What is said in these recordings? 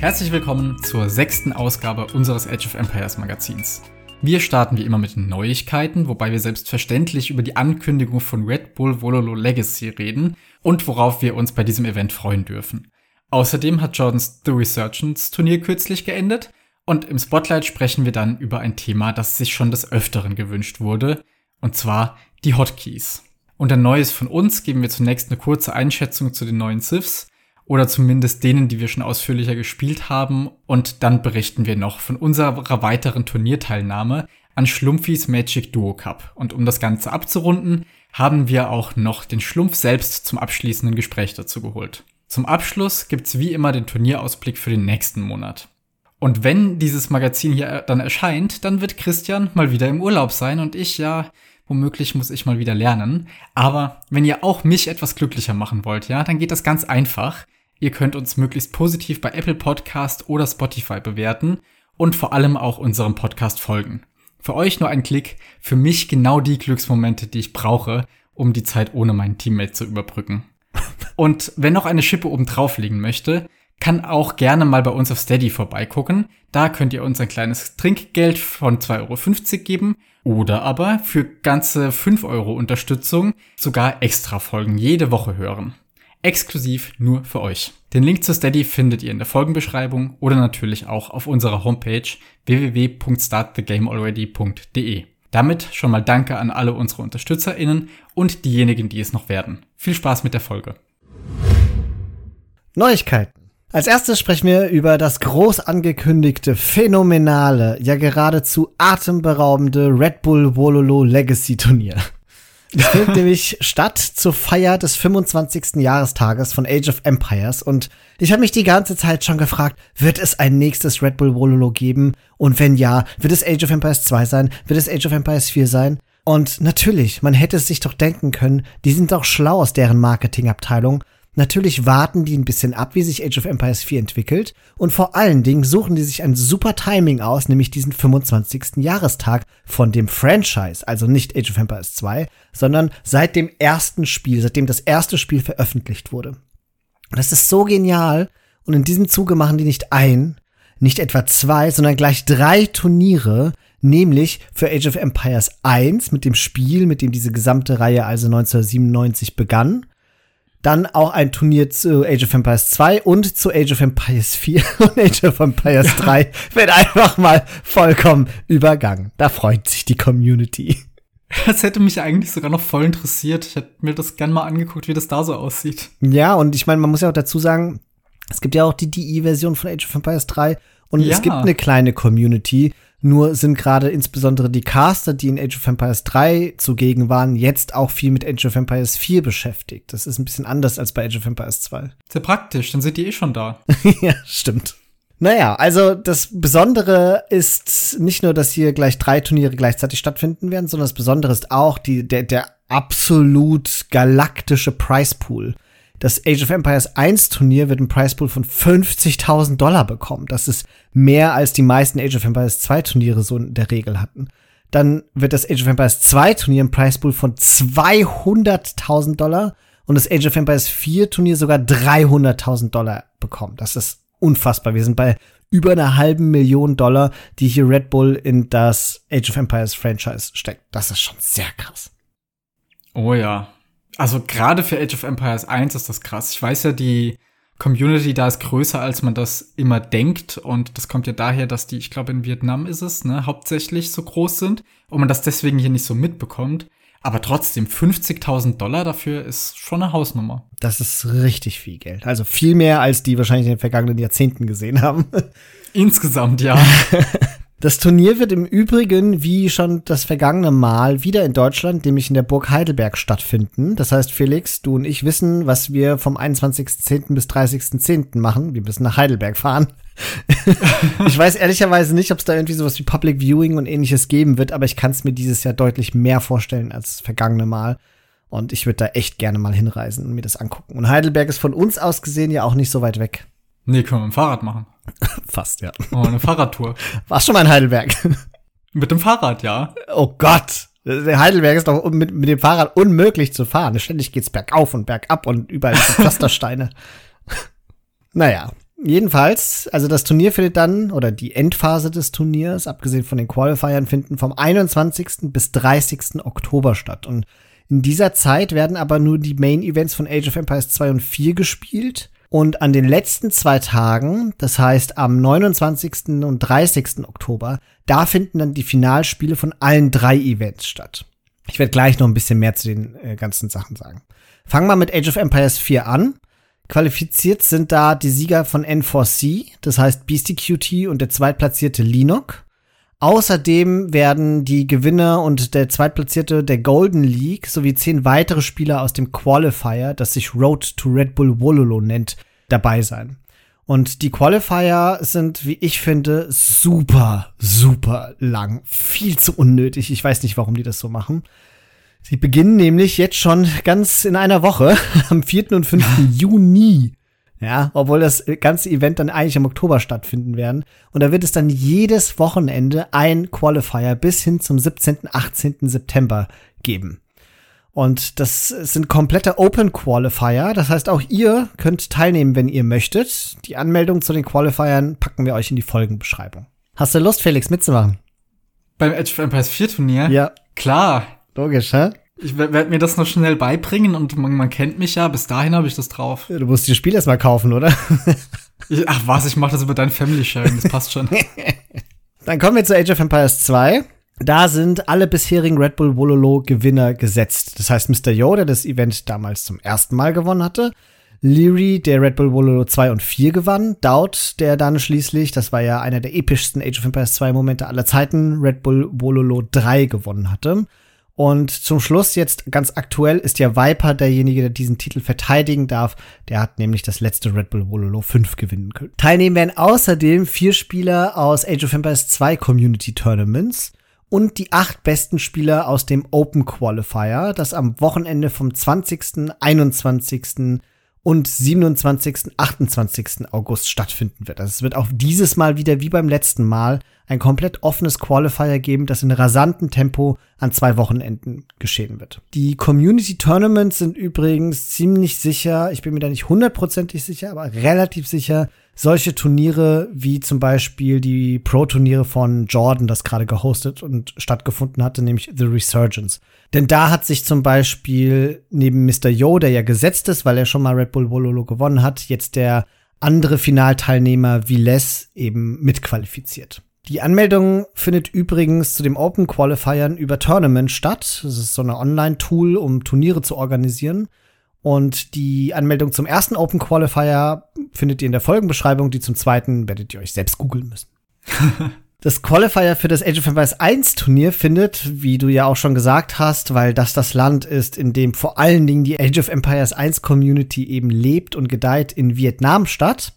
Herzlich willkommen zur sechsten Ausgabe unseres Age of Empires Magazins. Wir starten wie immer mit Neuigkeiten, wobei wir selbstverständlich über die Ankündigung von Red Bull Vololo Legacy reden und worauf wir uns bei diesem Event freuen dürfen. Außerdem hat Jordans The Resurgence Turnier kürzlich geendet und im Spotlight sprechen wir dann über ein Thema, das sich schon des Öfteren gewünscht wurde, und zwar die Hotkeys. Und ein Neues von uns geben wir zunächst eine kurze Einschätzung zu den neuen Siths oder zumindest denen, die wir schon ausführlicher gespielt haben und dann berichten wir noch von unserer weiteren Turnierteilnahme an Schlumpfis Magic Duo Cup. Und um das Ganze abzurunden, haben wir auch noch den Schlumpf selbst zum abschließenden Gespräch dazu geholt. Zum Abschluss gibt's wie immer den Turnierausblick für den nächsten Monat. Und wenn dieses Magazin hier dann erscheint, dann wird Christian mal wieder im Urlaub sein und ich ja, womöglich muss ich mal wieder lernen. Aber wenn ihr auch mich etwas glücklicher machen wollt, ja, dann geht das ganz einfach. Ihr könnt uns möglichst positiv bei Apple Podcast oder Spotify bewerten und vor allem auch unserem Podcast folgen. Für euch nur ein Klick, für mich genau die Glücksmomente, die ich brauche, um die Zeit ohne meinen Teammate zu überbrücken. Und wenn noch eine Schippe oben drauf liegen möchte, kann auch gerne mal bei uns auf Steady vorbeigucken. Da könnt ihr uns ein kleines Trinkgeld von 2,50 Euro geben oder aber für ganze 5 Euro Unterstützung sogar extra Folgen jede Woche hören. Exklusiv nur für euch. Den Link zu Steady findet ihr in der Folgenbeschreibung oder natürlich auch auf unserer Homepage www.startthegamealready.de. Damit schon mal Danke an alle unsere UnterstützerInnen und diejenigen, die es noch werden. Viel Spaß mit der Folge. Neuigkeiten. Als erstes sprechen wir über das groß angekündigte, phänomenale, ja geradezu atemberaubende Red Bull Wololo Legacy Turnier. Es findet nämlich statt zur Feier des 25. Jahrestages von Age of Empires und ich habe mich die ganze Zeit schon gefragt, wird es ein nächstes Red Bull Wololo geben? Und wenn ja, wird es Age of Empires 2 sein? Wird es Age of Empires 4 sein? Und natürlich, man hätte es sich doch denken können, die sind doch schlau aus deren Marketingabteilung Natürlich warten die ein bisschen ab, wie sich Age of Empires 4 entwickelt. Und vor allen Dingen suchen die sich ein super Timing aus, nämlich diesen 25. Jahrestag von dem Franchise. Also nicht Age of Empires 2, sondern seit dem ersten Spiel, seitdem das erste Spiel veröffentlicht wurde. das ist so genial. Und in diesem Zuge machen die nicht ein, nicht etwa zwei, sondern gleich drei Turniere, nämlich für Age of Empires 1 mit dem Spiel, mit dem diese gesamte Reihe also 1997 begann dann auch ein Turnier zu Age of Empires 2 und zu Age of Empires 4 und Age of Empires 3 wird einfach mal vollkommen übergangen. Da freut sich die Community. Das hätte mich eigentlich sogar noch voll interessiert. Ich hätte mir das gern mal angeguckt, wie das da so aussieht. Ja, und ich meine, man muss ja auch dazu sagen, es gibt ja auch die DE-Version von Age of Empires 3 und ja. es gibt eine kleine Community, nur sind gerade insbesondere die Caster, die in Age of Empires 3 zugegen waren, jetzt auch viel mit Age of Empires 4 beschäftigt. Das ist ein bisschen anders als bei Age of Empires 2. Sehr praktisch, dann sind die eh schon da. ja, stimmt. Naja, also das Besondere ist nicht nur, dass hier gleich drei Turniere gleichzeitig stattfinden werden, sondern das Besondere ist auch die, der, der absolut galaktische Price Pool. Das Age of Empires 1 Turnier wird einen Preispool von 50.000 Dollar bekommen. Das ist mehr als die meisten Age of Empires 2 Turniere so in der Regel hatten. Dann wird das Age of Empires 2 Turnier einen Preispool von 200.000 Dollar und das Age of Empires 4 Turnier sogar 300.000 Dollar bekommen. Das ist unfassbar. Wir sind bei über einer halben Million Dollar, die hier Red Bull in das Age of Empires Franchise steckt. Das ist schon sehr krass. Oh ja, also gerade für Age of Empires 1 ist das krass. Ich weiß ja, die Community da ist größer, als man das immer denkt. Und das kommt ja daher, dass die, ich glaube, in Vietnam ist es, ne, hauptsächlich so groß sind und man das deswegen hier nicht so mitbekommt. Aber trotzdem, 50.000 Dollar dafür ist schon eine Hausnummer. Das ist richtig viel Geld. Also viel mehr, als die wahrscheinlich in den vergangenen Jahrzehnten gesehen haben. Insgesamt, ja. Das Turnier wird im Übrigen, wie schon das vergangene Mal, wieder in Deutschland, nämlich in der Burg Heidelberg stattfinden. Das heißt, Felix, du und ich wissen, was wir vom 21.10. bis 30.10. machen. Wir müssen nach Heidelberg fahren. ich weiß ehrlicherweise nicht, ob es da irgendwie sowas wie Public Viewing und ähnliches geben wird, aber ich kann es mir dieses Jahr deutlich mehr vorstellen als das vergangene Mal. Und ich würde da echt gerne mal hinreisen und mir das angucken. Und Heidelberg ist von uns aus gesehen ja auch nicht so weit weg. Nee, können wir mit dem Fahrrad machen. Fast, ja. Oh, eine Fahrradtour. Warst schon mal in Heidelberg? Mit dem Fahrrad, ja. Oh Gott. Heidelberg ist doch mit, mit dem Fahrrad unmöglich zu fahren. Ständig geht's bergauf und bergab und überall sind Pflastersteine. naja. Jedenfalls, also das Turnier findet dann, oder die Endphase des Turniers, abgesehen von den Qualifiern, finden vom 21. bis 30. Oktober statt. Und in dieser Zeit werden aber nur die Main Events von Age of Empires 2 und 4 gespielt. Und an den letzten zwei Tagen, das heißt am 29. und 30. Oktober, da finden dann die Finalspiele von allen drei Events statt. Ich werde gleich noch ein bisschen mehr zu den äh, ganzen Sachen sagen. Fangen wir mit Age of Empires 4 an. Qualifiziert sind da die Sieger von N4C, das heißt Beastie QT und der zweitplatzierte Linok. Außerdem werden die Gewinner und der zweitplatzierte der Golden League sowie zehn weitere Spieler aus dem Qualifier, das sich Road to Red Bull Wololo nennt, dabei sein. Und die Qualifier sind, wie ich finde, super, super lang. Viel zu unnötig. Ich weiß nicht, warum die das so machen. Sie beginnen nämlich jetzt schon ganz in einer Woche, am 4. und 5. Juni. Ja, obwohl das ganze Event dann eigentlich im Oktober stattfinden werden. Und da wird es dann jedes Wochenende ein Qualifier bis hin zum 17., 18. September geben. Und das sind komplette Open Qualifier. Das heißt, auch ihr könnt teilnehmen, wenn ihr möchtet. Die Anmeldung zu den Qualifiern packen wir euch in die Folgenbeschreibung. Hast du Lust, Felix, mitzumachen? Beim Edge of Empires 4 Turnier? Ja. Klar. Logisch, hä? Ich werde mir das noch schnell beibringen und man, man kennt mich ja. Bis dahin habe ich das drauf. Du musst das Spiel erstmal kaufen, oder? ich, ach was, ich mache das über dein Family Sharing, das passt schon. Dann kommen wir zu Age of Empires 2. Da sind alle bisherigen Red Bull Wololo Gewinner gesetzt. Das heißt, Mr. Yo, der das Event damals zum ersten Mal gewonnen hatte, Leary, der Red Bull Wololo 2 und 4 gewann, Dowd, der dann schließlich, das war ja einer der epischsten Age of Empires 2 Momente aller Zeiten, Red Bull Wololo 3 gewonnen hatte. Und zum Schluss jetzt ganz aktuell ist ja Viper derjenige, der diesen Titel verteidigen darf. Der hat nämlich das letzte Red Bull Wololo 5 gewinnen können. Teilnehmen werden außerdem vier Spieler aus Age of Empires 2 Community Tournaments und die acht besten Spieler aus dem Open Qualifier, das am Wochenende vom 20., 21. und 27., 28. August stattfinden wird. Also es wird auch dieses Mal wieder wie beim letzten Mal ein komplett offenes Qualifier geben, das in rasantem Tempo an zwei Wochenenden geschehen wird. Die Community Tournaments sind übrigens ziemlich sicher, ich bin mir da nicht hundertprozentig sicher, aber relativ sicher, solche Turniere wie zum Beispiel die Pro-Turniere von Jordan, das gerade gehostet und stattgefunden hatte, nämlich The Resurgence. Denn da hat sich zum Beispiel neben Mr. Yo, der ja gesetzt ist, weil er schon mal Red Bull Wololo gewonnen hat, jetzt der andere Finalteilnehmer wie Les eben mitqualifiziert. Die Anmeldung findet übrigens zu dem Open Qualifiern über Tournament statt. Das ist so ein Online-Tool, um Turniere zu organisieren. Und die Anmeldung zum ersten Open Qualifier findet ihr in der Folgenbeschreibung. Die zum zweiten werdet ihr euch selbst googeln müssen. das Qualifier für das Age of Empires 1 Turnier findet, wie du ja auch schon gesagt hast, weil das das Land ist, in dem vor allen Dingen die Age of Empires 1 Community eben lebt und gedeiht, in Vietnam statt.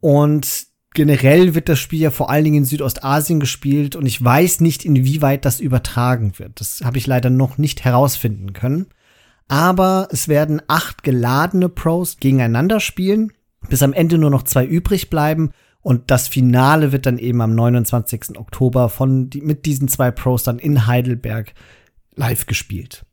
Und generell wird das Spiel ja vor allen Dingen in Südostasien gespielt und ich weiß nicht, inwieweit das übertragen wird. Das habe ich leider noch nicht herausfinden können. Aber es werden acht geladene Pros gegeneinander spielen, bis am Ende nur noch zwei übrig bleiben. Und das Finale wird dann eben am 29. Oktober von, mit diesen zwei Pros dann in Heidelberg live gespielt.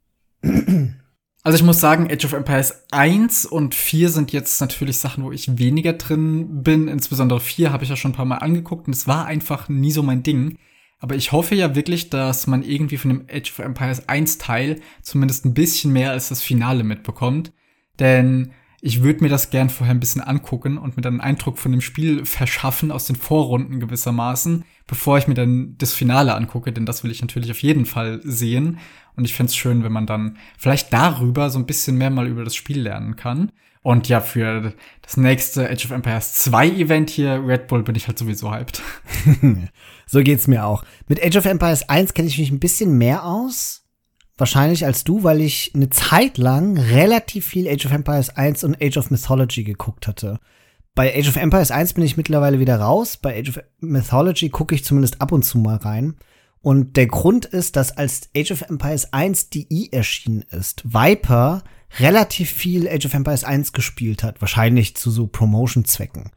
Also ich muss sagen, Age of Empires 1 und 4 sind jetzt natürlich Sachen, wo ich weniger drin bin. Insbesondere 4 habe ich ja schon ein paar Mal angeguckt und es war einfach nie so mein Ding. Aber ich hoffe ja wirklich, dass man irgendwie von dem Age of Empires 1 Teil zumindest ein bisschen mehr als das Finale mitbekommt. Denn ich würde mir das gern vorher ein bisschen angucken und mir dann einen Eindruck von dem Spiel verschaffen aus den Vorrunden gewissermaßen, bevor ich mir dann das Finale angucke, denn das will ich natürlich auf jeden Fall sehen. Und ich fände es schön, wenn man dann vielleicht darüber so ein bisschen mehr mal über das Spiel lernen kann. Und ja, für das nächste Age of Empires 2 Event hier, Red Bull, bin ich halt sowieso hyped. so geht's mir auch. Mit Age of Empires 1 kenne ich mich ein bisschen mehr aus wahrscheinlich als du, weil ich eine Zeit lang relativ viel Age of Empires 1 und Age of Mythology geguckt hatte. Bei Age of Empires 1 bin ich mittlerweile wieder raus. Bei Age of Mythology gucke ich zumindest ab und zu mal rein. Und der Grund ist, dass als Age of Empires 1 DI erschienen ist, Viper relativ viel Age of Empires 1 gespielt hat. Wahrscheinlich zu so Promotion-Zwecken.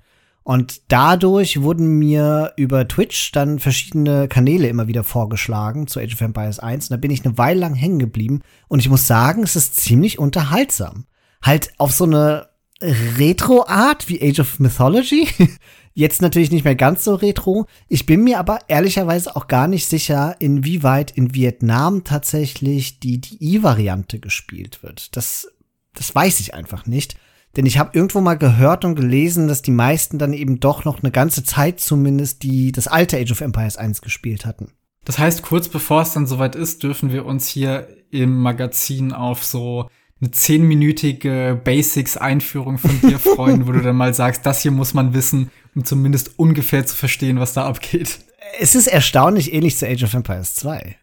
Und dadurch wurden mir über Twitch dann verschiedene Kanäle immer wieder vorgeschlagen zu Age of Empires 1. Und da bin ich eine Weile lang hängen geblieben. Und ich muss sagen, es ist ziemlich unterhaltsam. Halt auf so eine Retro-Art wie Age of Mythology. Jetzt natürlich nicht mehr ganz so retro. Ich bin mir aber ehrlicherweise auch gar nicht sicher, inwieweit in Vietnam tatsächlich die DI-Variante gespielt wird. Das, das weiß ich einfach nicht. Denn ich habe irgendwo mal gehört und gelesen, dass die meisten dann eben doch noch eine ganze Zeit zumindest die das alte Age of Empires 1 gespielt hatten. Das heißt, kurz bevor es dann soweit ist, dürfen wir uns hier im Magazin auf so eine zehnminütige Basics-Einführung von dir freuen, wo du dann mal sagst, das hier muss man wissen, um zumindest ungefähr zu verstehen, was da abgeht. Es ist erstaunlich ähnlich zu Age of Empires 2.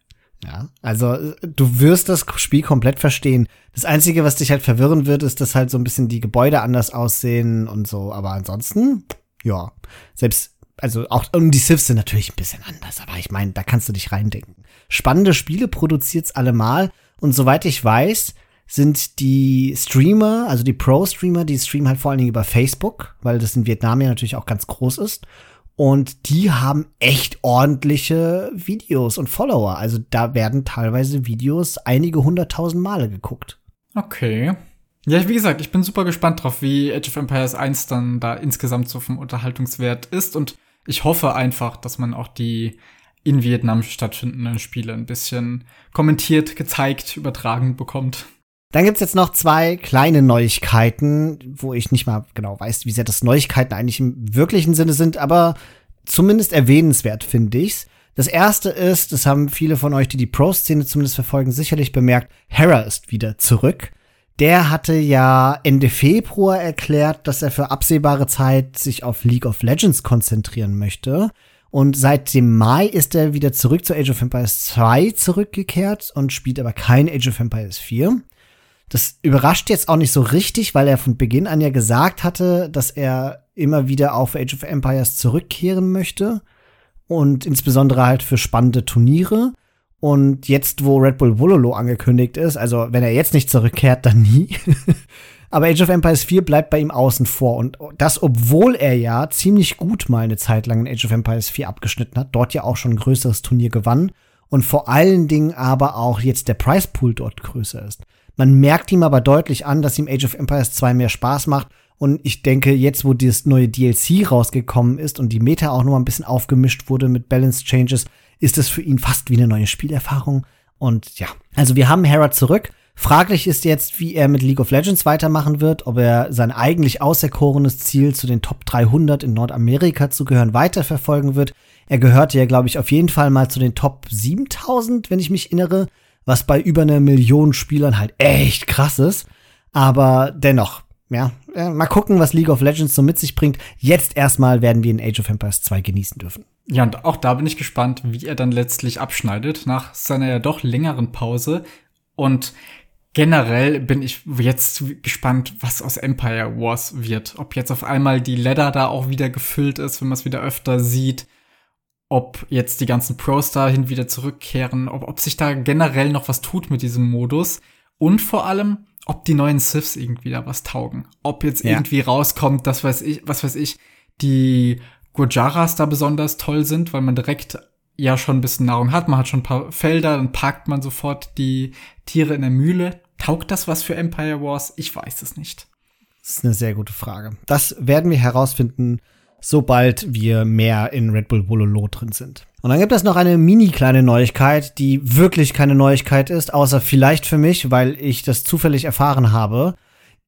Ja, also du wirst das Spiel komplett verstehen. Das Einzige, was dich halt verwirren wird, ist, dass halt so ein bisschen die Gebäude anders aussehen und so. Aber ansonsten, ja, selbst, also auch, und die Siths sind natürlich ein bisschen anders, aber ich meine, da kannst du dich reindenken. Spannende Spiele produziert's allemal und soweit ich weiß, sind die Streamer, also die Pro-Streamer, die streamen halt vor allen Dingen über Facebook, weil das in Vietnam ja natürlich auch ganz groß ist. Und die haben echt ordentliche Videos und Follower. Also da werden teilweise Videos einige hunderttausend Male geguckt. Okay. Ja, wie gesagt, ich bin super gespannt drauf, wie Age of Empires 1 dann da insgesamt so vom Unterhaltungswert ist. Und ich hoffe einfach, dass man auch die in Vietnam stattfindenden Spiele ein bisschen kommentiert, gezeigt, übertragen bekommt. Dann gibt's jetzt noch zwei kleine Neuigkeiten, wo ich nicht mal genau weiß, wie sehr das Neuigkeiten eigentlich im wirklichen Sinne sind, aber zumindest erwähnenswert finde ich's. Das erste ist, das haben viele von euch, die die Pro-Szene zumindest verfolgen, sicherlich bemerkt, Hera ist wieder zurück. Der hatte ja Ende Februar erklärt, dass er für absehbare Zeit sich auf League of Legends konzentrieren möchte. Und seit dem Mai ist er wieder zurück zu Age of Empires 2 zurückgekehrt und spielt aber kein Age of Empires 4. Das überrascht jetzt auch nicht so richtig, weil er von Beginn an ja gesagt hatte, dass er immer wieder auf Age of Empires zurückkehren möchte. Und insbesondere halt für spannende Turniere. Und jetzt, wo Red Bull Wololo angekündigt ist, also wenn er jetzt nicht zurückkehrt, dann nie. Aber Age of Empires 4 bleibt bei ihm außen vor. Und das, obwohl er ja ziemlich gut mal eine Zeit lang in Age of Empires 4 abgeschnitten hat, dort ja auch schon ein größeres Turnier gewann. Und vor allen Dingen aber auch jetzt der Price Pool dort größer ist. Man merkt ihm aber deutlich an, dass ihm Age of Empires 2 mehr Spaß macht. Und ich denke, jetzt, wo das neue DLC rausgekommen ist und die Meta auch noch mal ein bisschen aufgemischt wurde mit Balance Changes, ist es für ihn fast wie eine neue Spielerfahrung. Und ja, also wir haben Hera zurück. Fraglich ist jetzt, wie er mit League of Legends weitermachen wird, ob er sein eigentlich auserkorenes Ziel, zu den Top 300 in Nordamerika zu gehören, weiterverfolgen wird. Er gehörte ja, glaube ich, auf jeden Fall mal zu den Top 7000, wenn ich mich erinnere was bei über einer Million Spielern halt echt krass ist. Aber dennoch, ja, mal gucken, was League of Legends so mit sich bringt. Jetzt erstmal werden wir in Age of Empires 2 genießen dürfen. Ja, und auch da bin ich gespannt, wie er dann letztlich abschneidet nach seiner ja doch längeren Pause. Und generell bin ich jetzt gespannt, was aus Empire Wars wird. Ob jetzt auf einmal die Ladder da auch wieder gefüllt ist, wenn man es wieder öfter sieht ob jetzt die ganzen Pros dahin wieder zurückkehren, ob, ob sich da generell noch was tut mit diesem Modus und vor allem, ob die neuen Siths irgendwie da was taugen. Ob jetzt ja. irgendwie rauskommt, das weiß ich, was weiß ich, die Gujaras da besonders toll sind, weil man direkt ja schon ein bisschen Nahrung hat, man hat schon ein paar Felder, dann parkt man sofort die Tiere in der Mühle. Taugt das was für Empire Wars? Ich weiß es nicht. Das ist eine sehr gute Frage. Das werden wir herausfinden, sobald wir mehr in Red Bull Wololo drin sind. Und dann gibt es noch eine mini kleine Neuigkeit, die wirklich keine Neuigkeit ist, außer vielleicht für mich, weil ich das zufällig erfahren habe.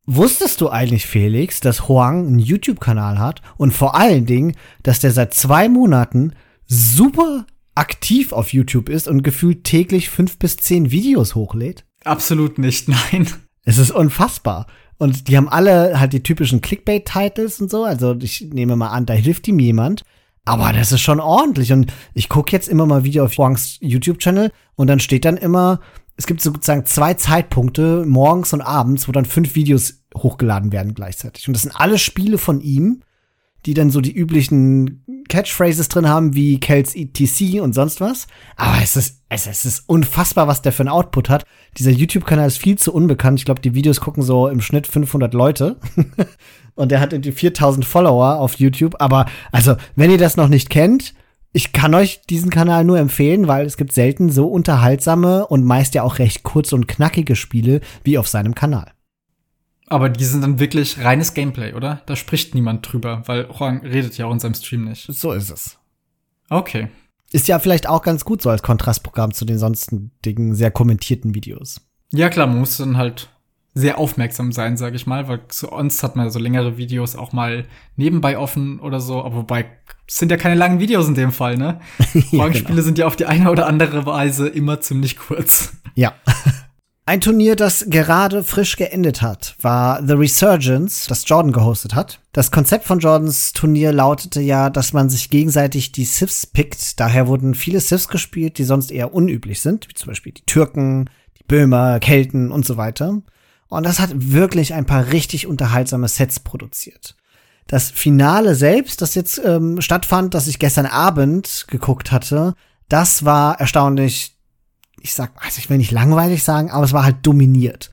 Wusstest du eigentlich, Felix, dass Huang einen YouTube-Kanal hat und vor allen Dingen, dass der seit zwei Monaten super aktiv auf YouTube ist und gefühlt täglich fünf bis zehn Videos hochlädt? Absolut nicht, nein. Es ist unfassbar. Und die haben alle halt die typischen Clickbait-Titles und so. Also ich nehme mal an, da hilft ihm jemand. Aber das ist schon ordentlich. Und ich gucke jetzt immer mal wieder auf Wangs YouTube-Channel und dann steht dann immer, es gibt sozusagen zwei Zeitpunkte, morgens und abends, wo dann fünf Videos hochgeladen werden gleichzeitig. Und das sind alle Spiele von ihm, die dann so die üblichen Catchphrases drin haben, wie Kells ETC und sonst was. Aber es ist, es, es ist unfassbar, was der für ein Output hat. Dieser YouTube-Kanal ist viel zu unbekannt. Ich glaube, die Videos gucken so im Schnitt 500 Leute. und der hat irgendwie 4000 Follower auf YouTube. Aber, also, wenn ihr das noch nicht kennt, ich kann euch diesen Kanal nur empfehlen, weil es gibt selten so unterhaltsame und meist ja auch recht kurze und knackige Spiele wie auf seinem Kanal. Aber die sind dann wirklich reines Gameplay, oder? Da spricht niemand drüber, weil Huang redet ja auch in seinem Stream nicht. So ist es. Okay. Ist ja vielleicht auch ganz gut so als Kontrastprogramm zu den sonstigen sehr kommentierten Videos. Ja, klar, man muss dann halt sehr aufmerksam sein, sage ich mal, weil zu uns hat man so längere Videos auch mal nebenbei offen oder so, aber wobei es sind ja keine langen Videos in dem Fall, ne? ja, Rollenspiele genau. sind ja auf die eine oder andere Weise immer ziemlich kurz. Ja. Ein Turnier, das gerade frisch geendet hat, war The Resurgence, das Jordan gehostet hat. Das Konzept von Jordans Turnier lautete ja, dass man sich gegenseitig die Siths pickt. Daher wurden viele Siths gespielt, die sonst eher unüblich sind, wie zum Beispiel die Türken, die Böhmer, Kelten und so weiter. Und das hat wirklich ein paar richtig unterhaltsame Sets produziert. Das Finale selbst, das jetzt ähm, stattfand, das ich gestern Abend geguckt hatte, das war erstaunlich, ich sag, also ich will nicht langweilig sagen, aber es war halt dominiert.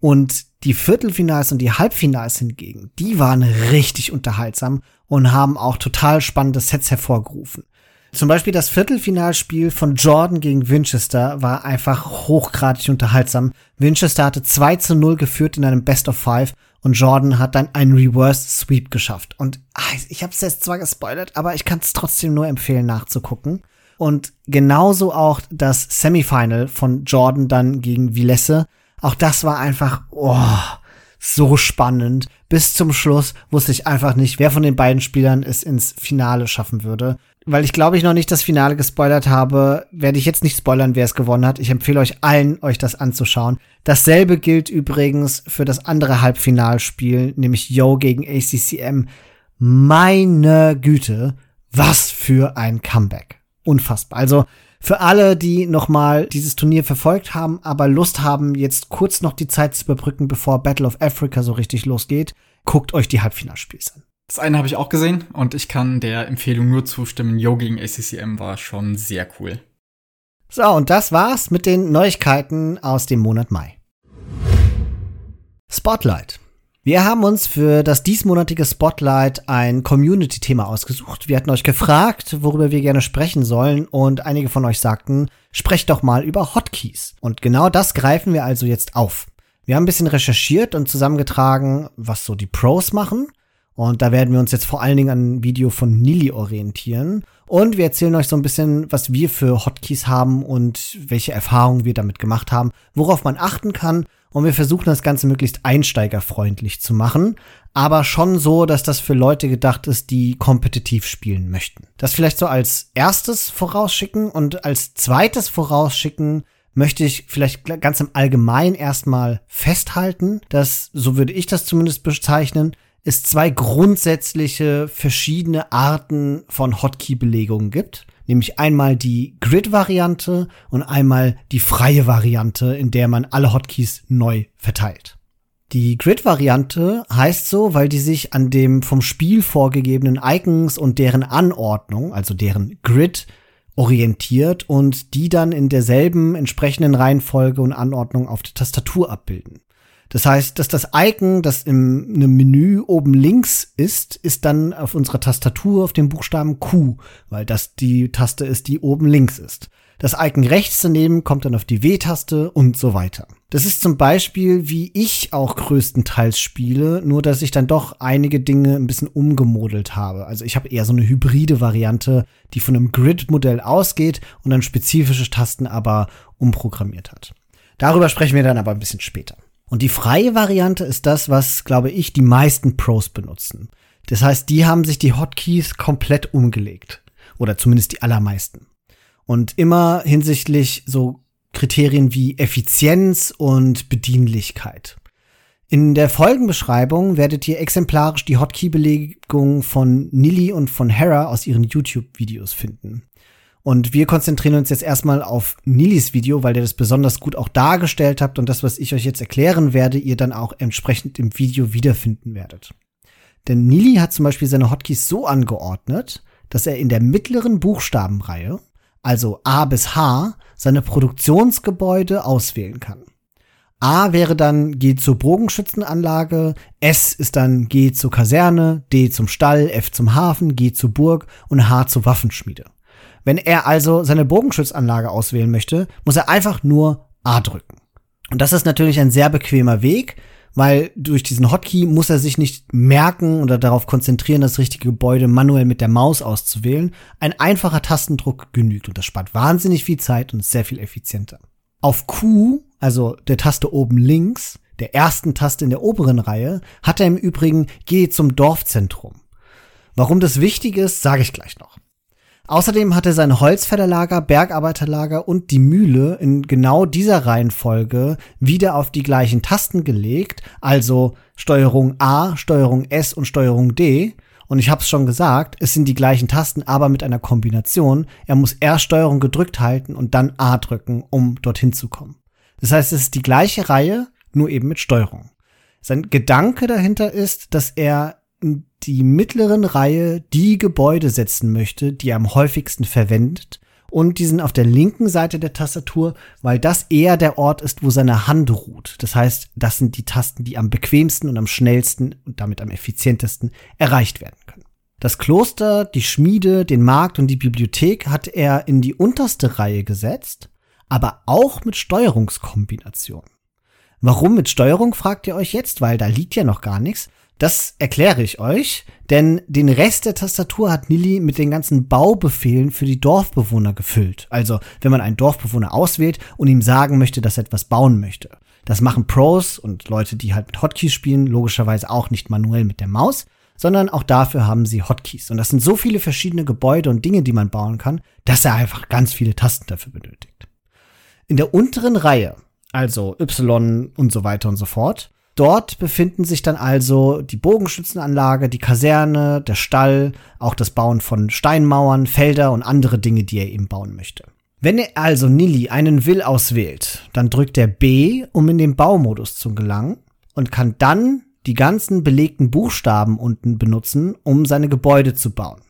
Und die Viertelfinals und die Halbfinals hingegen, die waren richtig unterhaltsam und haben auch total spannende Sets hervorgerufen. Zum Beispiel das Viertelfinalspiel von Jordan gegen Winchester war einfach hochgradig unterhaltsam. Winchester hatte 2 zu 0 geführt in einem Best of Five und Jordan hat dann einen Reverse Sweep geschafft. Und ach, ich habe es jetzt zwar gespoilert, aber ich kann es trotzdem nur empfehlen nachzugucken. Und genauso auch das Semifinal von Jordan dann gegen Vilesse. Auch das war einfach oh, so spannend. Bis zum Schluss wusste ich einfach nicht, wer von den beiden Spielern es ins Finale schaffen würde weil ich glaube ich noch nicht das Finale gespoilert habe, werde ich jetzt nicht spoilern, wer es gewonnen hat. Ich empfehle euch allen, euch das anzuschauen. Dasselbe gilt übrigens für das andere Halbfinalspiel, nämlich Yo gegen ACCM. Meine Güte, was für ein Comeback. Unfassbar. Also für alle, die nochmal dieses Turnier verfolgt haben, aber Lust haben, jetzt kurz noch die Zeit zu überbrücken, bevor Battle of Africa so richtig losgeht, guckt euch die Halbfinalspiels an. Das eine habe ich auch gesehen und ich kann der Empfehlung nur zustimmen. Yo gegen ACCM war schon sehr cool. So, und das war's mit den Neuigkeiten aus dem Monat Mai. Spotlight. Wir haben uns für das diesmonatige Spotlight ein Community-Thema ausgesucht. Wir hatten euch gefragt, worüber wir gerne sprechen sollen und einige von euch sagten, sprecht doch mal über Hotkeys. Und genau das greifen wir also jetzt auf. Wir haben ein bisschen recherchiert und zusammengetragen, was so die Pros machen und da werden wir uns jetzt vor allen Dingen an ein Video von Nili orientieren. Und wir erzählen euch so ein bisschen, was wir für Hotkeys haben und welche Erfahrungen wir damit gemacht haben, worauf man achten kann. Und wir versuchen das Ganze möglichst einsteigerfreundlich zu machen, aber schon so, dass das für Leute gedacht ist, die kompetitiv spielen möchten. Das vielleicht so als erstes vorausschicken und als zweites vorausschicken möchte ich vielleicht ganz im Allgemeinen erstmal festhalten, dass, so würde ich das zumindest bezeichnen, es zwei grundsätzliche verschiedene Arten von Hotkey-Belegungen gibt. Nämlich einmal die Grid-Variante und einmal die freie Variante, in der man alle Hotkeys neu verteilt. Die Grid-Variante heißt so, weil die sich an dem vom Spiel vorgegebenen Icons und deren Anordnung, also deren Grid, orientiert und die dann in derselben entsprechenden Reihenfolge und Anordnung auf der Tastatur abbilden. Das heißt, dass das Icon, das im einem Menü oben links ist, ist dann auf unserer Tastatur auf dem Buchstaben Q, weil das die Taste ist, die oben links ist. Das Icon rechts daneben kommt dann auf die W-Taste und so weiter. Das ist zum Beispiel, wie ich auch größtenteils spiele, nur dass ich dann doch einige Dinge ein bisschen umgemodelt habe. Also ich habe eher so eine hybride Variante, die von einem Grid-Modell ausgeht und dann spezifische Tasten aber umprogrammiert hat. Darüber sprechen wir dann aber ein bisschen später. Und die freie Variante ist das, was, glaube ich, die meisten Pros benutzen. Das heißt, die haben sich die Hotkeys komplett umgelegt. Oder zumindest die allermeisten. Und immer hinsichtlich so Kriterien wie Effizienz und Bedienlichkeit. In der Folgenbeschreibung werdet ihr exemplarisch die Hotkey-Belegung von Nili und von Hera aus ihren YouTube-Videos finden. Und wir konzentrieren uns jetzt erstmal auf Nilis Video, weil ihr das besonders gut auch dargestellt habt und das, was ich euch jetzt erklären werde, ihr dann auch entsprechend im Video wiederfinden werdet. Denn Nili hat zum Beispiel seine Hotkeys so angeordnet, dass er in der mittleren Buchstabenreihe, also A bis H, seine Produktionsgebäude auswählen kann. A wäre dann G zur Bogenschützenanlage, S ist dann G zur Kaserne, D zum Stall, F zum Hafen, G zur Burg und H zur Waffenschmiede. Wenn er also seine Bogenschützanlage auswählen möchte, muss er einfach nur A drücken. Und das ist natürlich ein sehr bequemer Weg, weil durch diesen Hotkey muss er sich nicht merken oder darauf konzentrieren, das richtige Gebäude manuell mit der Maus auszuwählen. Ein einfacher Tastendruck genügt und das spart wahnsinnig viel Zeit und ist sehr viel effizienter. Auf Q, also der Taste oben links, der ersten Taste in der oberen Reihe, hat er im Übrigen Geh zum Dorfzentrum. Warum das wichtig ist, sage ich gleich noch. Außerdem hat er sein Holzfällerlager, Bergarbeiterlager und die Mühle in genau dieser Reihenfolge wieder auf die gleichen Tasten gelegt, also Steuerung A, Steuerung S und Steuerung D. Und ich habe es schon gesagt, es sind die gleichen Tasten, aber mit einer Kombination. Er muss erst Steuerung gedrückt halten und dann A drücken, um dorthin zu kommen. Das heißt, es ist die gleiche Reihe, nur eben mit Steuerung. Sein Gedanke dahinter ist, dass er die mittleren Reihe die Gebäude setzen möchte, die er am häufigsten verwendet. Und die sind auf der linken Seite der Tastatur, weil das eher der Ort ist, wo seine Hand ruht. Das heißt, das sind die Tasten, die am bequemsten und am schnellsten und damit am effizientesten erreicht werden können. Das Kloster, die Schmiede, den Markt und die Bibliothek hat er in die unterste Reihe gesetzt, aber auch mit Steuerungskombinationen. Warum mit Steuerung, fragt ihr euch jetzt, weil da liegt ja noch gar nichts. Das erkläre ich euch, denn den Rest der Tastatur hat Nili mit den ganzen Baubefehlen für die Dorfbewohner gefüllt. Also, wenn man einen Dorfbewohner auswählt und ihm sagen möchte, dass er etwas bauen möchte. Das machen Pros und Leute, die halt mit Hotkeys spielen, logischerweise auch nicht manuell mit der Maus, sondern auch dafür haben sie Hotkeys. Und das sind so viele verschiedene Gebäude und Dinge, die man bauen kann, dass er einfach ganz viele Tasten dafür benötigt. In der unteren Reihe, also Y und so weiter und so fort, Dort befinden sich dann also die Bogenschützenanlage, die Kaserne, der Stall, auch das Bauen von Steinmauern, Felder und andere Dinge, die er eben bauen möchte. Wenn er also Nili einen Will auswählt, dann drückt er B, um in den Baumodus zu gelangen und kann dann die ganzen belegten Buchstaben unten benutzen, um seine Gebäude zu bauen.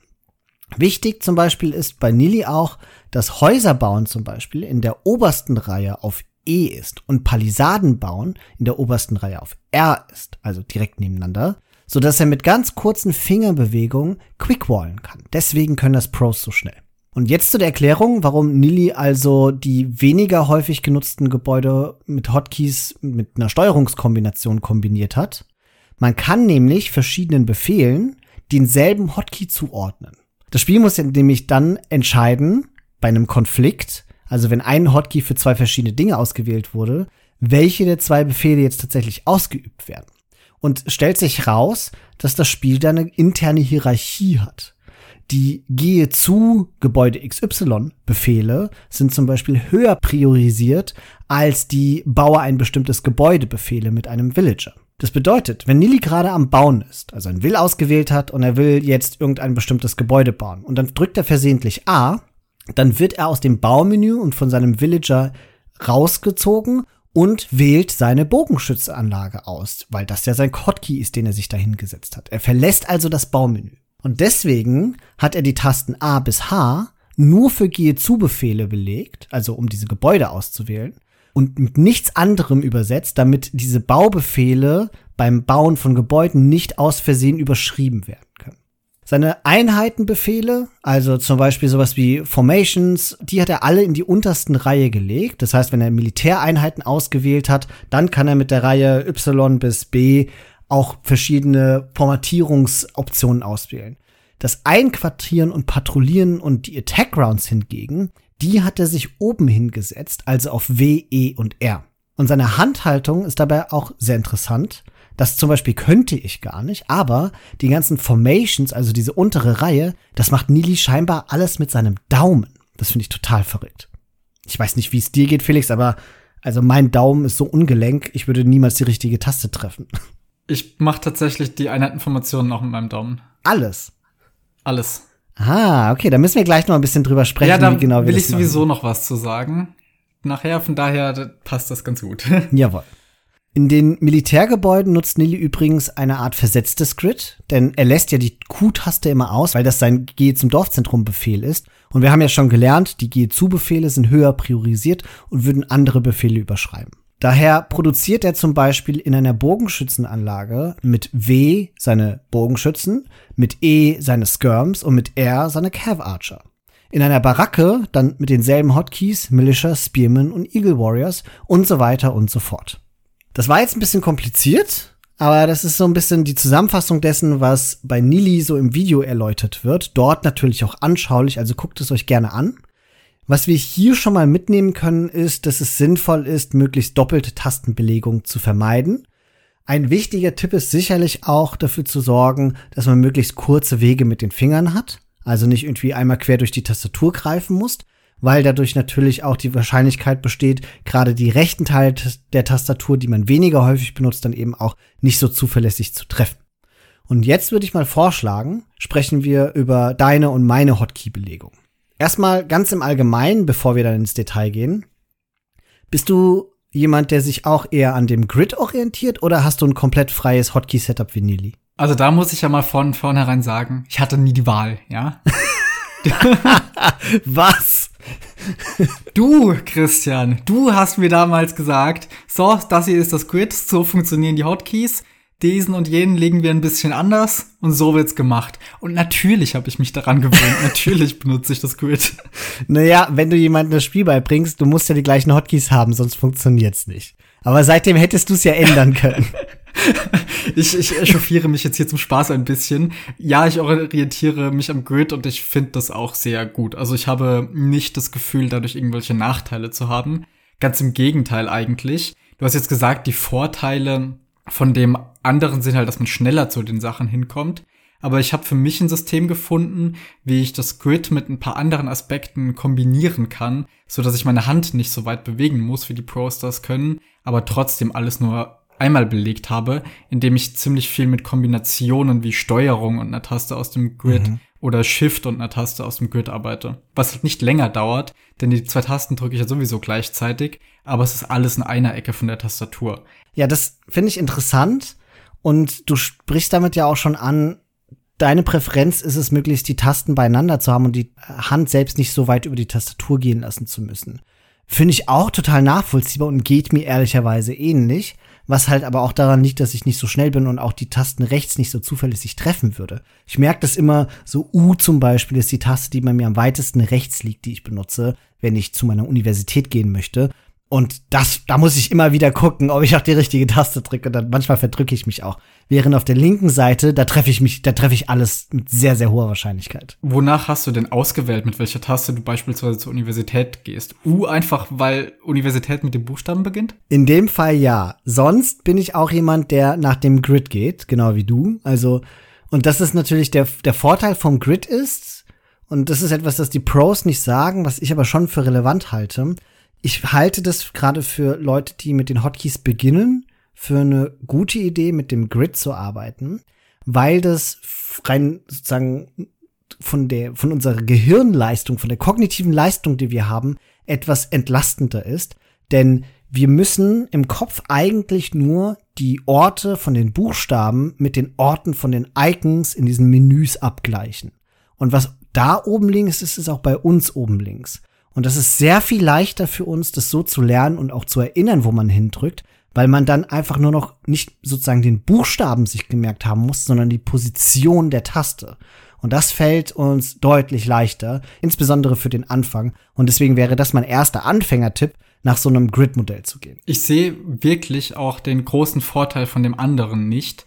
Wichtig zum Beispiel ist bei Nili auch, dass Häuserbauen zum Beispiel in der obersten Reihe auf E ist und Palisaden bauen in der obersten Reihe auf R ist, also direkt nebeneinander, so dass er mit ganz kurzen Fingerbewegungen quickwallen kann. Deswegen können das Pros so schnell. Und jetzt zu der Erklärung, warum Nili also die weniger häufig genutzten Gebäude mit Hotkeys mit einer Steuerungskombination kombiniert hat. Man kann nämlich verschiedenen Befehlen denselben Hotkey zuordnen. Das Spiel muss nämlich dann entscheiden, bei einem Konflikt, also wenn ein Hotkey für zwei verschiedene Dinge ausgewählt wurde, welche der zwei Befehle jetzt tatsächlich ausgeübt werden. Und stellt sich raus, dass das Spiel da eine interne Hierarchie hat. Die Gehe zu Gebäude XY Befehle sind zum Beispiel höher priorisiert als die Baue ein bestimmtes Gebäude Befehle mit einem Villager. Das bedeutet, wenn Nili gerade am Bauen ist, also ein Will ausgewählt hat und er will jetzt irgendein bestimmtes Gebäude bauen und dann drückt er versehentlich A, dann wird er aus dem Baumenü und von seinem Villager rausgezogen und wählt seine Bogenschützanlage aus, weil das ja sein Hotkey ist, den er sich da hingesetzt hat. Er verlässt also das Baumenü. Und deswegen hat er die Tasten A bis H nur für Gehe zu Befehle belegt, also um diese Gebäude auszuwählen und mit nichts anderem übersetzt, damit diese Baubefehle beim Bauen von Gebäuden nicht aus Versehen überschrieben werden. Seine Einheitenbefehle, also zum Beispiel sowas wie Formations, die hat er alle in die untersten Reihe gelegt. Das heißt, wenn er Militäreinheiten ausgewählt hat, dann kann er mit der Reihe Y bis B auch verschiedene Formatierungsoptionen auswählen. Das Einquartieren und Patrouillieren und die Attack Rounds hingegen, die hat er sich oben hingesetzt, also auf W, E und R. Und seine Handhaltung ist dabei auch sehr interessant. Das zum Beispiel könnte ich gar nicht, aber die ganzen Formations, also diese untere Reihe, das macht Nili scheinbar alles mit seinem Daumen. Das finde ich total verrückt. Ich weiß nicht, wie es dir geht, Felix, aber also mein Daumen ist so ungelenk, ich würde niemals die richtige Taste treffen. Ich mache tatsächlich die Einheitenformationen auch mit meinem Daumen. Alles. Alles. Ah, okay, da müssen wir gleich noch ein bisschen drüber sprechen, ja, da wie genau wir will das ich sowieso machen. noch was zu sagen. Nachher, von daher passt das ganz gut. Jawohl. In den Militärgebäuden nutzt Nili übrigens eine Art versetztes Grid, denn er lässt ja die Q-Taste immer aus, weil das sein Gehe zum Dorfzentrum Befehl ist. Und wir haben ja schon gelernt, die Gehe zu Befehle sind höher priorisiert und würden andere Befehle überschreiben. Daher produziert er zum Beispiel in einer Bogenschützenanlage mit W seine Bogenschützen, mit E seine Skirms und mit R seine Cav Archer. In einer Baracke dann mit denselben Hotkeys Militia, Spearmen und Eagle Warriors und so weiter und so fort. Das war jetzt ein bisschen kompliziert, aber das ist so ein bisschen die Zusammenfassung dessen, was bei Nili so im Video erläutert wird. Dort natürlich auch anschaulich, also guckt es euch gerne an. Was wir hier schon mal mitnehmen können, ist, dass es sinnvoll ist, möglichst doppelte Tastenbelegung zu vermeiden. Ein wichtiger Tipp ist sicherlich auch dafür zu sorgen, dass man möglichst kurze Wege mit den Fingern hat. Also nicht irgendwie einmal quer durch die Tastatur greifen muss, weil dadurch natürlich auch die Wahrscheinlichkeit besteht, gerade die rechten Teile der Tastatur, die man weniger häufig benutzt, dann eben auch nicht so zuverlässig zu treffen. Und jetzt würde ich mal vorschlagen, sprechen wir über deine und meine Hotkey-Belegung. Erstmal ganz im Allgemeinen, bevor wir dann ins Detail gehen. Bist du jemand, der sich auch eher an dem Grid orientiert oder hast du ein komplett freies Hotkey-Setup wie Nili? Also da muss ich ja mal von vornherein sagen, ich hatte nie die Wahl, ja. Was? Du, Christian, du hast mir damals gesagt, so, das hier ist das Grid, so funktionieren die Hotkeys diesen und jenen legen wir ein bisschen anders und so wird's gemacht. Und natürlich habe ich mich daran gewöhnt. natürlich benutze ich das Grid. Naja, wenn du jemandem das Spiel beibringst, du musst ja die gleichen Hotkeys haben, sonst funktioniert's nicht. Aber seitdem hättest du es ja ändern können. ich, ich echauffiere mich jetzt hier zum Spaß ein bisschen. Ja, ich orientiere mich am Grid und ich finde das auch sehr gut. Also ich habe nicht das Gefühl, dadurch irgendwelche Nachteile zu haben. Ganz im Gegenteil eigentlich. Du hast jetzt gesagt, die Vorteile von dem anderen sind halt, dass man schneller zu den Sachen hinkommt. Aber ich habe für mich ein System gefunden, wie ich das Grid mit ein paar anderen Aspekten kombinieren kann, so dass ich meine Hand nicht so weit bewegen muss, wie die Pros das können, aber trotzdem alles nur einmal belegt habe, indem ich ziemlich viel mit Kombinationen wie Steuerung und einer Taste aus dem Grid mhm. oder Shift und einer Taste aus dem Grid arbeite. Was halt nicht länger dauert, denn die zwei Tasten drücke ich ja sowieso gleichzeitig, aber es ist alles in einer Ecke von der Tastatur. Ja, das finde ich interessant und du sprichst damit ja auch schon an, deine Präferenz ist es, möglichst die Tasten beieinander zu haben und die Hand selbst nicht so weit über die Tastatur gehen lassen zu müssen. Finde ich auch total nachvollziehbar und geht mir ehrlicherweise ähnlich, was halt aber auch daran liegt, dass ich nicht so schnell bin und auch die Tasten rechts nicht so zuverlässig treffen würde. Ich merke das immer, so U zum Beispiel ist die Taste, die bei mir am weitesten rechts liegt, die ich benutze, wenn ich zu meiner Universität gehen möchte. Und das, da muss ich immer wieder gucken, ob ich auch die richtige Taste drücke. Dann manchmal verdrücke ich mich auch. Während auf der linken Seite, da treffe ich mich, da treffe ich alles mit sehr, sehr hoher Wahrscheinlichkeit. Wonach hast du denn ausgewählt, mit welcher Taste du beispielsweise zur Universität gehst? U einfach, weil Universität mit dem Buchstaben beginnt? In dem Fall ja. Sonst bin ich auch jemand, der nach dem Grid geht, genau wie du. Also, und das ist natürlich der, der Vorteil vom Grid ist, und das ist etwas, das die Pros nicht sagen, was ich aber schon für relevant halte ich halte das gerade für Leute, die mit den Hotkeys beginnen, für eine gute Idee, mit dem Grid zu arbeiten, weil das rein sozusagen von der, von unserer Gehirnleistung, von der kognitiven Leistung, die wir haben, etwas entlastender ist. Denn wir müssen im Kopf eigentlich nur die Orte von den Buchstaben mit den Orten von den Icons in diesen Menüs abgleichen. Und was da oben links ist, ist auch bei uns oben links. Und das ist sehr viel leichter für uns, das so zu lernen und auch zu erinnern, wo man hindrückt, weil man dann einfach nur noch nicht sozusagen den Buchstaben sich gemerkt haben muss, sondern die Position der Taste. Und das fällt uns deutlich leichter, insbesondere für den Anfang. Und deswegen wäre das mein erster Anfängertipp, nach so einem Grid-Modell zu gehen. Ich sehe wirklich auch den großen Vorteil von dem anderen nicht,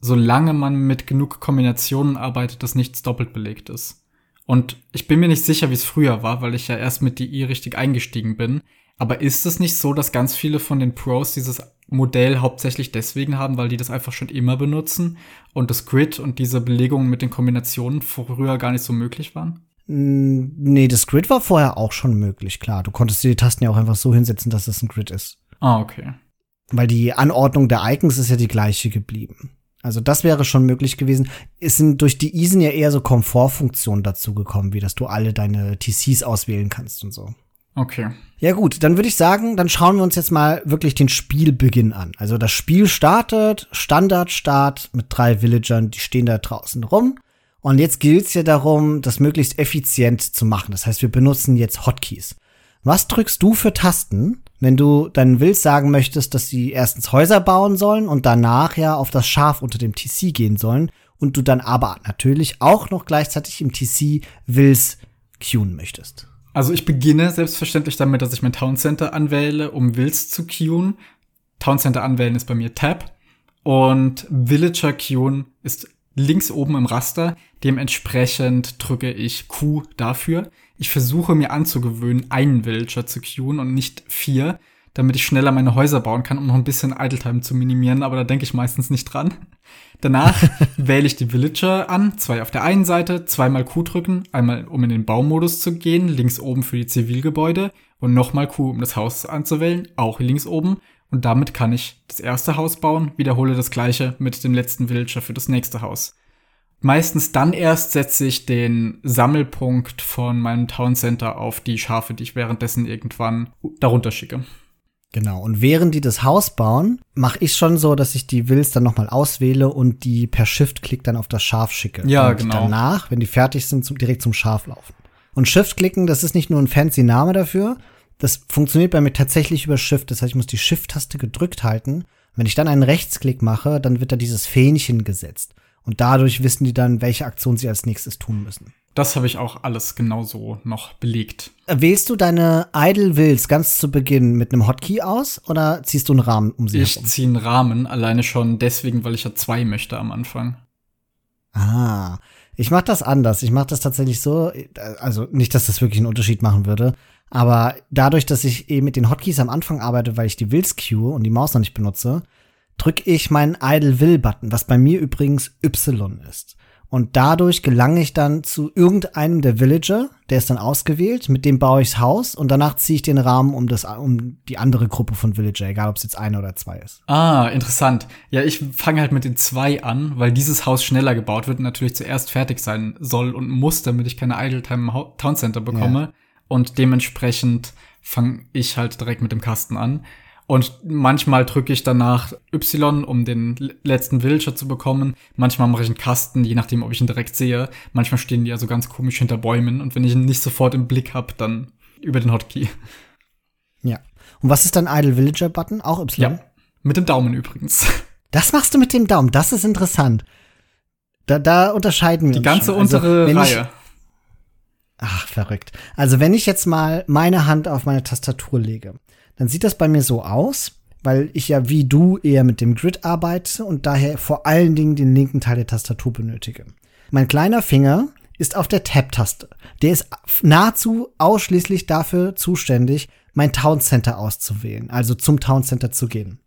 solange man mit genug Kombinationen arbeitet, dass nichts doppelt belegt ist. Und ich bin mir nicht sicher, wie es früher war, weil ich ja erst mit DI richtig eingestiegen bin. Aber ist es nicht so, dass ganz viele von den Pros dieses Modell hauptsächlich deswegen haben, weil die das einfach schon immer benutzen und das Grid und diese Belegungen mit den Kombinationen früher gar nicht so möglich waren? Mm, nee, das Grid war vorher auch schon möglich, klar. Du konntest dir die Tasten ja auch einfach so hinsetzen, dass das ein Grid ist. Ah, okay. Weil die Anordnung der Icons ist ja die gleiche geblieben. Also das wäre schon möglich gewesen. Es sind durch die Isen ja eher so Komfortfunktionen dazu gekommen, wie dass du alle deine TCs auswählen kannst und so. Okay. Ja gut, dann würde ich sagen, dann schauen wir uns jetzt mal wirklich den Spielbeginn an. Also das Spiel startet, Standardstart mit drei Villagern, die stehen da draußen rum. Und jetzt gilt es ja darum, das möglichst effizient zu machen. Das heißt, wir benutzen jetzt Hotkeys. Was drückst du für Tasten, wenn du deinen Wills sagen möchtest, dass sie erstens Häuser bauen sollen und danach ja auf das Schaf unter dem TC gehen sollen und du dann aber natürlich auch noch gleichzeitig im TC Wills queuen möchtest? Also ich beginne selbstverständlich damit, dass ich mein Town Center anwähle, um Wills zu queuen. Town Center anwählen ist bei mir Tab. Und Villager queuen ist links oben im Raster. Dementsprechend drücke ich Q dafür. Ich versuche mir anzugewöhnen, einen Villager zu queuen und nicht vier, damit ich schneller meine Häuser bauen kann, um noch ein bisschen Idle Time zu minimieren, aber da denke ich meistens nicht dran. Danach wähle ich die Villager an, zwei auf der einen Seite, zweimal Q drücken, einmal um in den Baumodus zu gehen, links oben für die Zivilgebäude und nochmal Q, um das Haus anzuwählen, auch links oben. Und damit kann ich das erste Haus bauen, wiederhole das gleiche mit dem letzten Villager für das nächste Haus. Meistens dann erst setze ich den Sammelpunkt von meinem Town Center auf die Schafe, die ich währenddessen irgendwann darunter schicke. Genau. Und während die das Haus bauen, mache ich schon so, dass ich die Wills dann nochmal auswähle und die per Shift-Klick dann auf das Schaf schicke. Ja, und genau. danach, wenn die fertig sind, zum, direkt zum Schaf laufen. Und Shift-Klicken, das ist nicht nur ein fancy Name dafür. Das funktioniert bei mir tatsächlich über Shift. Das heißt, ich muss die Shift-Taste gedrückt halten. Wenn ich dann einen Rechtsklick mache, dann wird da dieses Fähnchen gesetzt. Und dadurch wissen die dann, welche Aktion sie als nächstes tun müssen. Das habe ich auch alles genauso noch belegt. Wählst du deine Idle Wills ganz zu Beginn mit einem Hotkey aus oder ziehst du einen Rahmen um sie Ich herum? ziehe einen Rahmen, alleine schon deswegen, weil ich ja zwei möchte am Anfang. Ah, ich mache das anders. Ich mache das tatsächlich so, also nicht, dass das wirklich einen Unterschied machen würde, aber dadurch, dass ich eben mit den Hotkeys am Anfang arbeite, weil ich die Wills queue und die Maus noch nicht benutze, drücke ich meinen Idle Will Button, was bei mir übrigens Y ist. Und dadurch gelange ich dann zu irgendeinem der Villager, der ist dann ausgewählt, mit dem baue ichs Haus und danach ziehe ich den Rahmen um das um die andere Gruppe von Villager, egal ob es jetzt eine oder zwei ist. Ah, interessant. Ja, ich fange halt mit den zwei an, weil dieses Haus schneller gebaut wird und natürlich zuerst fertig sein soll und muss, damit ich keine Idle Time im Town Center bekomme. Ja. Und dementsprechend fange ich halt direkt mit dem Kasten an. Und manchmal drücke ich danach Y, um den letzten Villager zu bekommen. Manchmal mache ich einen Kasten, je nachdem, ob ich ihn direkt sehe. Manchmal stehen die ja so ganz komisch hinter Bäumen. Und wenn ich ihn nicht sofort im Blick habe, dann über den Hotkey. Ja. Und was ist dein Idle Villager Button? Auch Y? Ja, mit dem Daumen übrigens. Das machst du mit dem Daumen. Das ist interessant. Da, da unterscheiden wir Die uns ganze schon. Also, untere ich- Reihe. Ach, verrückt. Also, wenn ich jetzt mal meine Hand auf meine Tastatur lege, dann sieht das bei mir so aus, weil ich ja wie du eher mit dem Grid arbeite und daher vor allen Dingen den linken Teil der Tastatur benötige. Mein kleiner Finger ist auf der Tab-Taste. Der ist nahezu ausschließlich dafür zuständig, mein Town Center auszuwählen, also zum Town Center zu gehen.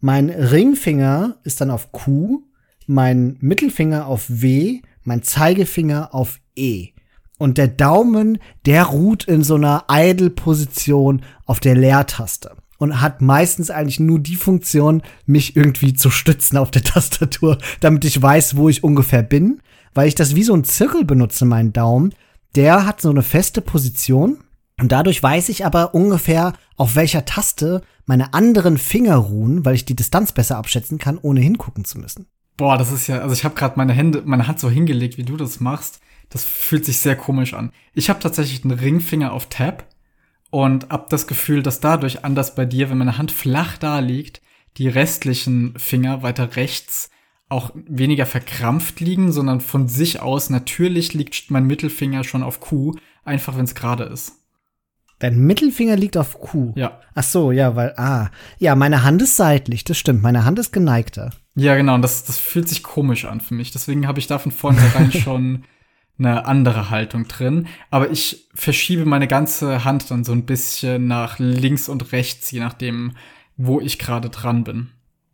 Mein Ringfinger ist dann auf Q, mein Mittelfinger auf W, mein Zeigefinger auf E. Und der Daumen, der ruht in so einer Idle-Position auf der Leertaste und hat meistens eigentlich nur die Funktion, mich irgendwie zu stützen auf der Tastatur, damit ich weiß, wo ich ungefähr bin, weil ich das wie so ein Zirkel benutze, meinen Daumen. Der hat so eine feste Position und dadurch weiß ich aber ungefähr, auf welcher Taste meine anderen Finger ruhen, weil ich die Distanz besser abschätzen kann, ohne hingucken zu müssen. Boah, das ist ja, also ich habe gerade meine Hände, meine Hand so hingelegt, wie du das machst. Das fühlt sich sehr komisch an. Ich habe tatsächlich einen Ringfinger auf Tab und hab das Gefühl, dass dadurch anders bei dir, wenn meine Hand flach da liegt, die restlichen Finger weiter rechts auch weniger verkrampft liegen, sondern von sich aus natürlich liegt mein Mittelfinger schon auf Q, einfach wenn es gerade ist. Dein Mittelfinger liegt auf Q. Ja. Ach so, ja, weil, ah. Ja, meine Hand ist seitlich, das stimmt. Meine Hand ist geneigter. Ja, genau, und das, das fühlt sich komisch an für mich. Deswegen habe ich da von vornherein schon eine andere Haltung drin. Aber ich verschiebe meine ganze Hand dann so ein bisschen nach links und rechts, je nachdem, wo ich gerade dran bin.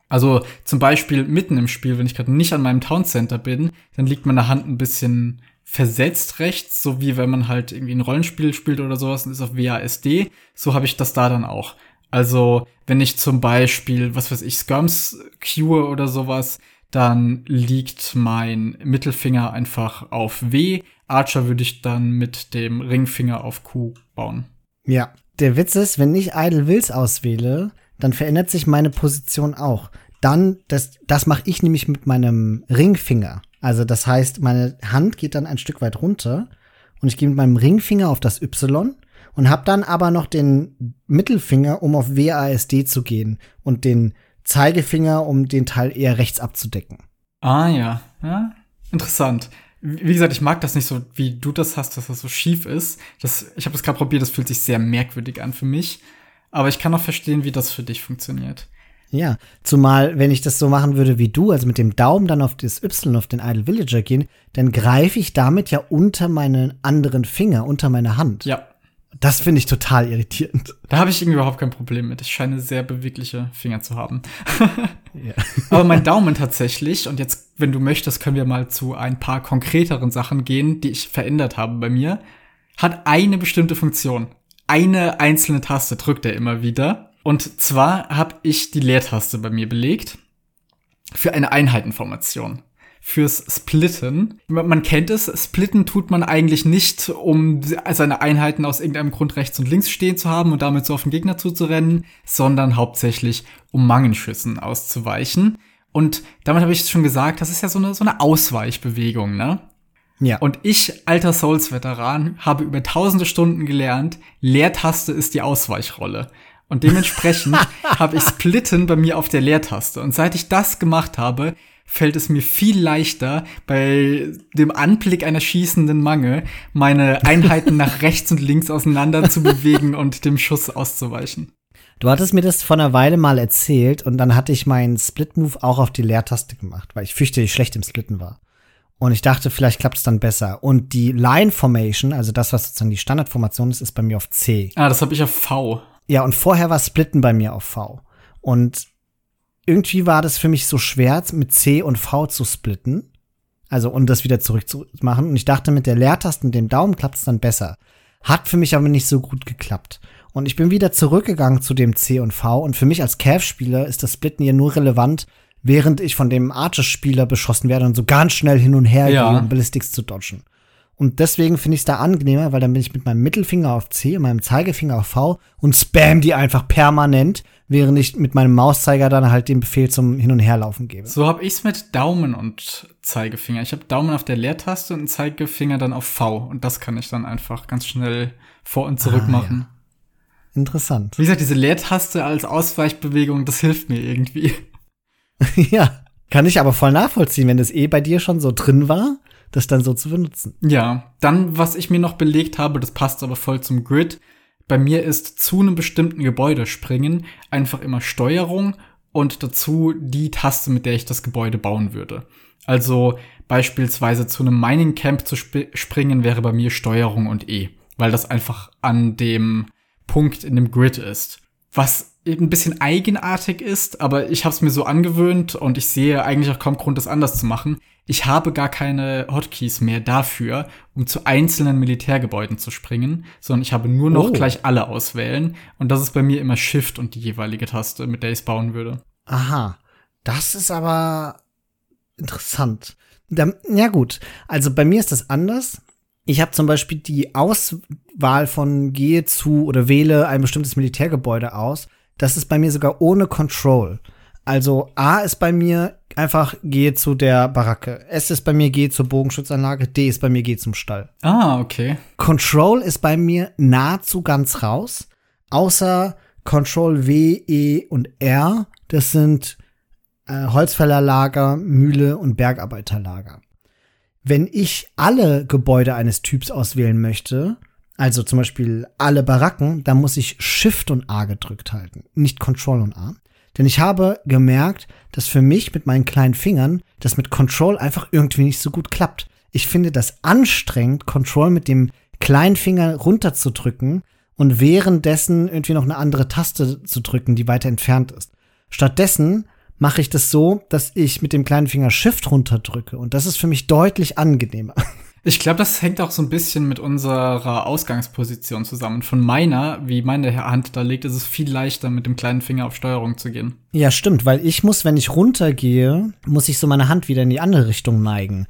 Also zum Beispiel mitten im Spiel, wenn ich gerade nicht an meinem Town Center bin, dann liegt meine Hand ein bisschen versetzt rechts, so wie wenn man halt irgendwie ein Rollenspiel spielt oder sowas und ist auf WASD. So habe ich das da dann auch. Also, wenn ich zum Beispiel, was weiß ich, Skirms cue oder sowas, dann liegt mein Mittelfinger einfach auf W. Archer würde ich dann mit dem Ringfinger auf Q bauen. Ja. Der Witz ist, wenn ich Idle Wills auswähle, dann verändert sich meine Position auch. Dann, das, das mache ich nämlich mit meinem Ringfinger. Also das heißt, meine Hand geht dann ein Stück weit runter und ich gehe mit meinem Ringfinger auf das Y und habe dann aber noch den Mittelfinger, um auf WASD zu gehen und den Zeigefinger, um den Teil eher rechts abzudecken. Ah ja, ja, interessant. Wie gesagt, ich mag das nicht so, wie du das hast, dass das so schief ist. Das, ich habe das gerade probiert, das fühlt sich sehr merkwürdig an für mich. Aber ich kann auch verstehen, wie das für dich funktioniert. Ja, zumal, wenn ich das so machen würde wie du, also mit dem Daumen dann auf das Y, auf den Idle Villager gehen, dann greife ich damit ja unter meinen anderen Finger, unter meine Hand. Ja. Das finde ich total irritierend. Da habe ich irgendwie überhaupt kein Problem mit. Ich scheine sehr bewegliche Finger zu haben. ja. Aber mein Daumen tatsächlich, und jetzt, wenn du möchtest, können wir mal zu ein paar konkreteren Sachen gehen, die ich verändert habe bei mir, hat eine bestimmte Funktion. Eine einzelne Taste drückt er immer wieder. Und zwar habe ich die Leertaste bei mir belegt für eine Einheitenformation. Fürs Splitten. Man kennt es, Splitten tut man eigentlich nicht, um seine Einheiten aus irgendeinem Grund rechts und links stehen zu haben und damit so auf den Gegner zuzurennen, sondern hauptsächlich, um Mangenschüssen auszuweichen. Und damit habe ich schon gesagt, das ist ja so eine, so eine Ausweichbewegung, ne? Ja. Und ich, alter Souls-Veteran, habe über tausende Stunden gelernt, Leertaste ist die Ausweichrolle. Und dementsprechend habe ich Splitten bei mir auf der Leertaste. Und seit ich das gemacht habe, fällt es mir viel leichter, bei dem Anblick einer schießenden Mange meine Einheiten nach rechts und links auseinander zu bewegen und dem Schuss auszuweichen. Du hattest mir das vor einer Weile mal erzählt und dann hatte ich meinen Split-Move auch auf die Leertaste gemacht, weil ich fürchterlich schlecht im Splitten war. Und ich dachte, vielleicht klappt es dann besser. Und die Line Formation, also das, was sozusagen die Standardformation ist, ist bei mir auf C. Ah, das habe ich auf V. Ja, und vorher war Splitten bei mir auf V. Und irgendwie war das für mich so schwer, mit C und V zu splitten. Also, und das wieder zurückzumachen. Und ich dachte, mit der Leertaste und dem Daumen klappt es dann besser. Hat für mich aber nicht so gut geklappt. Und ich bin wieder zurückgegangen zu dem C und V. Und für mich als Cav-Spieler ist das Splitten hier nur relevant, während ich von dem Archer-Spieler beschossen werde und so ganz schnell hin und her ja. gehe, um Ballistics zu dodgen. Und deswegen finde ich es da angenehmer, weil dann bin ich mit meinem Mittelfinger auf C und meinem Zeigefinger auf V und spam die einfach permanent, während ich mit meinem Mauszeiger dann halt den Befehl zum Hin- und Herlaufen gebe. So habe ich's mit Daumen und Zeigefinger. Ich habe Daumen auf der Leertaste und Zeigefinger dann auf V. Und das kann ich dann einfach ganz schnell vor und zurück ah, machen. Ja. Interessant. Wie gesagt, diese Leertaste als Ausweichbewegung, das hilft mir irgendwie. ja, kann ich aber voll nachvollziehen, wenn das eh bei dir schon so drin war das dann so zu benutzen. Ja, dann, was ich mir noch belegt habe, das passt aber voll zum Grid. Bei mir ist zu einem bestimmten Gebäude springen einfach immer Steuerung und dazu die Taste, mit der ich das Gebäude bauen würde. Also beispielsweise zu einem Mining Camp zu sp springen wäre bei mir Steuerung und E, weil das einfach an dem Punkt in dem Grid ist. Was ein bisschen eigenartig ist, aber ich habe es mir so angewöhnt und ich sehe eigentlich auch kaum Grund, das anders zu machen. Ich habe gar keine Hotkeys mehr dafür, um zu einzelnen Militärgebäuden zu springen, sondern ich habe nur noch oh. gleich alle auswählen und das ist bei mir immer Shift und die jeweilige Taste, mit der ich es bauen würde. Aha, das ist aber interessant. Da, ja gut, also bei mir ist das anders. Ich habe zum Beispiel die Auswahl von gehe zu oder wähle ein bestimmtes Militärgebäude aus das ist bei mir sogar ohne Control. Also A ist bei mir einfach gehe zu der Baracke. S ist bei mir gehe zur Bogenschutzanlage. D ist bei mir gehe zum Stall. Ah, okay. Control ist bei mir nahezu ganz raus. Außer Control W, E und R. Das sind äh, Holzfällerlager, Mühle und Bergarbeiterlager. Wenn ich alle Gebäude eines Typs auswählen möchte, also zum Beispiel alle Baracken, da muss ich Shift und A gedrückt halten, nicht Control und A. Denn ich habe gemerkt, dass für mich mit meinen kleinen Fingern das mit Control einfach irgendwie nicht so gut klappt. Ich finde das anstrengend, Control mit dem kleinen Finger runterzudrücken und währenddessen irgendwie noch eine andere Taste zu drücken, die weiter entfernt ist. Stattdessen mache ich das so, dass ich mit dem kleinen Finger Shift runterdrücke und das ist für mich deutlich angenehmer. Ich glaube, das hängt auch so ein bisschen mit unserer Ausgangsposition zusammen. Von meiner, wie meine Hand da liegt, ist es viel leichter, mit dem kleinen Finger auf Steuerung zu gehen. Ja, stimmt, weil ich muss, wenn ich runtergehe, muss ich so meine Hand wieder in die andere Richtung neigen.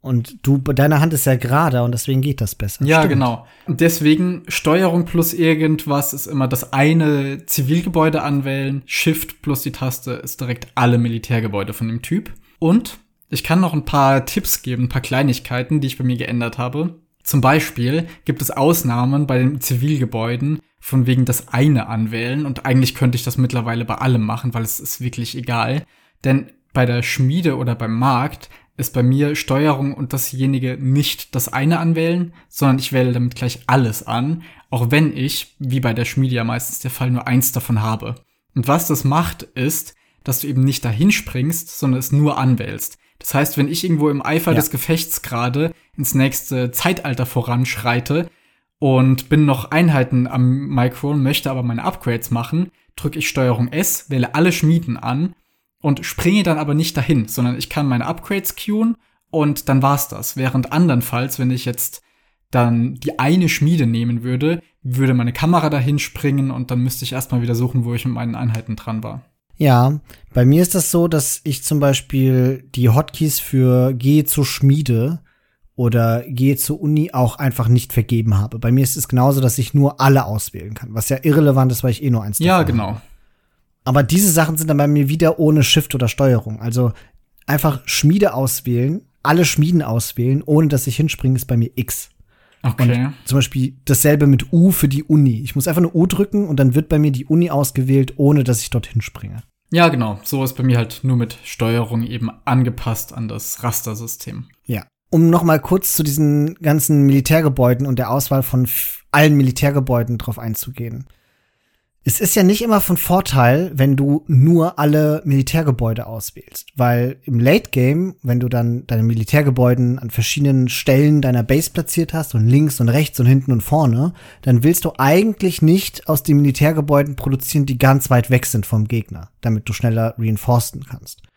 Und du, deine Hand ist ja gerade und deswegen geht das besser. Ja, Stimmt. genau. Und deswegen Steuerung plus irgendwas ist immer das eine Zivilgebäude anwählen. Shift plus die Taste ist direkt alle Militärgebäude von dem Typ. Und ich kann noch ein paar Tipps geben, ein paar Kleinigkeiten, die ich bei mir geändert habe. Zum Beispiel gibt es Ausnahmen bei den Zivilgebäuden, von wegen das eine anwählen. Und eigentlich könnte ich das mittlerweile bei allem machen, weil es ist wirklich egal. Denn bei der Schmiede oder beim Markt ist bei mir Steuerung und dasjenige nicht das eine anwählen, sondern ich wähle damit gleich alles an, auch wenn ich, wie bei der Schmiede ja meistens der Fall, nur eins davon habe. Und was das macht, ist, dass du eben nicht dahin springst, sondern es nur anwählst. Das heißt, wenn ich irgendwo im Eifer ja. des Gefechts gerade ins nächste Zeitalter voranschreite und bin noch Einheiten am Micro, möchte aber meine Upgrades machen, drücke ich Steuerung S, wähle alle Schmieden an und springe dann aber nicht dahin, sondern ich kann meine Upgrades queuen und dann war's das. Während andernfalls, wenn ich jetzt dann die eine Schmiede nehmen würde, würde meine Kamera dahin springen und dann müsste ich erstmal wieder suchen, wo ich mit meinen Einheiten dran war. Ja, bei mir ist das so, dass ich zum Beispiel die Hotkeys für Geh zur Schmiede oder Geh zur Uni auch einfach nicht vergeben habe. Bei mir ist es genauso, dass ich nur alle auswählen kann, was ja irrelevant ist, weil ich eh nur eins Ja, genau. Habe. Aber diese Sachen sind dann bei mir wieder ohne Shift oder Steuerung. Also einfach Schmiede auswählen, alle Schmieden auswählen, ohne dass ich hinspringe, ist bei mir X. Okay. Und zum Beispiel dasselbe mit U für die Uni. Ich muss einfach eine U drücken und dann wird bei mir die Uni ausgewählt, ohne dass ich dorthin springe. Ja, genau. So ist bei mir halt nur mit Steuerung eben angepasst an das Rastersystem. Ja. Um noch mal kurz zu diesen ganzen Militärgebäuden und der Auswahl von allen Militärgebäuden drauf einzugehen. Es ist ja nicht immer von Vorteil, wenn du nur alle Militärgebäude auswählst, weil im Late Game, wenn du dann deine Militärgebäuden an verschiedenen Stellen deiner Base platziert hast und links und rechts und hinten und vorne, dann willst du eigentlich nicht aus den Militärgebäuden produzieren, die ganz weit weg sind vom Gegner, damit du schneller reinforcen kannst.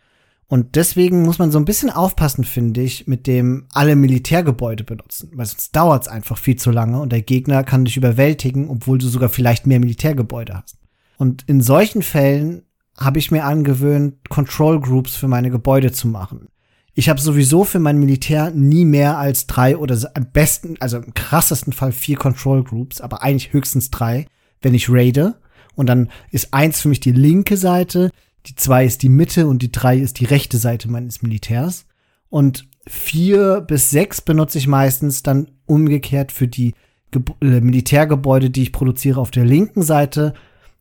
Und deswegen muss man so ein bisschen aufpassen, finde ich, mit dem alle Militärgebäude benutzen, weil sonst dauert es einfach viel zu lange und der Gegner kann dich überwältigen, obwohl du sogar vielleicht mehr Militärgebäude hast. Und in solchen Fällen habe ich mir angewöhnt, Control Groups für meine Gebäude zu machen. Ich habe sowieso für mein Militär nie mehr als drei oder am besten, also im krassesten Fall vier Control Groups, aber eigentlich höchstens drei, wenn ich raide. Und dann ist eins für mich die linke Seite, die zwei ist die Mitte und die drei ist die rechte Seite meines Militärs. Und vier bis sechs benutze ich meistens dann umgekehrt für die Ge äh, Militärgebäude, die ich produziere auf der linken Seite.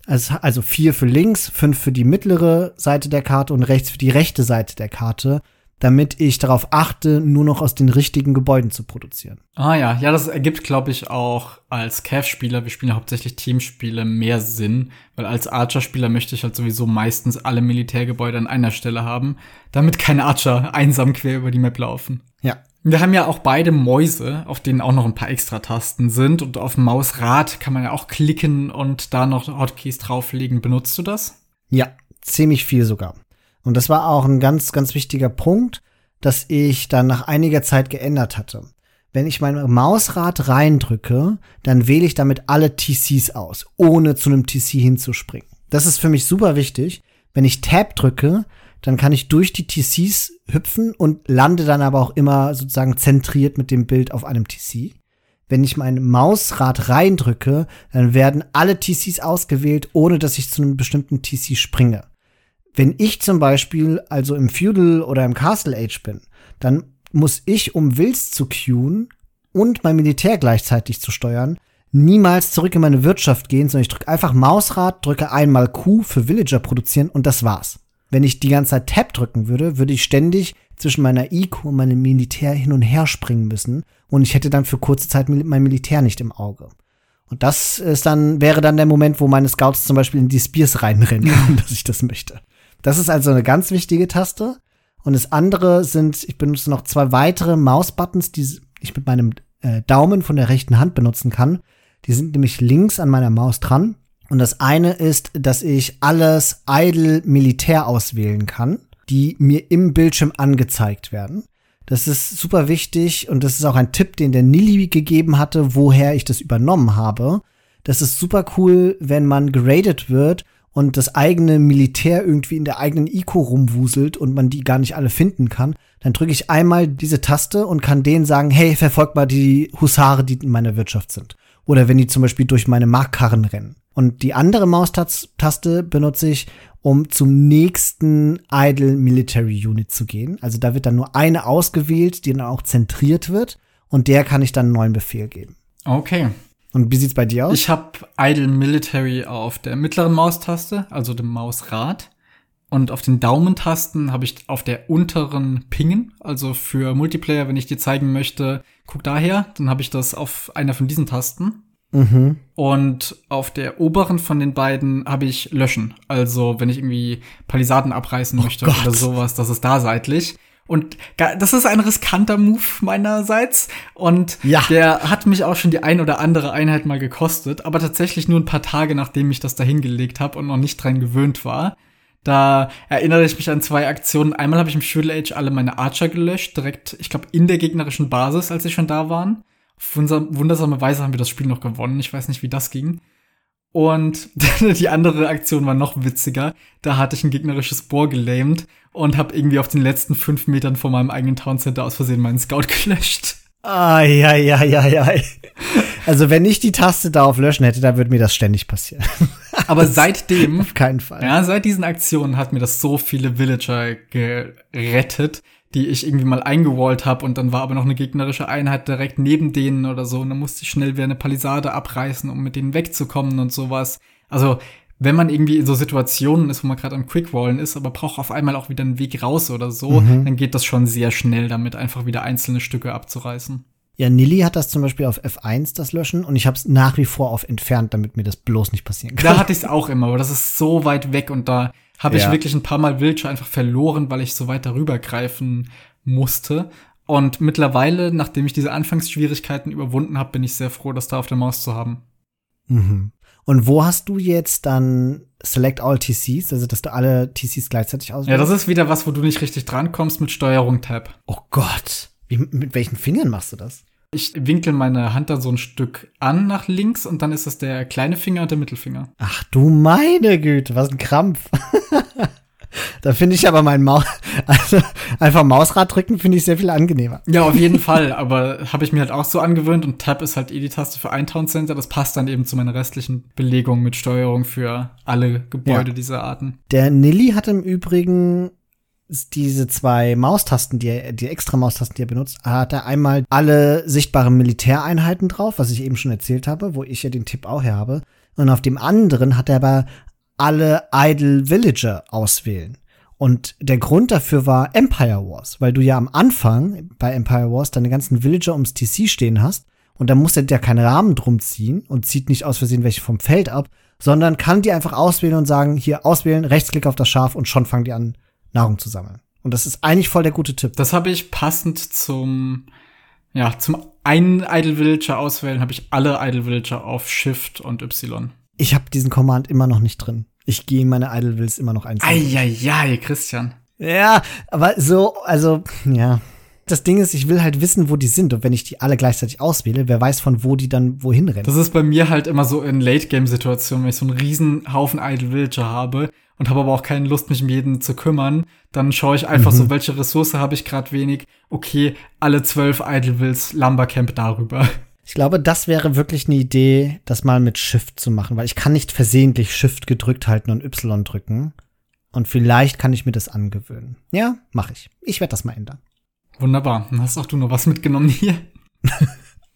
Also, also vier für links, fünf für die mittlere Seite der Karte und rechts für die rechte Seite der Karte damit ich darauf achte, nur noch aus den richtigen Gebäuden zu produzieren. Ah ja, ja, das ergibt, glaube ich, auch als Cav-Spieler, wir spielen ja hauptsächlich Teamspiele, mehr Sinn, weil als Archer-Spieler möchte ich halt sowieso meistens alle Militärgebäude an einer Stelle haben, damit keine Archer einsam quer über die Map laufen. Ja. Wir haben ja auch beide Mäuse, auf denen auch noch ein paar Extra-Tasten sind und auf dem Mausrad kann man ja auch klicken und da noch Hotkeys drauflegen. Benutzt du das? Ja, ziemlich viel sogar. Und das war auch ein ganz, ganz wichtiger Punkt, dass ich dann nach einiger Zeit geändert hatte. Wenn ich mein Mausrad reindrücke, dann wähle ich damit alle TCs aus, ohne zu einem TC hinzuspringen. Das ist für mich super wichtig. Wenn ich Tab drücke, dann kann ich durch die TCs hüpfen und lande dann aber auch immer sozusagen zentriert mit dem Bild auf einem TC. Wenn ich mein Mausrad reindrücke, dann werden alle TCs ausgewählt, ohne dass ich zu einem bestimmten TC springe. Wenn ich zum Beispiel also im Feudal oder im Castle Age bin, dann muss ich, um Wills zu queuen und mein Militär gleichzeitig zu steuern, niemals zurück in meine Wirtschaft gehen, sondern ich drücke einfach Mausrad, drücke einmal Q für Villager produzieren und das war's. Wenn ich die ganze Zeit Tab drücken würde, würde ich ständig zwischen meiner IQ und meinem Militär hin und her springen müssen und ich hätte dann für kurze Zeit mein Militär nicht im Auge. Und das ist dann, wäre dann der Moment, wo meine Scouts zum Beispiel in die Spears reinrennen, dass ich das möchte. Das ist also eine ganz wichtige Taste. Und das andere sind, ich benutze noch zwei weitere Mausbuttons, die ich mit meinem äh, Daumen von der rechten Hand benutzen kann. Die sind nämlich links an meiner Maus dran. Und das eine ist, dass ich alles idle Militär auswählen kann, die mir im Bildschirm angezeigt werden. Das ist super wichtig und das ist auch ein Tipp, den der Nili gegeben hatte, woher ich das übernommen habe. Das ist super cool, wenn man geradet wird und das eigene Militär irgendwie in der eigenen ICO rumwuselt und man die gar nicht alle finden kann, dann drücke ich einmal diese Taste und kann denen sagen, hey, verfolgt mal die Husare, die in meiner Wirtschaft sind. Oder wenn die zum Beispiel durch meine Markkarren rennen. Und die andere Maustaste benutze ich, um zum nächsten Idle Military Unit zu gehen. Also da wird dann nur eine ausgewählt, die dann auch zentriert wird. Und der kann ich dann einen neuen Befehl geben. Okay. Und wie sieht's bei dir aus? Ich habe Idle Military auf der mittleren Maustaste, also dem Mausrad. Und auf den Daumentasten habe ich auf der unteren Pingen, also für Multiplayer, wenn ich dir zeigen möchte, guck daher, dann habe ich das auf einer von diesen Tasten. Mhm. Und auf der oberen von den beiden habe ich Löschen. Also wenn ich irgendwie Palisaden abreißen möchte Gott. oder sowas, das ist da seitlich. Und das ist ein riskanter Move meinerseits. Und Ja. der hat mich auch schon die ein oder andere Einheit mal gekostet, aber tatsächlich nur ein paar Tage, nachdem ich das da hingelegt habe und noch nicht dran gewöhnt war. Da erinnere ich mich an zwei Aktionen. Einmal habe ich im Shrill Age alle meine Archer gelöscht, direkt, ich glaube, in der gegnerischen Basis, als sie schon da waren. Auf wundersame Weise haben wir das Spiel noch gewonnen. Ich weiß nicht, wie das ging. Und die andere Aktion war noch witziger. Da hatte ich ein gegnerisches Bohr gelähmt und habe irgendwie auf den letzten fünf Metern von meinem eigenen Town Center aus Versehen meinen Scout gelöscht. Ai, Also wenn ich die Taste da auf löschen hätte, dann würde mir das ständig passieren. Aber seitdem Auf keinen Fall. Ja, seit diesen Aktionen hat mir das so viele Villager gerettet, die ich irgendwie mal eingewallt habe und dann war aber noch eine gegnerische Einheit direkt neben denen oder so und dann musste ich schnell wieder eine Palisade abreißen, um mit denen wegzukommen und sowas. Also, wenn man irgendwie in so Situationen ist, wo man gerade am Quickwallen ist, aber braucht auf einmal auch wieder einen Weg raus oder so, dann geht das schon sehr schnell damit, einfach wieder einzelne Stücke abzureißen. Ja, Nilly hat das zum Beispiel auf F1, das Löschen, und ich habe es nach wie vor auf entfernt, damit mir das bloß nicht passieren kann. Da hatte ich es auch immer, aber das ist so weit weg und da habe ich Ja. wirklich ein paar Mal Villager einfach verloren, weil ich so weit darüber greifen musste. Und mittlerweile, nachdem ich diese Anfangsschwierigkeiten überwunden habe, bin ich sehr froh, das da auf der Maus zu haben. Mhm. Und wo hast du jetzt dann Select All TCs, also dass du alle TCs gleichzeitig auswählst? Ja, das ist wieder was, wo du nicht richtig drankommst mit Steuerung Tab. oh Gott. Wie, mit welchen Fingern machst du das? Ich winkel meine Hand dann so ein Stück an nach links und dann ist es der kleine Finger und der Mittelfinger. Ach du meine Güte, was ein Krampf. da finde ich aber mein Maus, also einfach Mausrad drücken finde ich sehr viel angenehmer. Ja, auf jeden Fall, aber habe ich mir halt auch so angewöhnt und Tab ist halt eh die Taste für ein Town Center. Das passt dann eben zu meiner restlichen Belegung mit Steuerung für alle Gebäude Ja. dieser Arten. Der Nilly hat im Übrigen diese zwei Maustasten, die er, die extra Maustasten, die er benutzt, hat er einmal alle sichtbaren Militäreinheiten drauf, was ich eben schon erzählt habe, wo ich ja den Tipp auch her habe. Und auf dem anderen hat er aber alle Idle Villager auswählen. Und der Grund dafür war Empire Wars, weil du ja am Anfang bei Empire Wars deine ganzen Villager ums TC stehen hast und dann muss er der keinen Rahmen drum ziehen und zieht nicht aus Versehen welche vom Feld ab, sondern kann die einfach auswählen und sagen, hier auswählen, Rechtsklick auf das Schaf und schon fangen die an, Nahrung zu sammeln. Und das ist eigentlich voll der gute Tipp. Das habe ich passend zum, ja, zum einen Idle Villager auswählen, habe ich alle Idle Villager auf Shift und Y. Ich habe diesen Command immer noch nicht drin. Ich gehe in meine Idle Wills immer noch einzeln. Eieiei, Christian. Ja, aber so, also, ja. Das Ding ist, ich will halt wissen, wo die sind. Und wenn ich die alle gleichzeitig auswähle, wer weiß, von wo die dann wohin rennen. Das ist bei mir halt immer so in Late-Game-Situationen, wenn ich so einen riesen Haufen Idle Villager habe und habe aber auch keine Lust, mich um jeden zu kümmern, dann schaue ich einfach so, welche Ressource habe ich gerade wenig. Okay, alle zwölf Idle Wills Lumbercamp darüber. Ich glaube, das wäre wirklich eine Idee, das mal mit Shift zu machen, weil ich kann nicht versehentlich Shift gedrückt halten und Y drücken. Und vielleicht kann ich mir das angewöhnen. Ja, mache ich. Ich werde das mal ändern. Wunderbar. Dann hast auch du noch was mitgenommen hier.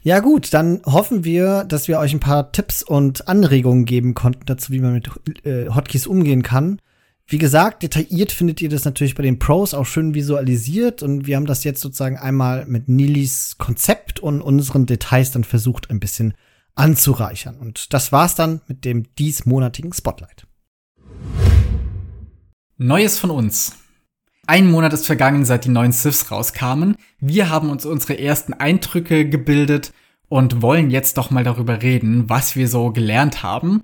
Ja gut, dann hoffen wir, dass wir euch ein paar Tipps und Anregungen geben konnten dazu, wie man mit äh, Hotkeys umgehen kann. Wie gesagt, detailliert findet ihr das natürlich bei den Pros auch schön visualisiert und wir haben das jetzt sozusagen einmal mit Nilis Konzept und unseren Details dann versucht ein bisschen anzureichern. Und das war's dann mit dem diesmonatigen Spotlight. Neues von uns. Ein Monat ist vergangen, seit die neuen Siths rauskamen. Wir haben uns unsere ersten Eindrücke gebildet und wollen jetzt doch mal darüber reden, was wir so gelernt haben.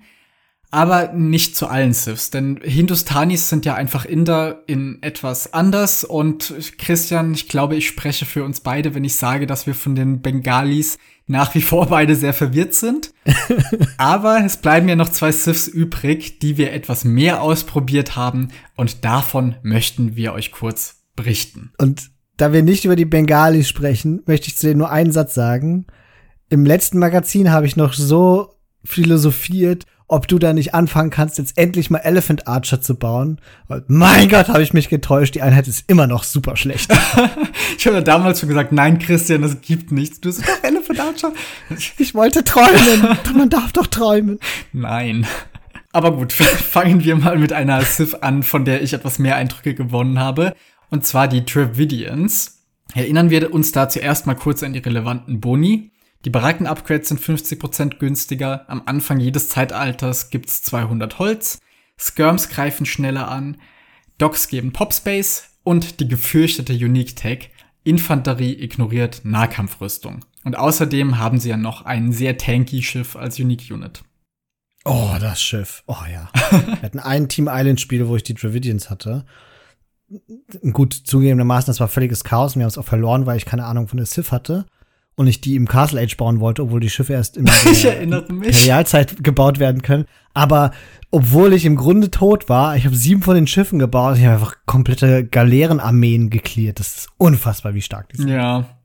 Aber nicht zu allen Siths, denn Hindustanis sind ja einfach Inder in etwas anders und Christian, ich glaube, ich spreche für uns beide, wenn ich sage, dass wir von den Bengalis nach wie vor beide sehr verwirrt sind. Aber es bleiben ja noch zwei Siths übrig, die wir etwas mehr ausprobiert haben und davon möchten wir euch kurz berichten. Und da wir nicht über die Bengalis sprechen, möchte ich zu denen nur einen Satz sagen. Im letzten Magazin habe ich noch so philosophiert, ob du da nicht anfangen kannst, jetzt endlich mal Elephant Archer zu bauen. Und mein Gott, habe ich mich getäuscht. Die Einheit ist immer noch super schlecht. Ich habe ja damals schon gesagt, nein, Christian, das gibt nichts. Du bist Elephant Archer. Ich wollte träumen. Man darf doch träumen. Nein. Aber gut, fangen wir mal mit einer Sith an, von der ich etwas mehr Eindrücke gewonnen habe. Und zwar die Dravidians. Erinnern wir uns da zuerst mal kurz an die relevanten Boni. Die Baracken-Upgrades sind 50% günstiger. Am Anfang jedes Zeitalters gibt's 200 Holz. Skirms greifen schneller an. Docks geben Popspace. Und die gefürchtete Unique Tech. Infanterie ignoriert Nahkampfrüstung. Und außerdem haben sie ja noch ein sehr tanky Schiff als Unique Unit. Oh, das Schiff. Oh ja. Wir hatten ein Team Island Spiel, wo ich die Dravidians hatte. Gut, zugegebenermaßen, das war völliges Chaos. Wir haben es auch verloren, weil ich keine Ahnung von der Sith hatte. Und ich die im Castle Age bauen wollte, obwohl die Schiffe erst in der Imperialzeit gebaut werden können. Aber obwohl ich im Grunde tot war, ich habe sieben von den Schiffen gebaut, ich habe einfach komplette Galeerenarmeen geklärt. Das ist unfassbar, wie stark die sind. Ja.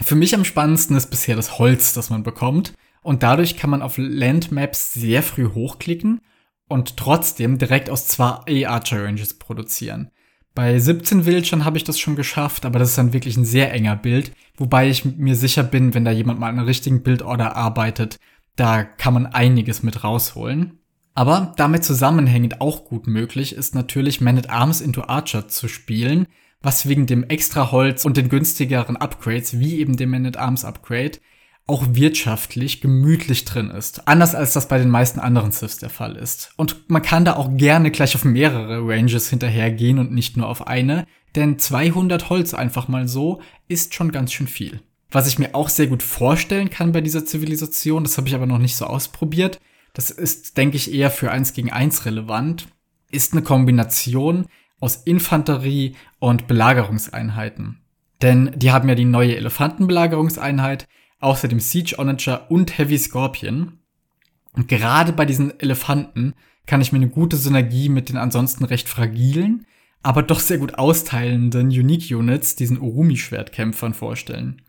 Für mich am spannendsten ist bisher das Holz, das man bekommt. Und dadurch kann man auf Landmaps sehr früh hochklicken und trotzdem direkt aus zwei A-Archer Ranges produzieren. Bei 17 Wildschern habe ich das schon geschafft, aber das ist dann wirklich ein sehr enger Bild, wobei ich mir sicher bin, wenn da jemand mal an einer richtigen Bildorder arbeitet, da kann man einiges mit rausholen. Aber damit zusammenhängend auch gut möglich ist natürlich Man at Arms into Archer zu spielen, was wegen dem extra Holz und den günstigeren Upgrades, wie eben dem Man at Arms Upgrade, auch wirtschaftlich gemütlich drin ist. Anders als das bei den meisten anderen Siths der Fall ist. Und man kann da auch gerne gleich auf mehrere Ranges hinterhergehen und nicht nur auf eine, denn 200 Holz einfach mal so ist schon ganz schön viel. Was ich mir auch sehr gut vorstellen kann bei dieser Zivilisation, das habe ich aber noch nicht so ausprobiert, das ist, denke ich, eher für eins gegen eins relevant, ist eine Kombination aus Infanterie und Belagerungseinheiten. Denn die haben ja die neue Elefantenbelagerungseinheit, außerdem Siege Onager und Heavy Scorpion. Und gerade bei diesen Elefanten kann ich mir eine gute Synergie mit den ansonsten recht fragilen, aber doch sehr gut austeilenden Unique Units, diesen Urumi-Schwertkämpfern vorstellen.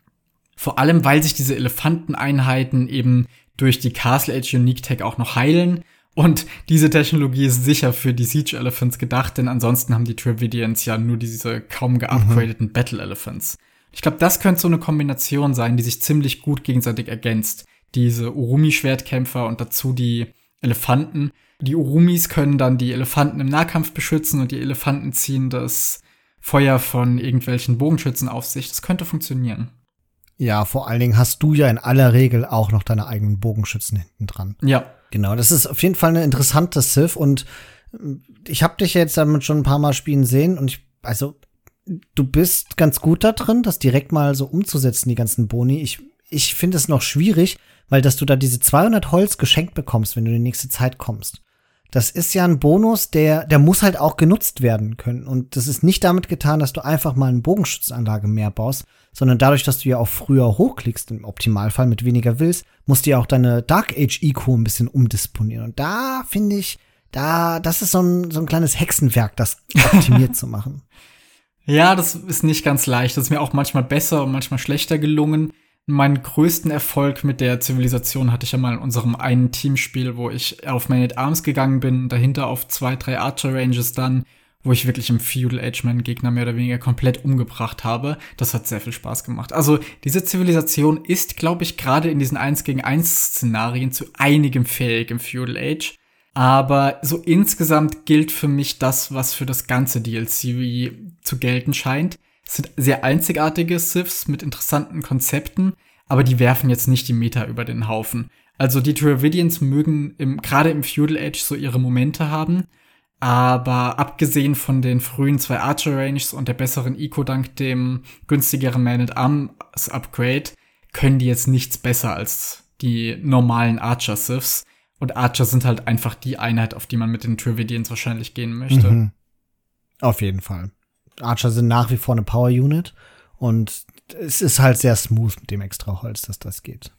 Vor allem, weil sich diese Elefanteneinheiten eben durch die Castle Age Unique Tech auch noch heilen. Und diese Technologie ist sicher für die Siege Elephants gedacht, denn ansonsten haben die Travidians ja nur diese kaum geupgradeten mhm. Battle Elephants. Ich glaube, das könnte so eine Kombination sein, die sich ziemlich gut gegenseitig ergänzt. Diese Urumi-Schwertkämpfer und dazu die Elefanten. Die Urumis können dann die Elefanten im Nahkampf beschützen und die Elefanten ziehen das Feuer von irgendwelchen Bogenschützen auf sich. Das könnte funktionieren. Ja, vor allen Dingen hast du ja in aller Regel auch noch deine eigenen Bogenschützen hinten dran. Ja. Genau, das ist auf jeden Fall eine interessante Sith und äh, ich habe dich jetzt damit schon ein paar Mal spielen sehen und ich, also du bist ganz gut da drin, das direkt mal so umzusetzen, die ganzen Boni. Ich, ich finde es noch schwierig, weil dass du da diese 200 Holz geschenkt bekommst, wenn du in die nächste Zeit kommst. Das ist ja ein Bonus, der, der muss halt auch genutzt werden können. Und das ist nicht damit getan, dass du einfach mal eine Bogenschützanlage mehr baust, sondern dadurch, dass du ja auch früher hochklickst, im Optimalfall mit weniger Wills, musst du ja auch deine Dark Age Eco ein bisschen umdisponieren. Und da finde ich, da, das ist so ein, so ein kleines Hexenwerk, das optimiert zu machen. Ja, das ist nicht ganz leicht. Das ist mir auch manchmal besser und manchmal schlechter gelungen. Meinen größten Erfolg mit der Zivilisation hatte ich ja mal in unserem einen Teamspiel, wo ich auf Man at Arms gegangen bin, dahinter auf zwei, drei Archer Ranges dann, wo ich wirklich im Feudal Age meinen Gegner mehr oder weniger komplett umgebracht habe. Das hat sehr viel Spaß gemacht. Also diese Zivilisation ist, glaube ich, gerade in diesen 1 gegen 1 Szenarien zu einigem fähig im Feudal Age. Aber so insgesamt gilt für mich das, was für das ganze DLC zu gelten scheint. Es sind sehr einzigartige Siths mit interessanten Konzepten, aber die werfen jetzt nicht die Meta über den Haufen. Also die Dravidians mögen im, gerade im Feudal Age so ihre Momente haben, aber abgesehen von den frühen zwei Archer Ranges und der besseren Eco dank dem günstigeren Man at Arms Upgrade können die jetzt nichts besser als die normalen Archer Siths. Und Archer sind halt einfach die Einheit, auf die man mit den Dravidians wahrscheinlich gehen möchte. Mhm. Auf jeden Fall. Archer sind nach wie vor eine Power Unit und es ist halt sehr smooth mit dem extra Holz, dass das geht.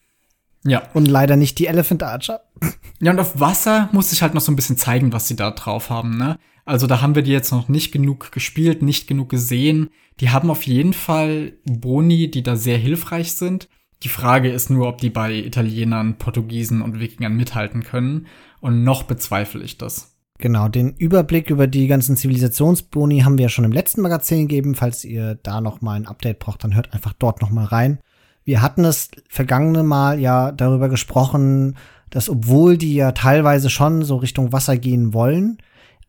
Ja. Und leider nicht die Elephant Archer. Ja, und auf Wasser muss ich halt noch so ein bisschen zeigen, was sie da drauf haben, ne? Also da haben wir die jetzt noch nicht genug gespielt, nicht genug gesehen. Die haben auf jeden Fall Boni, die da sehr hilfreich sind. Die Frage ist nur, ob die bei Italienern, Portugiesen und Wikingern mithalten können. Und noch bezweifle ich das. Genau, den Überblick über die ganzen Zivilisationsboni haben wir ja schon im letzten Magazin gegeben. Falls ihr da noch mal ein Update braucht, dann hört einfach dort noch mal rein. Wir hatten es vergangene Mal ja darüber gesprochen, dass obwohl die ja teilweise schon so Richtung Wasser gehen wollen,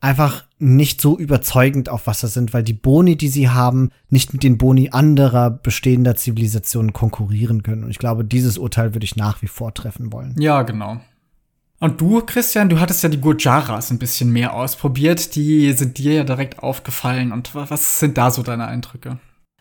einfach nicht so überzeugend auf Wasser sind, weil die Boni, die sie haben, nicht mit den Boni anderer bestehender Zivilisationen konkurrieren können. Und ich glaube, dieses Urteil würde ich nach wie vor treffen wollen. Ja, genau. Und du, Christian, du hattest ja die Gujaras ein bisschen mehr ausprobiert. Die sind dir ja direkt aufgefallen. Und was sind da so deine Eindrücke?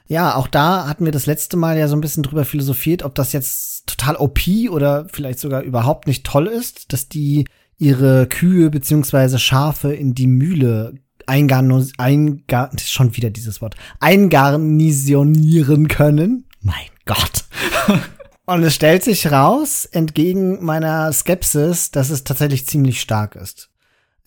Ja, auch da hatten wir das letzte Mal ja so ein bisschen drüber philosophiert, ob das jetzt total OP oder vielleicht sogar überhaupt nicht toll ist, dass die ihre Kühe beziehungsweise Schafe in die Mühle eingarn, eingar, schon wieder dieses Wort, eingarnisionieren können. Mein Gott. Und es stellt sich raus, entgegen meiner Skepsis, dass es tatsächlich ziemlich stark ist.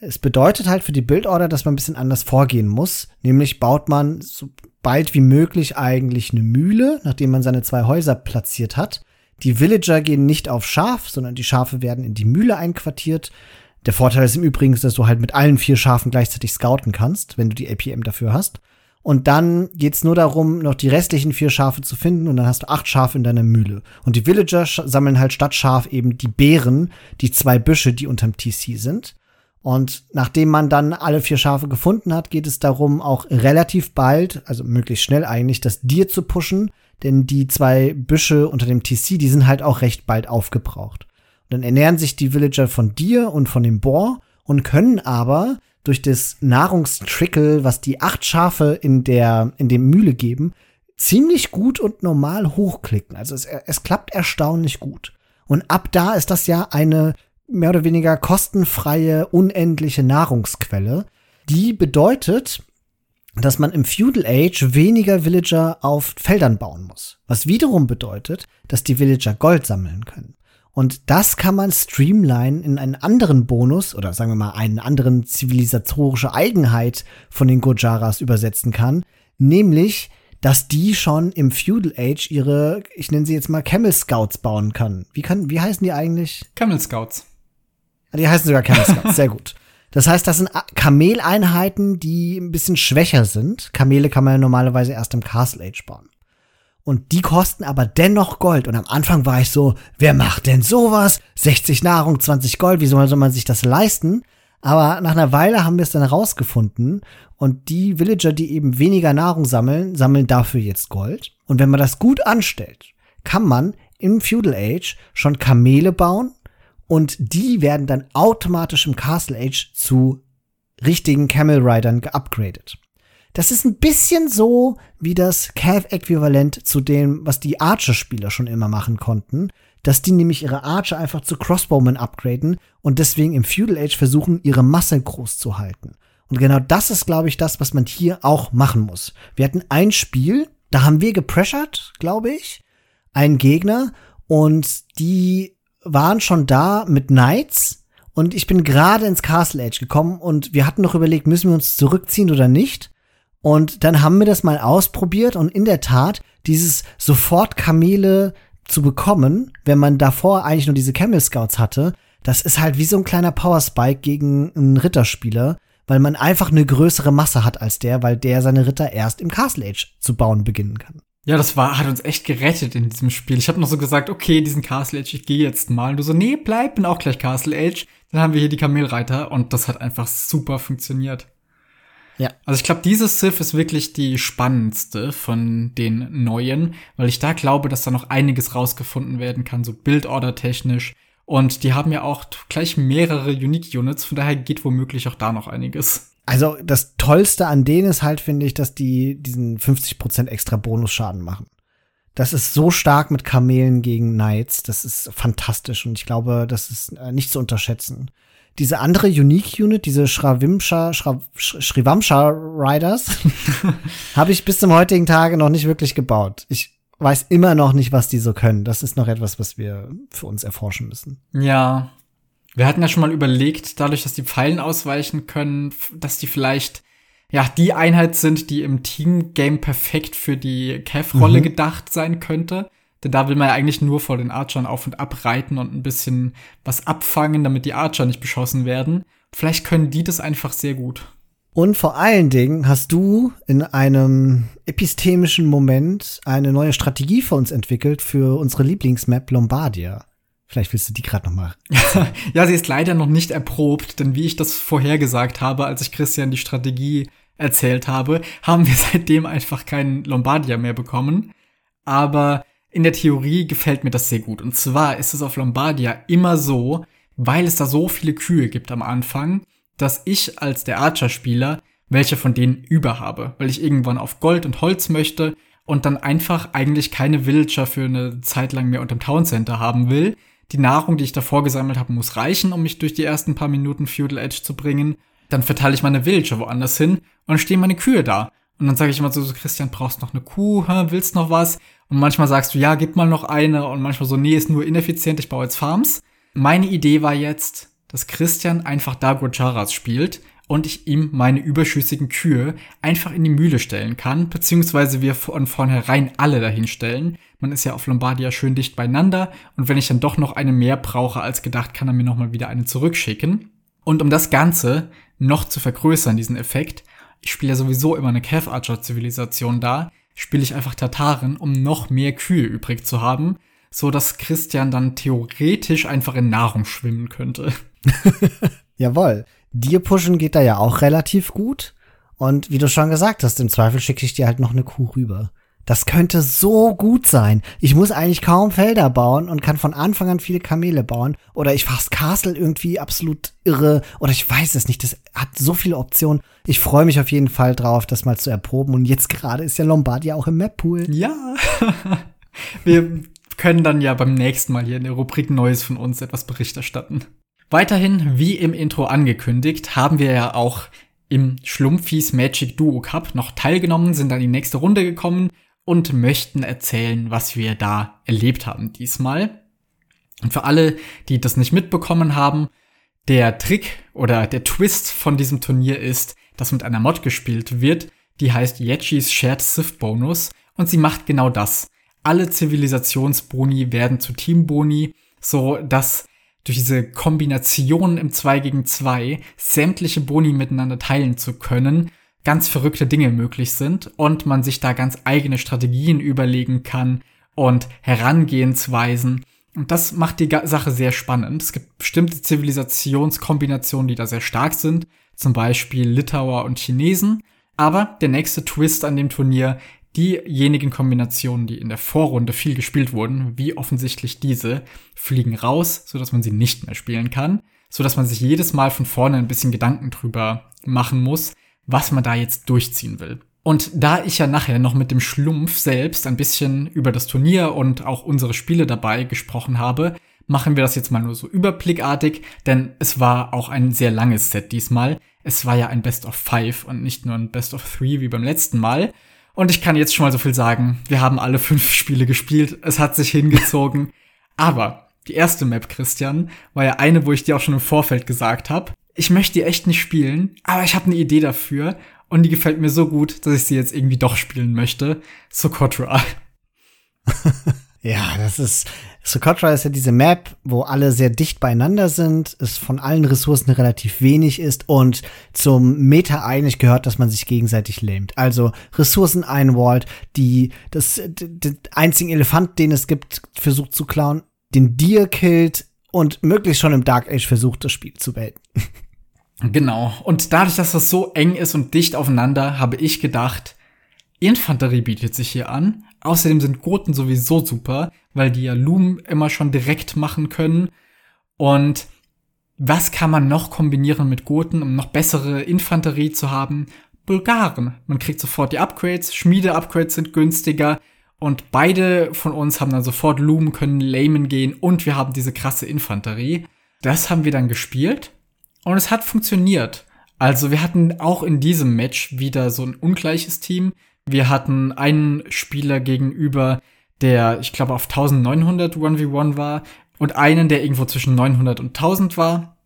Es bedeutet halt für die Bildorder, dass man ein bisschen anders vorgehen muss. Nämlich baut man so bald wie möglich eigentlich eine Mühle, nachdem man seine zwei Häuser platziert hat. Die Villager gehen nicht auf Schaf, sondern die Schafe werden in die Mühle einquartiert. Der Vorteil ist im Übrigen, dass du halt mit allen vier Schafen gleichzeitig scouten kannst, wenn du die APM dafür hast. Und dann geht's nur darum, noch die restlichen vier Schafe zu finden und dann hast du acht Schafe in deiner Mühle. Und die Villager sammeln halt statt Schaf eben die Beeren, die zwei Büsche, die unterm TC sind. Und nachdem man dann alle vier Schafe gefunden hat, geht es darum, auch relativ bald, also möglichst schnell eigentlich, das Dir zu pushen, denn die zwei Büsche unter dem TC, die sind halt auch recht bald aufgebraucht. Und dann ernähren sich die Villager von dir und von dem Boar und können aber durch das Nahrungstrickle, was die acht Schafe in der, in dem Mühle geben, ziemlich gut und normal hochklicken. Also es, es klappt erstaunlich gut. Und ab da ist das ja eine mehr oder weniger kostenfreie, unendliche Nahrungsquelle. Die bedeutet, dass man im Feudal Age weniger Villager auf Feldern bauen muss. Was wiederum bedeutet, dass die Villager Gold sammeln können. Und das kann man streamline in einen anderen Bonus oder sagen wir mal einen anderen zivilisatorische Eigenheit von den Gojaras übersetzen kann, nämlich dass die schon im Feudal Age ihre, ich nenne sie jetzt mal Camel Scouts bauen kann. Wie kann, wie heißen die eigentlich? Camel Scouts. Die heißen sogar Camel Scouts, sehr gut. Das heißt, das sind Kameleinheiten, die ein bisschen schwächer sind. Kamele kann man ja normalerweise erst im Castle Age bauen. Und die kosten aber dennoch Gold. Und am Anfang war ich so, wer macht denn sowas? 60 Nahrung, 20 Gold, wie soll man sich das leisten? Aber nach einer Weile haben wir es dann rausgefunden. Und die Villager, die eben weniger Nahrung sammeln, sammeln dafür jetzt Gold. Und wenn man das gut anstellt, kann man im Feudal Age schon Kamele bauen, und die werden dann automatisch im Castle Age zu richtigen Camel Riders geupgradet. Das ist ein bisschen so wie das Cav-Äquivalent zu dem, was die Archer-Spieler schon immer machen konnten, dass die nämlich ihre Archer einfach zu Crossbowmen upgraden und deswegen im Feudal Age versuchen, ihre Masse groß zu halten. Und genau das ist, glaube ich, das, was man hier auch machen muss. Wir hatten ein Spiel, da haben wir gepressured, glaube ich, einen Gegner und die waren schon da mit Knights und ich bin gerade ins Castle Age gekommen und wir hatten noch überlegt, müssen wir uns zurückziehen oder nicht? Und dann haben wir das mal ausprobiert und in der Tat dieses sofort Kamele zu bekommen, wenn man davor eigentlich nur diese Camel Scouts hatte, das ist halt wie so ein kleiner Power Spike gegen einen Ritterspieler, weil man einfach eine größere Masse hat als der, weil der seine Ritter erst im Castle Age zu bauen beginnen kann. Ja, das war, hat uns echt gerettet in diesem Spiel. Ich habe noch so gesagt, okay, diesen Castle Age, ich gehe jetzt mal. Und du so, nee, bleib, bin auch gleich Castle Age. Dann haben wir hier die Kamelreiter und das hat einfach super funktioniert. Ja. Also ich glaube, dieses Civ ist wirklich die spannendste von den neuen, weil ich da glaube, dass da noch einiges rausgefunden werden kann, so Bildorder technisch. Und die haben ja auch gleich mehrere Unique Units, von daher geht womöglich auch da noch einiges. Also das Tollste an denen ist halt, finde ich, dass die diesen 50% extra Bonusschaden machen. Das ist so stark mit Kamelen gegen Knights. Das ist fantastisch und ich glaube, das ist äh, nicht zu unterschätzen. Diese andere Unique Unit, diese Shravimsha, Shrivamsha Riders, habe ich bis zum heutigen Tage noch nicht wirklich gebaut. Ich weiß immer noch nicht, was die so können. Das ist noch etwas, was wir für uns erforschen müssen. Ja, wir hatten ja schon mal überlegt, dadurch, dass die Pfeilen ausweichen können, dass die vielleicht ja die Einheit sind, die im Team-Game perfekt für die Cav-Rolle mhm. gedacht sein könnte. Denn da will man ja eigentlich nur vor den Archern auf und ab reiten und ein bisschen was abfangen, damit die Archer nicht beschossen werden. Vielleicht können die das einfach sehr gut. Und vor allen Dingen hast du in einem epistemischen Moment eine neue Strategie für uns entwickelt für unsere Lieblingsmap Lombardia. Vielleicht willst du die gerade noch mal. ja, sie ist leider noch nicht erprobt, denn wie ich das vorhergesagt habe, als ich Christian die Strategie erzählt habe, haben wir seitdem einfach keinen Lombardia mehr bekommen. Aber in der Theorie gefällt mir das sehr gut. Und zwar ist es auf Lombardia immer so, weil es da so viele Kühe gibt am Anfang, dass ich als der Archer-Spieler welche von denen über habe, weil ich irgendwann auf Gold und Holz möchte und dann einfach eigentlich keine Villager für eine Zeit lang mehr unterm Town Center haben will. Die Nahrung, die ich davor gesammelt habe, muss reichen, um mich durch die ersten paar Minuten Feudal Edge zu bringen. Dann verteile ich meine Villager woanders hin und stehen meine Kühe da. Und dann sage ich immer so, so, Christian, brauchst noch eine Kuh, willst noch was? Und manchmal sagst du, ja, gib mal noch eine. Und manchmal so, nee, ist nur ineffizient, ich baue jetzt Farms. Meine Idee war jetzt, dass Christian einfach Dago Charas spielt und ich ihm meine überschüssigen Kühe einfach in die Mühle stellen kann, beziehungsweise wir von vornherein alle dahin stellen. Man ist ja auf Lombardia schön dicht beieinander und wenn ich dann doch noch eine mehr brauche als gedacht, kann er mir nochmal wieder eine zurückschicken. Und um das Ganze noch zu vergrößern, diesen Effekt, ich spiele ja sowieso immer eine Cav Archer Zivilisation da, spiele ich einfach Tataren, um noch mehr Kühe übrig zu haben, so dass Christian dann theoretisch einfach in Nahrung schwimmen könnte. Jawoll. Dir pushen geht da ja auch relativ gut. Und wie du schon gesagt hast, im Zweifel schicke ich dir halt noch eine Kuh rüber. Das könnte so gut sein. Ich muss eigentlich kaum Felder bauen und kann von Anfang an viele Kamele bauen. Oder ich fast Castle irgendwie absolut irre. Oder ich weiß es nicht. Das hat so viele Optionen. Ich freue mich auf jeden Fall drauf, das mal zu erproben. Und jetzt gerade ist ja Lombardia auch im Map-Pool. Ja. Wir können dann ja beim nächsten Mal hier in der Rubrik Neues von uns etwas Bericht erstatten. Weiterhin, wie im Intro angekündigt, haben wir ja auch im Schlumpfis Magic Duo Cup noch teilgenommen, sind dann die nächste Runde gekommen und möchten erzählen, was wir da erlebt haben diesmal. Und für alle, die das nicht mitbekommen haben, der Trick oder der Twist von diesem Turnier ist, dass mit einer Mod gespielt wird, die heißt Yechis Shared Civ Bonus und sie macht genau das. Alle Zivilisationsboni werden zu Teamboni, so dass durch diese Kombination im 2 gegen 2 sämtliche Boni miteinander teilen zu können, ganz verrückte Dinge möglich sind und man sich da ganz eigene Strategien überlegen kann und Herangehensweisen. Und das macht die Sache sehr spannend. Es gibt bestimmte Zivilisationskombinationen, die da sehr stark sind, zum Beispiel Litauer und Chinesen. Aber der nächste Twist an dem Turnier diejenigen Kombinationen, die in der Vorrunde viel gespielt wurden, wie offensichtlich diese, fliegen raus, sodass man sie nicht mehr spielen kann, sodass man sich jedes Mal von vorne ein bisschen Gedanken drüber machen muss, was man da jetzt durchziehen will. Und da ich ja nachher noch mit dem Schlumpf selbst ein bisschen über das Turnier und auch unsere Spiele dabei gesprochen habe, machen wir das jetzt mal nur so überblickartig, denn es war auch ein sehr langes Set diesmal. Es war ja ein Best of Five und nicht nur ein Best of Three wie beim letzten Mal. Und ich kann jetzt schon mal so viel sagen. Wir haben alle fünf Spiele gespielt. Es hat sich hingezogen. Aber die erste Map, Christian, war ja eine, wo ich dir auch schon im Vorfeld gesagt habe, ich möchte die echt nicht spielen, aber ich habe eine Idee dafür und die gefällt mir so gut, dass ich sie jetzt irgendwie doch spielen möchte. Socotra. ja, das ist Socotra ist ja diese Map, wo alle sehr dicht beieinander sind, es von allen Ressourcen relativ wenig ist und zum Meta eigentlich gehört, dass man sich gegenseitig lähmt. Also Ressourcen einwallt, die das den einzigen Elefant, den es gibt, versucht zu klauen, den Deer killt und möglichst schon im Dark Age versucht, das Spiel zu beenden. Genau. Und dadurch, dass das so eng ist und dicht aufeinander, habe ich gedacht, Infanterie bietet sich hier an. Außerdem sind Goten sowieso super, weil die ja Loom immer schon direkt machen können. Und was kann man noch kombinieren mit Goten, um noch bessere Infanterie zu haben? Bulgaren. Man kriegt sofort die Upgrades, Schmiede-Upgrades sind günstiger und beide von uns haben dann sofort Loom, können Layman gehen und wir haben diese krasse Infanterie. Das haben wir dann gespielt und es hat funktioniert. Also wir hatten auch in diesem Match wieder so ein ungleiches Team. Wir hatten einen Spieler gegenüber, der, ich glaube, auf 1900 1v1 war und einen, der irgendwo zwischen 900 und 1000 war.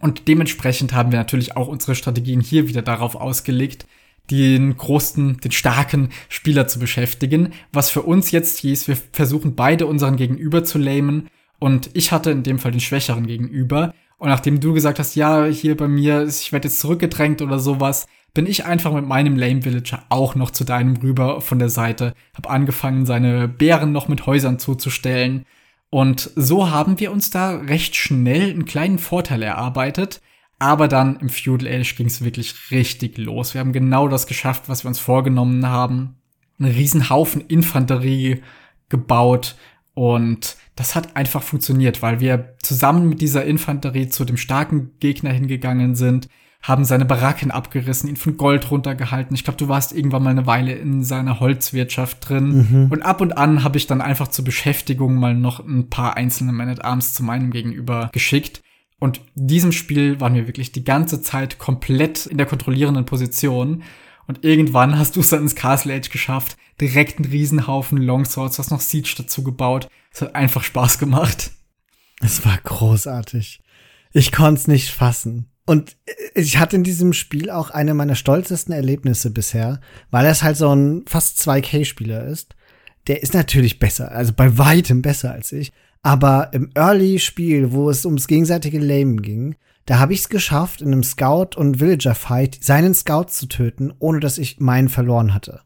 Und dementsprechend haben wir natürlich auch unsere Strategien hier wieder darauf ausgelegt, den großen, den starken Spieler zu beschäftigen. Was für uns jetzt hieß, wir versuchen beide unseren Gegenüber zu lamen. Und ich hatte in dem Fall den schwächeren Gegenüber. Und nachdem du gesagt hast, ja, hier bei mir, ich werde jetzt zurückgedrängt oder sowas, bin ich einfach mit meinem Lame Villager auch noch zu deinem rüber von der Seite, hab angefangen, seine Bären noch mit Häusern zuzustellen Und so haben wir uns da recht schnell einen kleinen Vorteil erarbeitet. Aber dann im Feudal Age ging es wirklich richtig los. Wir haben genau das geschafft, was wir uns vorgenommen haben. Einen riesen Haufen Infanterie gebaut und das hat einfach funktioniert, weil wir zusammen mit dieser Infanterie zu dem starken Gegner hingegangen sind, haben seine Baracken abgerissen, ihn von Gold runtergehalten. Ich glaube, du warst irgendwann mal eine Weile in seiner Holzwirtschaft drin. Mhm. Und ab und an habe ich dann einfach zur Beschäftigung mal noch ein paar einzelne Man at Arms zu meinem Gegenüber geschickt. Und diesem Spiel waren wir wirklich die ganze Zeit komplett in der kontrollierenden Position. Und irgendwann hast du es dann ins Castle Age geschafft. Direkt einen Riesenhaufen Longswords, hast noch Siege dazu gebaut. Es hat einfach Spaß gemacht. Es war großartig. Ich konnte es nicht fassen. Und ich hatte in diesem Spiel auch eine meiner stolzesten Erlebnisse bisher, weil es halt so ein fast 2K-Spieler ist. Der ist natürlich besser, also bei weitem besser als ich. Aber im Early-Spiel, wo es ums gegenseitige Leben ging, da habe ich es geschafft, in einem Scout- und Villager-Fight seinen Scout zu töten, ohne dass ich meinen verloren hatte.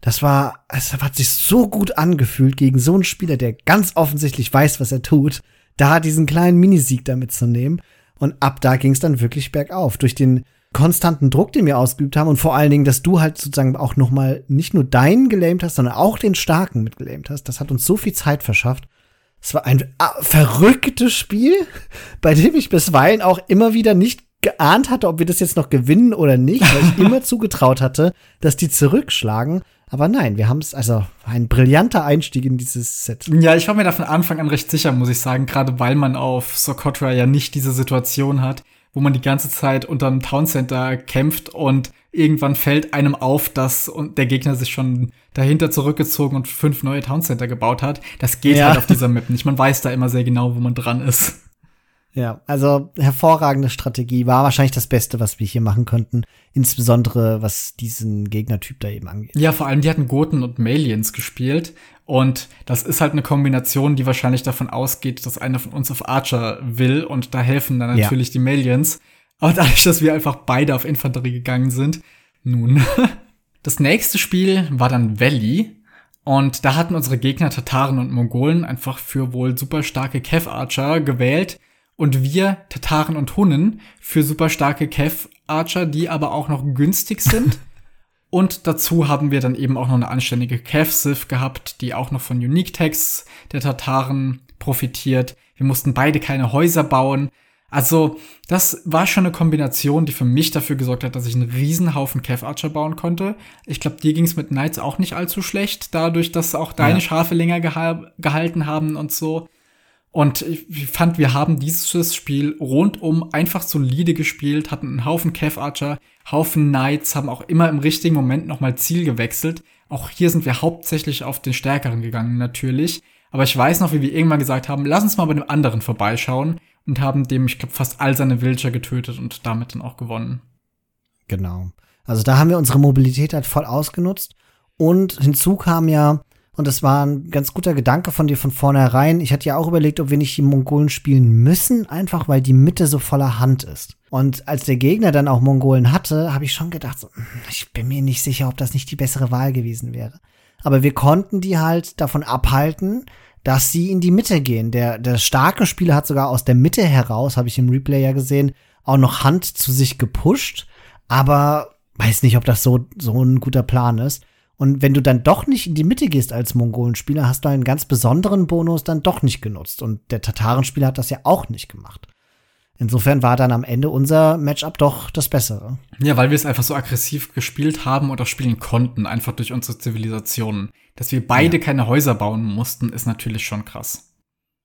Das war, es hat sich so gut angefühlt gegen so einen Spieler, der ganz offensichtlich weiß, was er tut, da diesen kleinen Minisieg damit zu nehmen. Und ab da ging es dann wirklich bergauf. Durch den konstanten Druck, den wir ausgeübt haben und vor allen Dingen, dass du halt sozusagen auch noch mal nicht nur deinen gelähmt hast, sondern auch den Starken mitgelähmt hast. Das hat uns so viel Zeit verschafft. Es war ein ah, verrücktes Spiel, bei dem ich bisweilen auch immer wieder nicht geahnt hatte, ob wir das jetzt noch gewinnen oder nicht, weil ich immer zugetraut hatte, dass die zurückschlagen. Aber nein, wir haben es, also ein brillanter Einstieg in dieses Set. Ja, ich war mir da von Anfang an recht sicher, muss ich sagen, gerade weil man auf Socotra ja nicht diese Situation hat, wo man die ganze Zeit unter einem Town Center kämpft und irgendwann fällt einem auf, dass der Gegner sich schon dahinter zurückgezogen und fünf neue Town Center gebaut hat. Das geht ja. halt auf dieser Map nicht. Man weiß da immer sehr genau, wo man dran ist. Ja, also hervorragende Strategie war wahrscheinlich das Beste, was wir hier machen könnten. Insbesondere was diesen Gegnertyp da eben angeht. Ja, vor allem die hatten Goten und Malians gespielt. Und das ist halt eine Kombination, die wahrscheinlich davon ausgeht, dass einer von uns auf Archer will und da helfen dann natürlich ja. die Malians. Aber dadurch, dass wir einfach beide auf Infanterie gegangen sind, nun. Das nächste Spiel war dann Valley. Und da hatten unsere Gegner Tataren und Mongolen einfach für wohl super starke Kev Archer gewählt. Und wir, Tataren und Hunnen, für super starke Kev Archer, die aber auch noch günstig sind. und dazu haben wir dann eben auch noch eine anständige Kev Sith gehabt, die auch noch von Unique Tags der Tataren profitiert. Wir mussten beide keine Häuser bauen. Also, das war schon eine Kombination, die für mich dafür gesorgt hat, dass ich einen Riesenhaufen Kev Archer bauen konnte. Ich glaube, dir ging es mit Knights auch nicht allzu schlecht, dadurch, dass auch deine ja. Schafe länger geha gehalten haben und so. Und ich fand, wir haben dieses Spiel rundum einfach solide gespielt, hatten einen Haufen Kev Archer, Haufen Knights, haben auch immer im richtigen Moment nochmal Ziel gewechselt. Auch hier sind wir hauptsächlich auf den Stärkeren gegangen, natürlich. Aber ich weiß noch, wie wir irgendwann gesagt haben, lass uns mal bei dem anderen vorbeischauen und haben dem, ich glaube, fast all seine Villager getötet und damit dann auch gewonnen. Genau. Also da haben wir unsere Mobilität halt voll ausgenutzt. Und hinzu kam ja, und das war ein ganz guter Gedanke von dir von vornherein. Ich hatte ja auch überlegt, ob wir nicht die Mongolen spielen müssen, einfach weil die Mitte so voller Hand ist. Und als der Gegner dann auch Mongolen hatte, habe ich schon gedacht, so, hm, ich bin mir nicht sicher, ob das nicht die bessere Wahl gewesen wäre. Aber wir konnten die halt davon abhalten, dass sie in die Mitte gehen. Der, der starke Spieler hat sogar aus der Mitte heraus, habe ich im Replay ja gesehen, auch noch Hand zu sich gepusht. Aber weiß nicht, ob das so, so ein guter Plan ist. Und wenn du dann doch nicht in die Mitte gehst als Mongolenspieler, hast du einen ganz besonderen Bonus dann doch nicht genutzt. Und der Tatarenspieler hat das ja auch nicht gemacht. Insofern war dann am Ende unser Matchup doch das Bessere. Ja, weil wir es einfach so aggressiv gespielt haben und auch spielen konnten, einfach durch unsere Zivilisationen. Dass wir beide ja. keine Häuser bauen mussten, ist natürlich schon krass.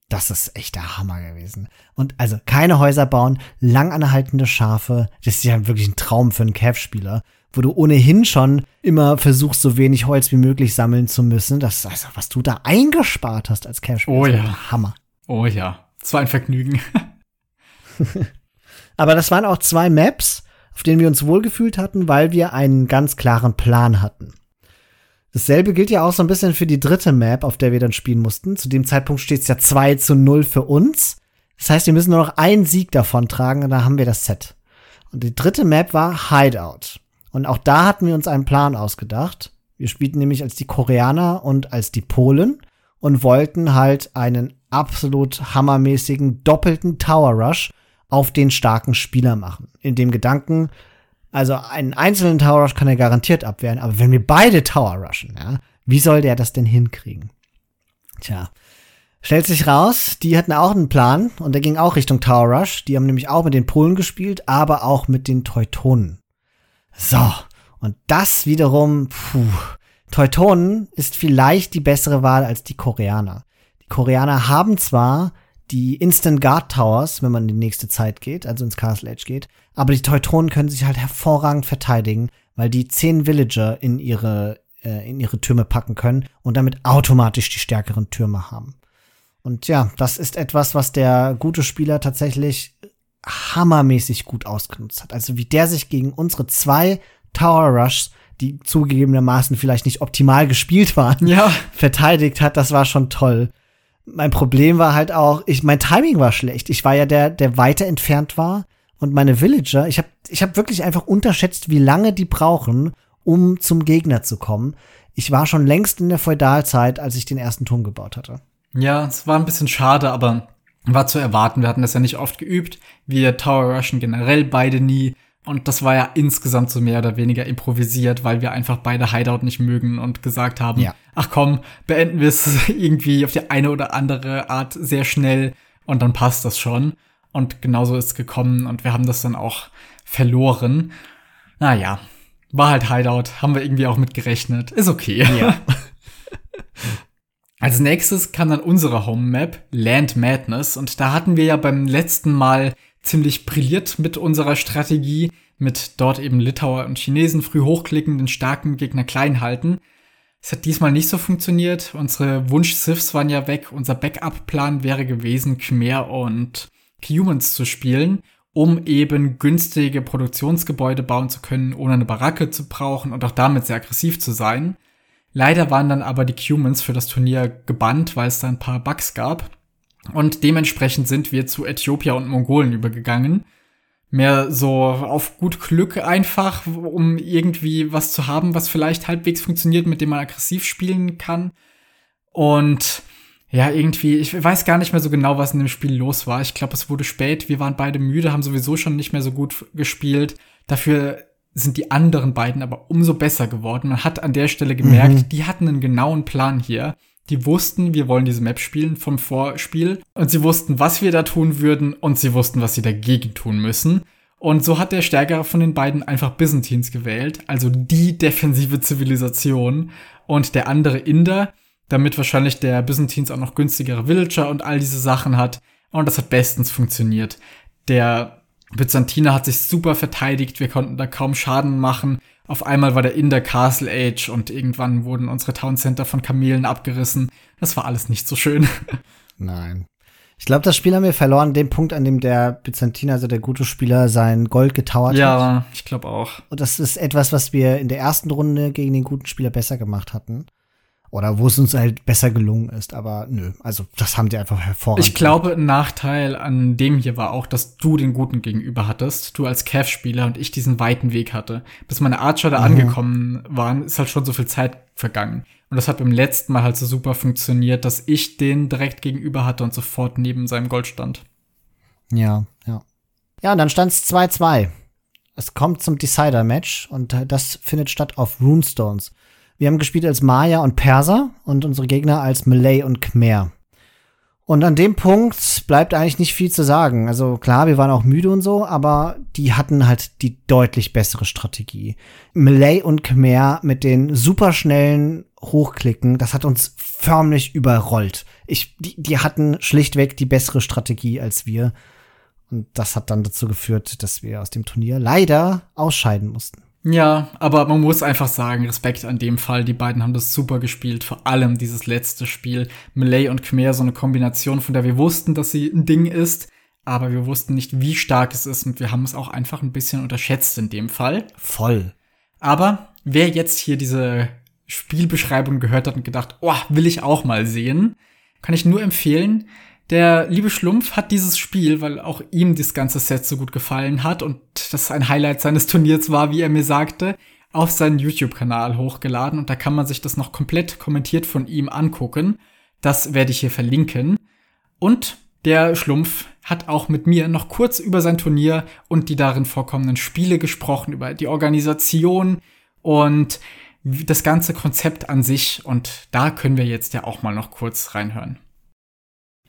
Das ist echt der Hammer gewesen. Und also keine Häuser bauen, lang anhaltende Schafe, das ist ja wirklich ein Traum für einen Cav-Spieler, wo du ohnehin schon immer versuchst, so wenig Holz wie möglich sammeln zu müssen. Das, also, was du da eingespart hast als Cav-Spieler, oh ja. Hammer. Oh ja, es war ein Vergnügen. Aber das waren auch zwei Maps, auf denen wir uns wohlgefühlt hatten, weil wir einen ganz klaren Plan hatten. Dasselbe gilt ja auch so ein bisschen für die dritte Map, auf der wir dann spielen mussten. Zu dem Zeitpunkt steht es ja 2 zu 0 für uns. Das heißt, wir müssen nur noch einen Sieg davon tragen und dann haben wir das Set. Und die dritte Map war Hideout. Und auch da hatten wir uns einen Plan ausgedacht. Wir spielten nämlich als die Koreaner und als die Polen und wollten halt einen absolut hammermäßigen doppelten Tower Rush auf den starken Spieler machen. In dem Gedanken, also einen einzelnen Tower Rush kann er garantiert abwehren, aber wenn wir beide Tower rushen, ja, wie soll der das denn hinkriegen? Tja, stellt sich raus, die hatten auch einen Plan und der ging auch Richtung Tower Rush. Die haben nämlich auch mit den Polen gespielt, aber auch mit den Teutonen. So, und das wiederum, puh, Teutonen ist vielleicht die bessere Wahl als die Koreaner. Die Koreaner haben zwar die Instant Guard Towers, wenn man in die nächste Zeit geht, also ins Castle Edge geht, aber die Teutonen können sich halt hervorragend verteidigen, weil die zehn Villager in ihre, äh, in ihre Türme packen können und damit automatisch die stärkeren Türme haben. Und ja, das ist etwas, was der gute Spieler tatsächlich hammermäßig gut ausgenutzt hat. Also wie der sich gegen unsere zwei Tower Rushs, die zugegebenermaßen vielleicht nicht optimal gespielt waren, Ja. verteidigt hat, das war schon toll. Mein Problem war halt auch, ich mein Timing war schlecht. Ich war ja der, der weiter entfernt war und meine Villager, ich habe ich hab wirklich einfach unterschätzt, wie lange die brauchen, um zum Gegner zu kommen. Ich war schon längst in der Feudalzeit, als ich den ersten Turm gebaut hatte. Ja, es war ein bisschen schade, aber war zu erwarten. Wir hatten das ja nicht oft geübt. Wir Tower Rushen generell beide nie. Und das war ja insgesamt so mehr oder weniger improvisiert, weil wir einfach beide Hideout nicht mögen und gesagt haben, Ja. ach komm, beenden wir es irgendwie auf die eine oder andere Art sehr schnell und dann passt das schon. Und genauso ist es gekommen und wir haben das dann auch verloren. Naja, war halt Hideout, haben wir irgendwie auch mit gerechnet. Ist okay. Ja. Als nächstes kam dann unsere Home Map, Land Madness, und da hatten wir ja beim letzten Mal ziemlich brilliert mit unserer Strategie, mit dort eben Litauer und Chinesen früh hochklicken, den starken Gegner klein halten. Es hat diesmal nicht so funktioniert. Unsere Wunsch-Siths waren ja weg. Unser Backup-Plan wäre gewesen, Khmer und Humans zu spielen, um eben günstige Produktionsgebäude bauen zu können, ohne eine Baracke zu brauchen und auch damit sehr aggressiv zu sein. Leider waren dann aber die Humans für das Turnier gebannt, weil es da ein paar Bugs gab. Und dementsprechend sind wir zu Äthiopia und Mongolen übergegangen. Mehr so auf gut Glück einfach, um irgendwie was zu haben, was vielleicht halbwegs funktioniert, mit dem man aggressiv spielen kann. Und ja, irgendwie, ich weiß gar nicht mehr so genau, was in dem Spiel los war. Ich glaube, es wurde spät, wir waren beide müde, haben sowieso schon nicht mehr so gut gespielt. Dafür sind die anderen beiden aber umso besser geworden. Man hat an der Stelle gemerkt, Mhm. die hatten einen genauen Plan hier. Die wussten, wir wollen diese Map spielen vom Vorspiel. Und sie wussten, was wir da tun würden. Und sie wussten, was sie dagegen tun müssen. Und so hat der Stärkere von den beiden einfach Byzantines gewählt. Also die defensive Zivilisation. Und der andere Inder, damit wahrscheinlich der Byzantines auch noch günstigere Villager und all diese Sachen hat. Und das hat bestens funktioniert. Der Byzantiner hat sich super verteidigt, wir konnten da kaum Schaden machen. Auf einmal war der in der Castle Age und irgendwann wurden unsere Town Center von Kamelen abgerissen. Das war alles nicht so schön. Nein. Ich glaube, das Spiel haben wir verloren, dem Punkt, an dem der Byzantiner, also der gute Spieler, sein Gold getauert hat. ja, ich glaube auch. Und das ist etwas, was wir in der ersten Runde gegen den guten Spieler besser gemacht hatten. Oder wo es uns halt besser gelungen ist. Aber nö, also das haben die einfach hervorragend. Ich glaube, ein Nachteil an dem hier war auch, dass du den Guten gegenüber hattest, du als Cav-Spieler und ich diesen weiten Weg hatte. Bis meine Archer da Mhm. angekommen waren, ist halt schon so viel Zeit vergangen. Und das hat beim letzten Mal halt so super funktioniert, dass ich den direkt gegenüber hatte und sofort neben seinem Gold stand. Ja, ja. Ja, und dann stand es 2-2. Es kommt zum Decider-Match und das findet statt auf Runestones. Wir haben gespielt als Maya und Perser und unsere Gegner als Malay und Khmer. Und an dem Punkt bleibt eigentlich nicht viel zu sagen. Also klar, wir waren auch müde und so, aber die hatten halt die deutlich bessere Strategie. Malay und Khmer mit den superschnellen Hochklicken, das hat uns förmlich überrollt. Ich, die, die hatten schlichtweg die bessere Strategie als wir. Und das hat dann dazu geführt, dass wir aus dem Turnier leider ausscheiden mussten. Ja, aber man muss einfach sagen, Respekt an dem Fall. Die beiden haben das super gespielt. Vor allem dieses letzte Spiel. Malay und Khmer, so eine Kombination, von der wir wussten, dass sie ein Ding ist. Aber wir wussten nicht, wie stark es ist. Und wir haben es auch einfach ein bisschen unterschätzt in dem Fall. Voll. Aber wer jetzt hier diese Spielbeschreibung gehört hat und gedacht, oh, will ich auch mal sehen, kann ich nur empfehlen. Der liebe Schlumpf hat dieses Spiel, weil auch ihm das ganze Set so gut gefallen hat und das ein Highlight seines Turniers war, wie er mir sagte, auf seinen YouTube-Kanal hochgeladen und da kann man sich das noch komplett kommentiert von ihm angucken. Das werde ich hier verlinken. Und der Schlumpf hat auch mit mir noch kurz über sein Turnier und die darin vorkommenden Spiele gesprochen, über die Organisation und das ganze Konzept an sich. Und da können wir jetzt ja auch mal noch kurz reinhören.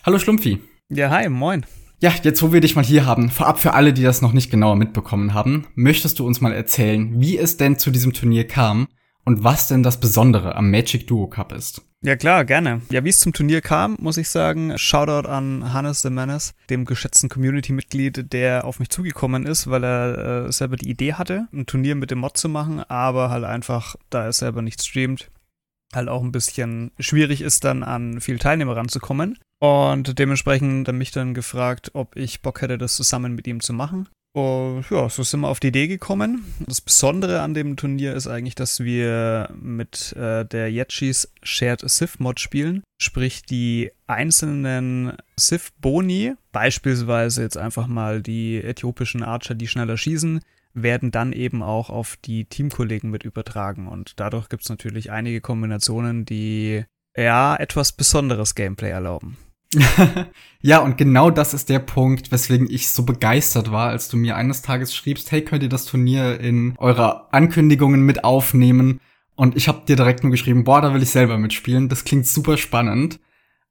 Hallo Schlumpfi. Ja, hi, moin. Ja, jetzt wo wir dich mal hier haben, vorab für alle, die das noch nicht genauer mitbekommen haben, möchtest du uns mal erzählen, wie es denn zu diesem Turnier kam und was denn das Besondere am Magic Duo Cup ist? Ja klar, gerne. Ja, wie es zum Turnier kam, muss ich sagen, Shoutout an Hannes the Menace, dem geschätzten Community-Mitglied, der auf mich zugekommen ist, weil er äh, selber die Idee hatte, ein Turnier mit dem Mod zu machen, aber halt einfach, da er selber nicht streamt, halt auch ein bisschen schwierig ist, dann an viele Teilnehmer ranzukommen. Und dementsprechend hat mich dann gefragt, ob ich Bock hätte, das zusammen mit ihm zu machen. Und ja, so sind wir auf die Idee gekommen. Das Besondere an dem Turnier ist eigentlich, dass wir mit äh, der Yetchis Shared Sith Mod spielen. Sprich, die einzelnen Sith Boni, beispielsweise jetzt einfach mal die äthiopischen Archer, die schneller schießen, werden dann eben auch auf die Teamkollegen mit übertragen. Und dadurch gibt es natürlich einige Kombinationen, die ja etwas besonderes Gameplay erlauben. ja, und genau das ist der Punkt, weswegen ich so begeistert war, als du mir eines Tages schriebst, hey, könnt ihr das Turnier in eurer Ankündigungen mit aufnehmen? Und ich habe dir direkt nur geschrieben, boah, da will ich selber mitspielen. Das klingt super spannend.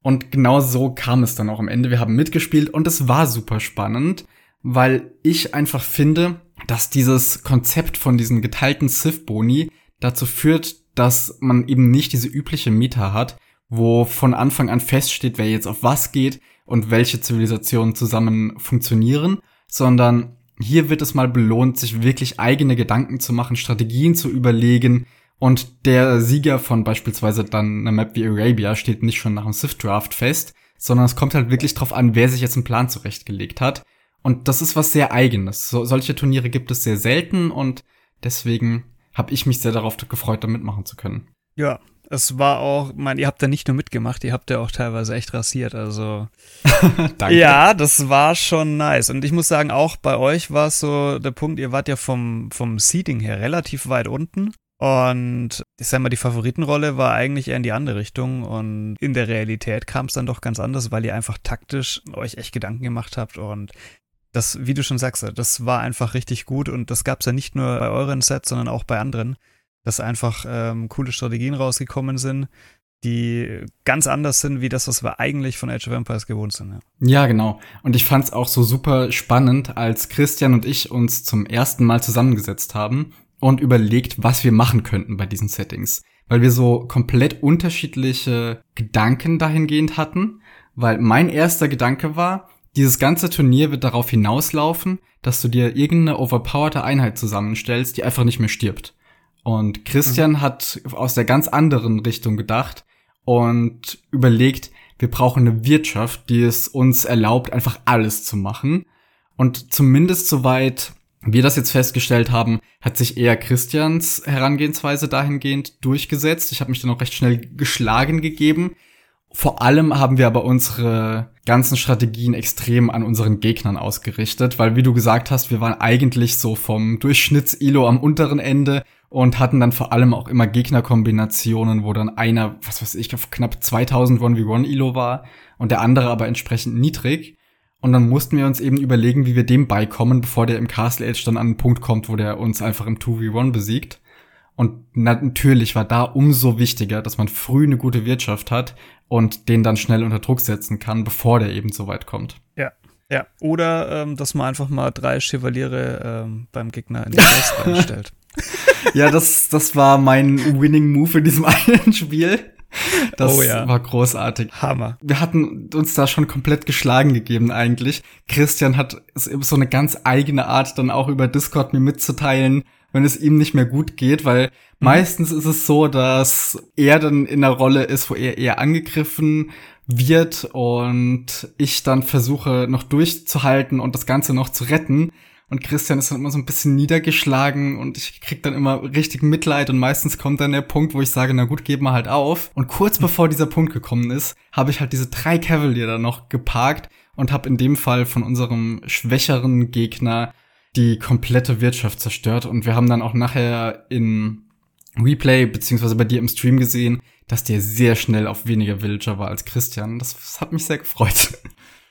Und genau so kam es dann auch am Ende. Wir haben mitgespielt und es war super spannend, weil ich einfach finde, dass dieses Konzept von diesen geteilten Sith-Boni dazu führt, dass man eben nicht diese übliche Meta hat, wo von Anfang an feststeht, wer jetzt auf was geht und welche Zivilisationen zusammen funktionieren, sondern hier wird es mal belohnt, sich wirklich eigene Gedanken zu machen, Strategien zu überlegen und der Sieger von beispielsweise dann einer Map wie Arabia steht nicht schon nach dem Sith Draft fest, sondern es kommt halt wirklich drauf an, wer sich jetzt einen Plan zurechtgelegt hat. Und das ist was sehr eigenes. So, solche Turniere gibt es sehr selten und deswegen habe ich mich sehr darauf gefreut, da mitmachen zu können. Ja, es war auch, mein, ihr habt da nicht nur mitgemacht, ihr habt ja auch teilweise echt rasiert, also. Danke. Ja, das war schon nice. Und ich muss sagen, auch bei euch war es so der Punkt, ihr wart ja vom, vom Seating her relativ weit unten. Und ich sag mal, die Favoritenrolle war eigentlich eher in die andere Richtung. Und in der Realität kam es dann doch ganz anders, weil ihr einfach taktisch euch echt Gedanken gemacht habt. Und das, wie du schon sagst, das war einfach richtig gut. Und das gab es ja nicht nur bei euren Sets, sondern auch bei anderen dass einfach ähm, coole Strategien rausgekommen sind, die ganz anders sind, wie das, was wir eigentlich von Age of Empires gewohnt sind. Ja, ja genau. Und ich fand es auch so super spannend, als Christian und ich uns zum ersten Mal zusammengesetzt haben und überlegt, was wir machen könnten bei diesen Settings. Weil wir so komplett unterschiedliche Gedanken dahingehend hatten. Weil mein erster Gedanke war, dieses ganze Turnier wird darauf hinauslaufen, dass du dir irgendeine overpowerte Einheit zusammenstellst, die einfach nicht mehr stirbt. Und Christian mhm. hat aus der ganz anderen Richtung gedacht und überlegt, wir brauchen eine Wirtschaft, die es uns erlaubt, einfach alles zu machen. Und zumindest soweit wir das jetzt festgestellt haben, hat sich eher Christians Herangehensweise dahingehend durchgesetzt. Ich habe mich dann auch recht schnell geschlagen gegeben. Vor allem haben wir aber unsere ganzen Strategien extrem an unseren Gegnern ausgerichtet, weil wie du gesagt hast, wir waren eigentlich so vom Durchschnitts-Ilo am unteren Ende und hatten dann vor allem auch immer Gegnerkombinationen, wo dann einer, was weiß ich, auf knapp 2000 1v1 Ilo war und der andere aber entsprechend niedrig. Und dann mussten wir uns eben überlegen, wie wir dem beikommen, bevor der im Castle Age dann an einen Punkt kommt, wo der uns einfach im 2v1 besiegt. Und natürlich war da umso wichtiger, dass man früh eine gute Wirtschaft hat und den dann schnell unter Druck setzen kann, bevor der eben so weit kommt. Ja, ja. Oder ähm, dass man einfach mal drei Chevaliere ähm, beim Gegner in die Faust stellt. ja, das, das war mein Winning Move in diesem einen Spiel. Das oh ja. war großartig. Hammer. Wir hatten uns da schon komplett geschlagen gegeben eigentlich. Christian hat so eine ganz eigene Art dann auch über Discord mir mitzuteilen, wenn es ihm nicht mehr gut geht, weil mhm. meistens ist es so, dass er dann in der Rolle ist, wo er eher angegriffen wird und ich dann versuche noch durchzuhalten und das Ganze noch zu retten. Und Christian ist dann immer so ein bisschen niedergeschlagen und ich krieg dann immer richtig Mitleid und meistens kommt dann der Punkt, wo ich sage, na gut, geben wir halt auf. Und kurz bevor dieser Punkt gekommen ist, habe ich halt diese drei Cavalier da noch geparkt und habe in dem Fall von unserem schwächeren Gegner die komplette Wirtschaft zerstört und wir haben dann auch nachher in Replay beziehungsweise bei dir im Stream gesehen, dass der sehr schnell auf weniger Villager war als Christian. Das, das hat mich sehr gefreut.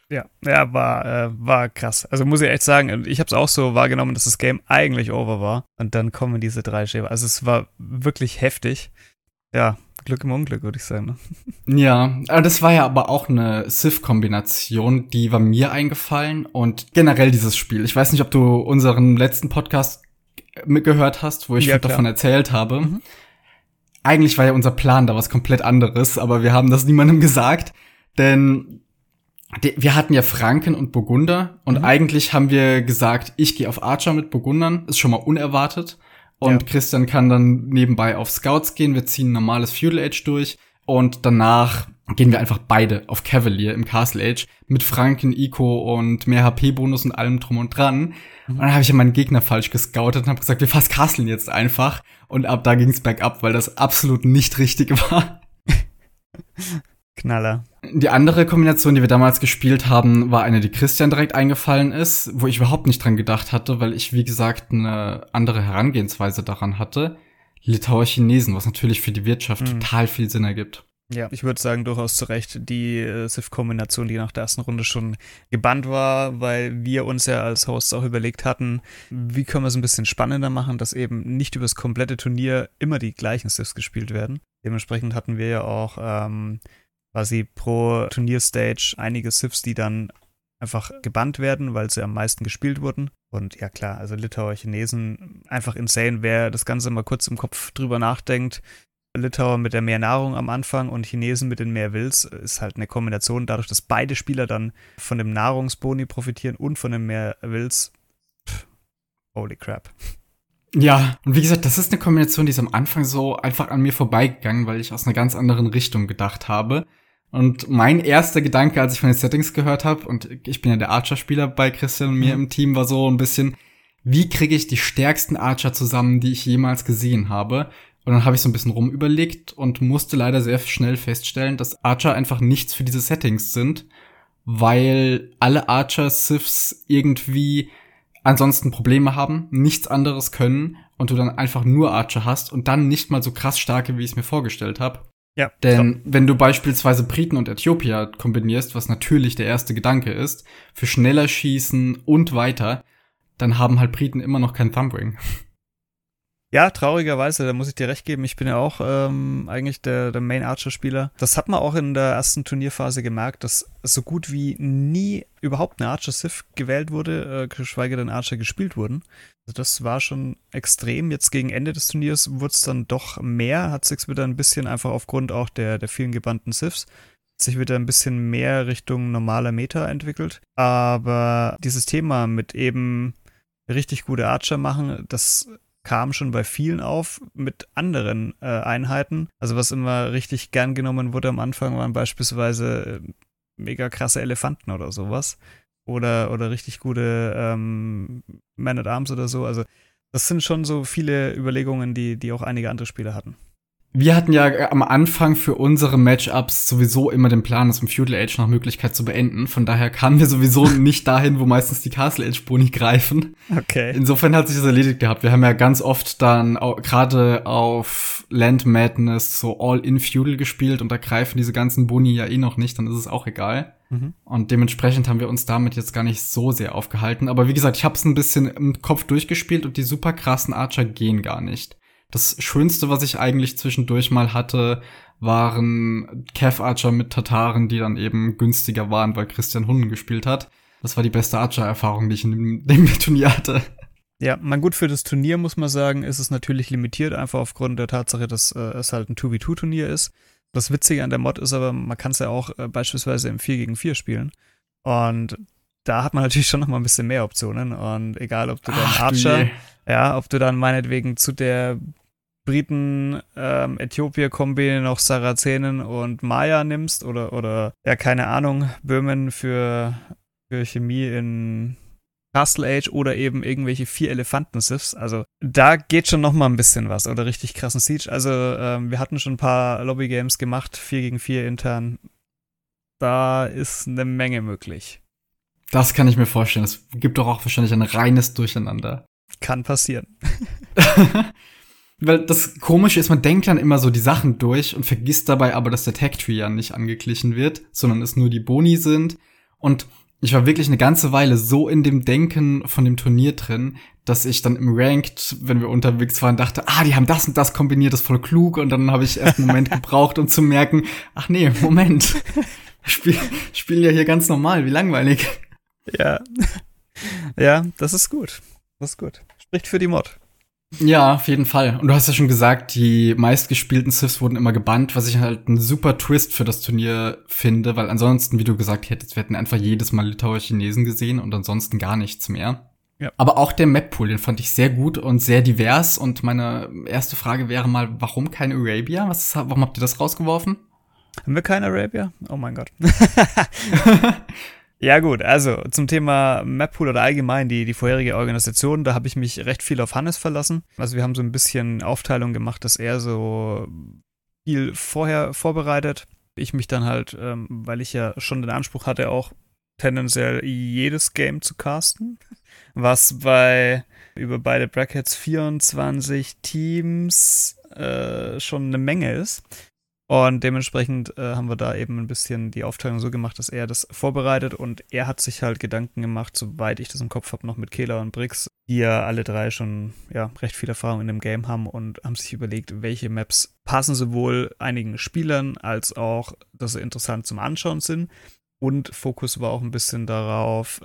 Ja, ja, war, äh, war krass. Also muss ich echt sagen, ich habe es auch so wahrgenommen, dass das Game eigentlich over war. Und dann kommen diese drei Schäfer. Also es war wirklich heftig. Ja, Glück im Unglück, würde ich sagen. Ne? Ja, das war ja aber auch eine Sith-Kombination, die war mir eingefallen. Und generell dieses Spiel. Ich weiß nicht, ob du unseren letzten Podcast mitgehört hast, wo ich ja, davon erzählt habe. Mhm. Eigentlich war ja unser Plan da was komplett anderes, aber wir haben das niemandem gesagt. Denn wir hatten ja Franken und Burgunder und mhm. eigentlich haben wir gesagt, ich gehe auf Archer mit Burgundern, ist schon mal unerwartet. Und ja. Christian kann dann nebenbei auf Scouts gehen, wir ziehen ein normales Feudal Age durch und danach gehen wir einfach beide auf Cavalier im Castle Age mit Franken, Ico und mehr HP-Bonus und allem drum und dran. Mhm. Und dann habe ich ja meinen Gegner falsch gescoutet und habe gesagt, wir fast castlen jetzt einfach. Und ab da ging's bergab, weil das absolut nicht richtig war. Knaller. Die andere Kombination, die wir damals gespielt haben, war eine, die Christian direkt eingefallen ist, wo ich überhaupt nicht dran gedacht hatte, weil ich, wie gesagt, eine andere Herangehensweise daran hatte. Litauer Chinesen, was natürlich für die Wirtschaft mhm. total viel Sinn ergibt. Ja, ich würde sagen, durchaus zu Recht die äh, Sith-Kombination, die nach der ersten Runde schon gebannt war, weil wir uns ja als Hosts auch überlegt hatten, wie können wir es ein bisschen spannender machen, dass eben nicht über das komplette Turnier immer die gleichen Siths gespielt werden. Dementsprechend hatten wir ja auch ähm, quasi pro Turnierstage einige Siths, die dann einfach gebannt werden, weil sie am meisten gespielt wurden. Und ja klar, also Litauer, Chinesen, einfach insane, wer das Ganze mal kurz im Kopf drüber nachdenkt. Litauer mit der mehr Nahrung am Anfang und Chinesen mit den mehr Wills ist halt eine Kombination, dadurch, dass beide Spieler dann von dem Nahrungsboni profitieren und von den mehr Wills. Pff, holy crap. Ja, und wie gesagt, das ist eine Kombination, die ist am Anfang so einfach an mir vorbeigegangen, weil ich aus einer ganz anderen Richtung gedacht habe. Und mein erster Gedanke, als ich von den Settings gehört habe, und ich bin ja der Archer-Spieler bei Christian und mir im Team, war so ein bisschen, wie kriege ich die stärksten Archer zusammen, die ich jemals gesehen habe? Und dann habe ich so ein bisschen rumüberlegt und musste leider sehr schnell feststellen, dass Archer einfach nichts für diese Settings sind, weil alle Archer-Siths irgendwie ansonsten Probleme haben, nichts anderes können und du dann einfach nur Archer hast und dann nicht mal so krass starke, wie ich es mir vorgestellt habe. Ja. Denn klar. wenn du beispielsweise Briten und Äthiopier kombinierst, was natürlich der erste Gedanke ist, für schneller schießen und weiter, dann haben halt Briten immer noch kein Thumbring. Ja, traurigerweise, da muss ich dir recht geben. Ich bin ja auch ähm, eigentlich der, der Main Archer-Spieler. Das hat man auch in der ersten Turnierphase gemerkt, dass so gut wie nie überhaupt eine Archer-Sith gewählt wurde, äh, geschweige denn Archer gespielt wurden. Also das war schon extrem. Jetzt gegen Ende des Turniers wurde es dann doch mehr, hat sich wieder ein bisschen einfach aufgrund auch der, der vielen gebannten Siths sich wieder ein bisschen mehr Richtung normaler Meta entwickelt. Aber dieses Thema mit eben richtig gute Archer machen, das kam schon bei vielen auf mit anderen äh, Einheiten. Also was immer richtig gern genommen wurde am Anfang waren beispielsweise äh, mega krasse Elefanten oder sowas. Oder, oder richtig gute ähm, Man at Arms oder so. Also das sind schon so viele Überlegungen, die, die auch einige andere Spieler hatten wir hatten ja am Anfang für unsere Matchups sowieso immer den Plan, das im Feudal Age nach Möglichkeit zu beenden. Von daher kamen wir sowieso nicht dahin, wo meistens die Castle Age Boni greifen. Okay. Insofern hat sich das erledigt gehabt. Wir haben ja ganz oft dann gerade auf Land Madness so All-in Feudal gespielt und da greifen diese ganzen Boni ja eh noch nicht, dann ist es auch egal. Mhm. Und dementsprechend haben wir uns damit jetzt gar nicht so sehr aufgehalten. Aber wie gesagt, ich habe es ein bisschen im Kopf durchgespielt und die super krassen Archer gehen gar nicht. Das Schönste, was ich eigentlich zwischendurch mal hatte, waren Kev Archer mit Tataren, die dann eben günstiger waren, weil Christian Hunden gespielt hat. Das war die beste Archer-Erfahrung, die ich in dem, dem Turnier hatte. Ja, man gut, für das Turnier muss man sagen, ist es natürlich limitiert, einfach aufgrund der Tatsache, dass äh, es halt ein 2v2-Turnier ist. Das Witzige an der Mod ist aber, man kann es ja auch äh, beispielsweise im 4 gegen 4 spielen. Und da hat man natürlich schon noch mal ein bisschen mehr Optionen. Und egal, ob du dann Ach, Archer, ja, ob du dann meinetwegen zu der Briten, ähm, Äthiopier-Kombi noch Sarazenen und Maya nimmst oder, oder, ja, keine Ahnung, Böhmen für, für Chemie in Castle Age oder eben irgendwelche vier Elefanten-Siths. Also da geht schon noch mal ein bisschen was oder richtig krassen Siege. Also ähm, wir hatten schon ein paar Lobby-Games gemacht, vier gegen vier intern. Da ist eine Menge möglich. Das kann ich mir vorstellen. Es gibt doch auch wahrscheinlich ein reines Durcheinander. Kann passieren. weil das Komische ist, man denkt dann immer so die Sachen durch und vergisst dabei aber, dass der Tag-Tree ja nicht angeglichen wird, sondern es nur die Boni sind. Und ich war wirklich eine ganze Weile so in dem Denken von dem Turnier drin, dass ich dann im Ranked, wenn wir unterwegs waren, dachte, ah, die haben das und das kombiniert, das ist voll klug. Und dann habe ich erst einen Moment gebraucht, um zu merken, ach nee, Moment. Spiel, spielen ja hier ganz normal, wie langweilig. Ja. Ja, das ist gut. Das ist gut. Spricht für die Mod. Ja, auf jeden Fall. Und du hast ja schon gesagt, die meistgespielten Siths wurden immer gebannt, was ich halt einen super Twist für das Turnier finde, weil ansonsten, wie du gesagt hättest, wir hätten einfach jedes Mal Litauer Chinesen gesehen und ansonsten gar nichts mehr. Ja. Aber auch der Map-Pool, den fand ich sehr gut und sehr divers. Und meine erste Frage wäre mal, warum kein Arabia? Was, warum habt ihr das rausgeworfen? Haben wir kein Arabia? Oh mein Gott. Ja, gut, also zum Thema Mappool oder allgemein die, die vorherige Organisation, da habe ich mich recht viel auf Hannes verlassen. Also wir haben so ein bisschen Aufteilung gemacht, dass er so viel vorher vorbereitet. Ich mich dann halt, ähm, weil ich ja schon den Anspruch hatte, auch tendenziell jedes Game zu casten, was bei über beide Brackets 24 Teams äh, schon eine Menge ist. Und dementsprechend äh, haben wir da eben ein bisschen die Aufteilung so gemacht, dass er das vorbereitet und er hat sich halt Gedanken gemacht, soweit ich das im Kopf habe, noch mit Kehler und Brix, die ja alle drei schon ja, recht viel Erfahrung in dem Game haben und haben sich überlegt, welche Maps passen sowohl einigen Spielern als auch, dass sie interessant zum Anschauen sind. Und Fokus war auch ein bisschen darauf,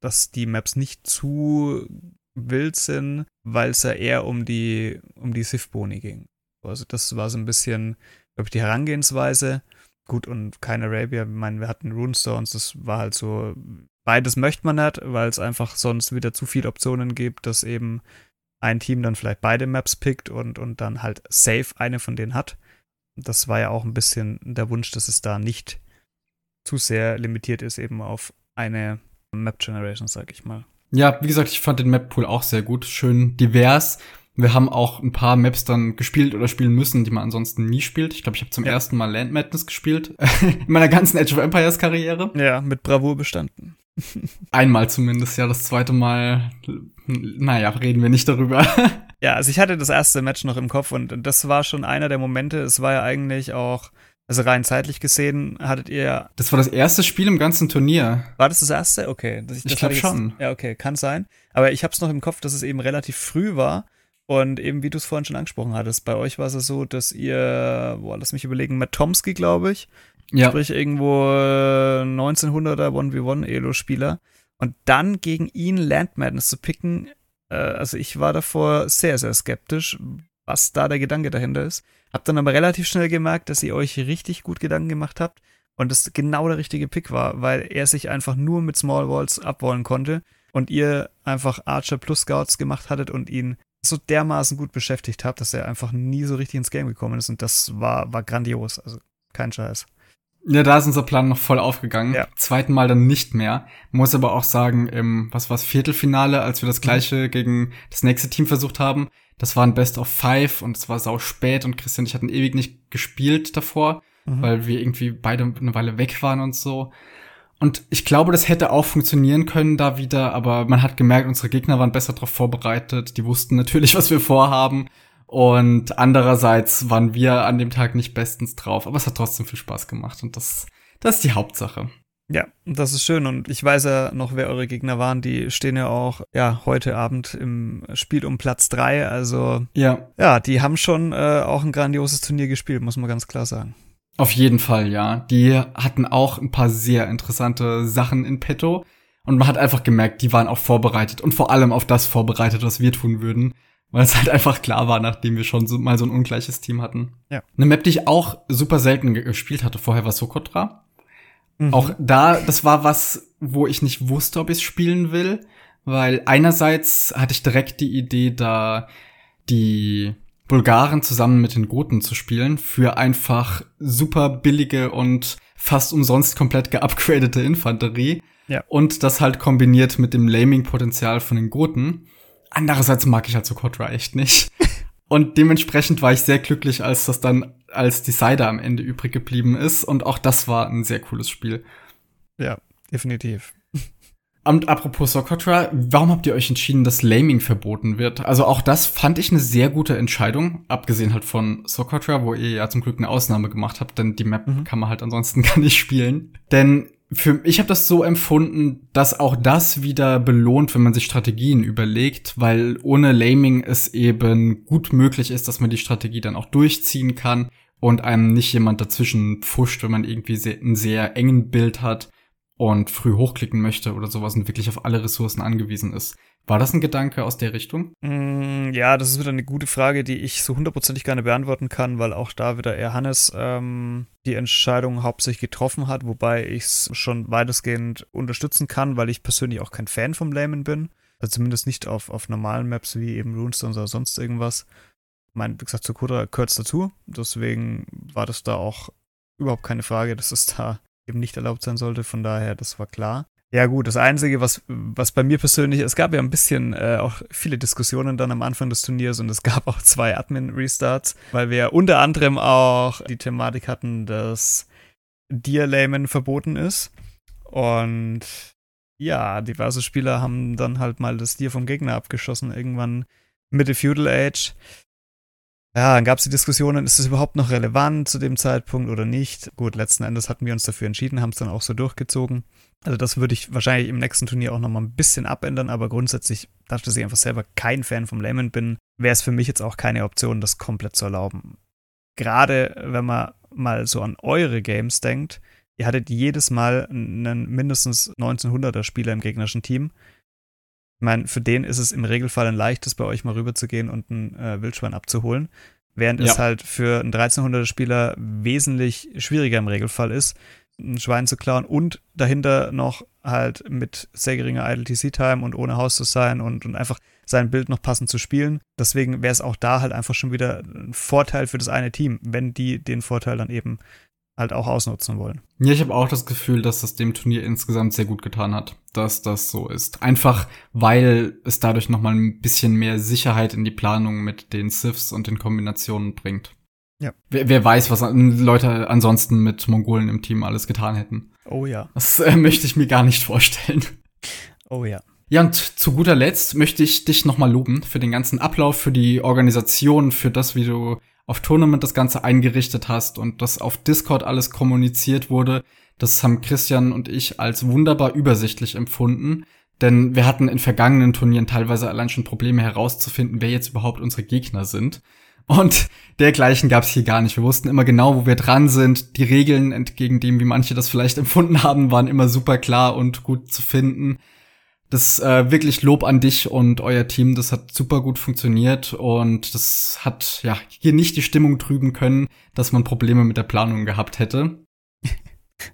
dass die Maps nicht zu wild sind, weil es ja eher um die, um die Sith-Boni ging. Also das war so ein bisschen glaube ich, die Herangehensweise. Gut, und kein Arabia, ich meine, wir hatten Runestones, das war halt so, beides möchte man nicht, weil es einfach sonst wieder zu viele Optionen gibt, dass eben ein Team dann vielleicht beide Maps pickt und, und dann halt safe eine von denen hat. Das war ja auch ein bisschen der Wunsch, dass es da nicht zu sehr limitiert ist, eben auf eine Map Generation, sag ich mal. Ja, wie gesagt, ich fand den Map Pool auch sehr gut, schön divers. Wir haben auch ein paar Maps dann gespielt oder spielen müssen, die man ansonsten nie spielt. Ich glaube, ich habe zum ja. ersten Mal Land Madness gespielt in meiner ganzen Age of Empires Karriere. Ja, mit Bravour bestanden. Einmal zumindest, ja. Das zweite Mal, naja, reden wir nicht darüber. ja, also ich hatte das erste Match noch im Kopf und das war schon einer der Momente. Es war ja eigentlich auch, also rein zeitlich gesehen, hattet ihr. Das war das erste Spiel im ganzen Turnier. War das das erste? Okay. Das, ich ich glaube schon. Ja, okay, kann sein. Aber ich habe es noch im Kopf, dass es eben relativ früh war und eben, wie du es vorhin schon angesprochen hattest, bei euch war es so, dass ihr, boah, lass mich überlegen, Matt Tomsky, glaube ich, ja. sprich irgendwo 1900er 1v1 Elo-Spieler und dann gegen ihn Land Madness zu picken, äh, also ich war davor sehr, sehr skeptisch, was da der Gedanke dahinter ist. Hab dann aber relativ schnell gemerkt, dass ihr euch richtig gut Gedanken gemacht habt und das genau der richtige Pick war, weil er sich einfach nur mit Small Walls abwollen konnte und ihr einfach Archer plus Scouts gemacht hattet und ihn so dermaßen gut beschäftigt habe, dass er einfach nie so richtig ins Game gekommen ist. Und das war, war grandios. Also kein Scheiß. Ja, da ist unser Plan noch voll aufgegangen. Ja. Zweiten Mal dann nicht mehr. Muss aber auch sagen, im, was war's, Viertelfinale, als wir das gleiche mhm. gegen das nächste Team versucht haben, das war ein Best of Five und es war sau spät und Christian und ich hatten ewig nicht gespielt davor, mhm. weil wir irgendwie beide eine Weile weg waren und so. Und ich glaube, das hätte auch funktionieren können da wieder, aber man hat gemerkt, unsere Gegner waren besser darauf vorbereitet. Die wussten natürlich, was wir vorhaben. Und andererseits waren wir an dem Tag nicht bestens drauf, aber es hat trotzdem viel Spaß gemacht und das, das ist die Hauptsache. Ja, das ist schön und ich weiß ja noch, wer eure Gegner waren. Die stehen ja auch ja heute Abend im Spiel um Platz drei. Also ja, ja, die haben schon äh, auch ein grandioses Turnier gespielt, muss man ganz klar sagen. Auf jeden Fall, ja. Die hatten auch ein paar sehr interessante Sachen in petto. Und man hat einfach gemerkt, die waren auch vorbereitet und vor allem auf das vorbereitet, was wir tun würden. Weil es halt einfach klar war, nachdem wir schon so, mal so ein ungleiches Team hatten. Ja. Eine Map, die ich auch super selten gespielt hatte vorher, war Sokotra. Mhm. Auch da, das war was, wo ich nicht wusste, ob ich es spielen will. Weil einerseits hatte ich direkt die Idee, da die Bulgaren zusammen mit den Goten zu spielen für einfach super billige und fast umsonst komplett geupgradete Infanterie. Ja. Und das halt kombiniert mit dem Laming-Potenzial von den Goten. Andererseits mag ich halt Sokotra echt nicht. und dementsprechend war ich sehr glücklich, als das dann als Decider am Ende übrig geblieben ist. Und auch das war ein sehr cooles Spiel. Ja, definitiv. Und apropos Socotra, warum habt ihr euch entschieden, dass Laming verboten wird? Also auch das fand ich eine sehr gute Entscheidung, abgesehen halt von Socotra, wo ihr ja zum Glück eine Ausnahme gemacht habt, denn die Map mhm. kann man halt ansonsten gar nicht spielen. Denn für ich habe das so empfunden, dass auch das wieder belohnt, wenn man sich Strategien überlegt, weil ohne Laming es eben gut möglich ist, dass man die Strategie dann auch durchziehen kann und einem nicht jemand dazwischen pfuscht, wenn man irgendwie sehr, einen sehr engen Bild hat und früh hochklicken möchte oder sowas und wirklich auf alle Ressourcen angewiesen ist. War das ein Gedanke aus der Richtung? Mm, ja, das ist wieder eine gute Frage, die ich so hundertprozentig gerne beantworten kann, weil auch da wieder eher Hannes ähm, die Entscheidung hauptsächlich getroffen hat, wobei ich es schon weitestgehend unterstützen kann, weil ich persönlich auch kein Fan vom Layman bin. Also zumindest nicht auf, auf normalen Maps wie eben Runestone oder sonst irgendwas. Mein, wie gesagt, Sakura gehört dazu. Deswegen war das da auch überhaupt keine Frage, dass es da eben nicht erlaubt sein sollte. Von daher, das war klar. Ja gut, das Einzige, was, was bei mir persönlich, es gab ja ein bisschen äh, auch viele Diskussionen dann am Anfang des Turniers und es gab auch zwei Admin-Restarts, weil wir unter anderem auch die Thematik hatten, dass Dear-Layman verboten ist. Und ja, diverse Spieler haben dann halt mal das Deer vom Gegner abgeschossen, irgendwann Mitte Feudal Age. Ja, dann gab es die Diskussionen, ist es überhaupt noch relevant zu dem Zeitpunkt oder nicht? Gut, letzten Endes hatten wir uns dafür entschieden, haben es dann auch so durchgezogen. Also das würde ich wahrscheinlich im nächsten Turnier auch nochmal ein bisschen abändern, aber grundsätzlich, dadurch, dass ich einfach selber kein Fan vom Layman bin, wäre es für mich jetzt auch keine Option, das komplett zu erlauben. Gerade wenn man mal so an eure Games denkt, ihr hattet jedes Mal einen mindestens 1900er Spieler im gegnerischen Team. Ich meine, für den ist es im Regelfall ein leichtes, bei euch mal rüberzugehen und ein äh, Wildschwein abzuholen. Während ja. es halt für einen 1300er Spieler wesentlich schwieriger im Regelfall ist, ein Schwein zu klauen und dahinter noch halt mit sehr geringer IDTC-Time und ohne Haus zu sein und, und einfach sein Bild noch passend zu spielen. Deswegen wäre es auch da halt einfach schon wieder ein Vorteil für das eine Team, wenn die den Vorteil dann eben halt auch ausnutzen wollen. Ja, ich habe auch das Gefühl, dass das dem Turnier insgesamt sehr gut getan hat, dass das so ist. Einfach, weil es dadurch noch mal ein bisschen mehr Sicherheit in die Planung mit den Sifs und den Kombinationen bringt. Ja. Wer, wer weiß, was Leute ansonsten mit Mongolen im Team alles getan hätten. Oh ja. Das äh, möchte ich mir gar nicht vorstellen. Oh ja. Ja, und zu guter Letzt möchte ich dich nochmal loben für den ganzen Ablauf, für die Organisation, für das, wie du auf Tournament das Ganze eingerichtet hast und das auf Discord alles kommuniziert wurde. Das haben Christian und ich als wunderbar übersichtlich empfunden. Denn wir hatten in vergangenen Turnieren teilweise allein schon Probleme herauszufinden, wer jetzt überhaupt unsere Gegner sind. Und dergleichen gab es hier gar nicht. Wir wussten immer genau, wo wir dran sind. Die Regeln, entgegen dem, wie manche das vielleicht empfunden haben, waren immer super klar und gut zu finden. Das äh, wirklich Lob an dich und euer Team. Das hat super gut funktioniert und das hat ja hier nicht die Stimmung trüben können, dass man Probleme mit der Planung gehabt hätte.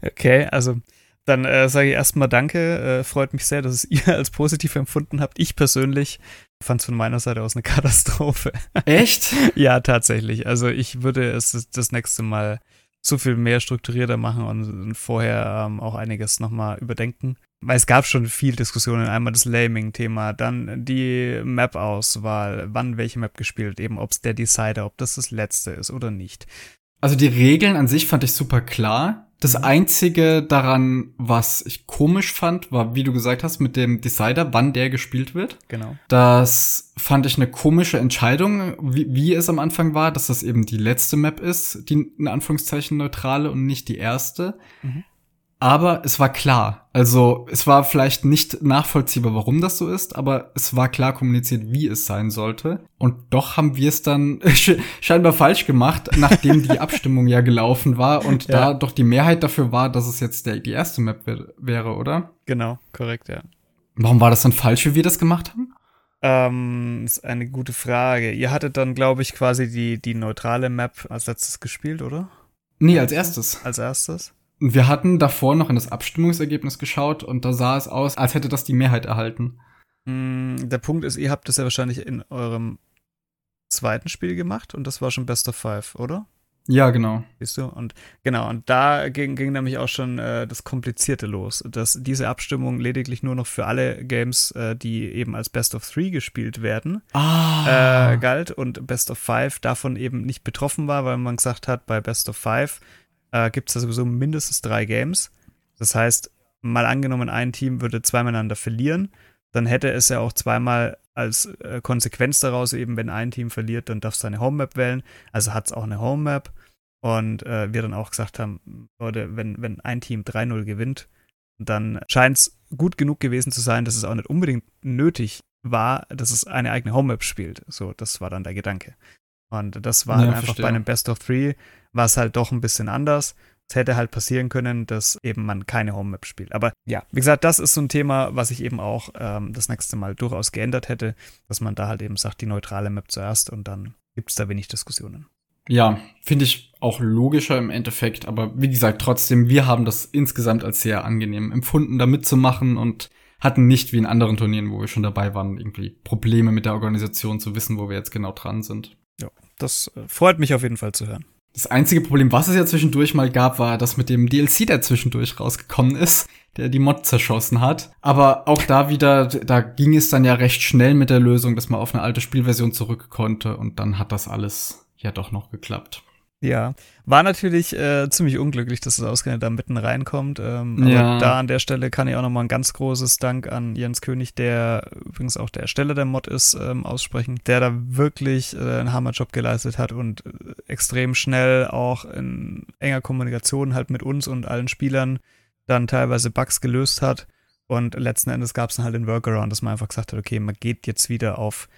Okay, also dann äh, sage ich erstmal Danke. Äh, freut mich sehr, dass es ihr als positiv empfunden habt. Ich persönlich fand es von meiner Seite aus eine Katastrophe. Echt? ja, tatsächlich. Also ich würde es das nächste Mal so viel mehr strukturierter machen und, vorher ähm, auch einiges nochmal überdenken. Weil es gab schon viel Diskussionen. Einmal das Laming-Thema, dann die Map-Auswahl, wann welche Map gespielt, eben ob es der Decider, ob das das letzte ist oder nicht. Also die Regeln an sich fand ich super klar. Das mhm. einzige daran, was ich komisch fand, war, wie du gesagt hast, mit dem Decider, wann der gespielt wird. Genau. Das fand ich eine komische Entscheidung, wie, wie es am Anfang war, dass das eben die letzte Map ist, die in Anführungszeichen neutrale und nicht die erste. Mhm. Aber es war klar. Also es war vielleicht nicht nachvollziehbar, warum das so ist, aber es war klar kommuniziert, wie es sein sollte. Und doch haben wir es dann scheinbar falsch gemacht, nachdem die Abstimmung ja gelaufen war und ja. da doch die Mehrheit dafür war, dass es jetzt der, die erste Map wäre, oder? Genau, korrekt, ja. Warum war das dann falsch, wie wir das gemacht haben? Ähm, ist eine gute Frage. Ihr hattet dann, glaube ich, quasi die, die neutrale Map als letztes gespielt, oder? Nee, als erstes. Als erstes? Wir hatten davor noch in das Abstimmungsergebnis geschaut und da sah es aus, als hätte das die Mehrheit erhalten. Mm, der Punkt ist, ihr habt das ja wahrscheinlich in eurem zweiten Spiel gemacht und das war schon Best of Five, oder? Ja, genau. Siehst du? Und genau, und da ging, ging nämlich auch schon äh, das Komplizierte los, dass diese Abstimmung lediglich nur noch für alle Games, äh, die eben als Best of Three gespielt werden, ah. äh, galt und Best of Five davon eben nicht betroffen war, weil man gesagt hat, bei Best of Five äh, gibt es da sowieso mindestens drei Games. Das heißt, mal angenommen, ein Team würde zweimal miteinander verlieren, dann hätte es ja auch zweimal als äh, Konsequenz daraus eben, wenn ein Team verliert, dann darf es seine Home-Map wählen. Also hat es auch eine Home-Map. Und äh, wir dann auch gesagt haben, Leute, wenn, wenn ein Team 3-0 gewinnt, dann scheint es gut genug gewesen zu sein, dass es auch nicht unbedingt nötig war, dass es eine eigene Home-Map spielt. So, das war dann der Gedanke. Und das war ja, einfach verstehe. bei einem Best of Three, war es halt doch ein bisschen anders. Es hätte halt passieren können, dass eben man keine Home-Map spielt. Aber ja, wie gesagt, das ist so ein Thema, was ich eben auch ähm, das nächste Mal durchaus geändert hätte, dass man da halt eben sagt, die neutrale Map zuerst und dann gibt es da wenig Diskussionen. Ja, finde ich auch logischer im Endeffekt, aber wie gesagt, trotzdem, wir haben das insgesamt als sehr angenehm empfunden, da mitzumachen und hatten nicht wie in anderen Turnieren, wo wir schon dabei waren, irgendwie Probleme mit der Organisation zu wissen, wo wir jetzt genau dran sind. Ja, das äh, freut mich auf jeden Fall zu hören. Das einzige Problem, was es ja zwischendurch mal gab, war das mit dem DLC, der zwischendurch rausgekommen ist, der die Mod zerschossen hat. Aber auch da wieder, da ging es dann ja recht schnell mit der Lösung, dass man auf eine alte Spielversion zurück konnte und dann hat das alles ja doch noch geklappt. Ja, war natürlich äh, ziemlich unglücklich, dass das ausgerechnet da mitten reinkommt. Ähm, aber ja. da an der Stelle kann ich auch nochmal ein ganz großes Dank an Jens König, der übrigens auch der Ersteller der Mod ist, ähm, aussprechen, der da wirklich äh, einen Hammerjob geleistet hat und äh, extrem schnell auch in enger Kommunikation halt mit uns und allen Spielern dann teilweise Bugs gelöst hat. Und letzten Endes gab es dann halt den Workaround, dass man einfach gesagt hat, okay, man geht jetzt wieder auf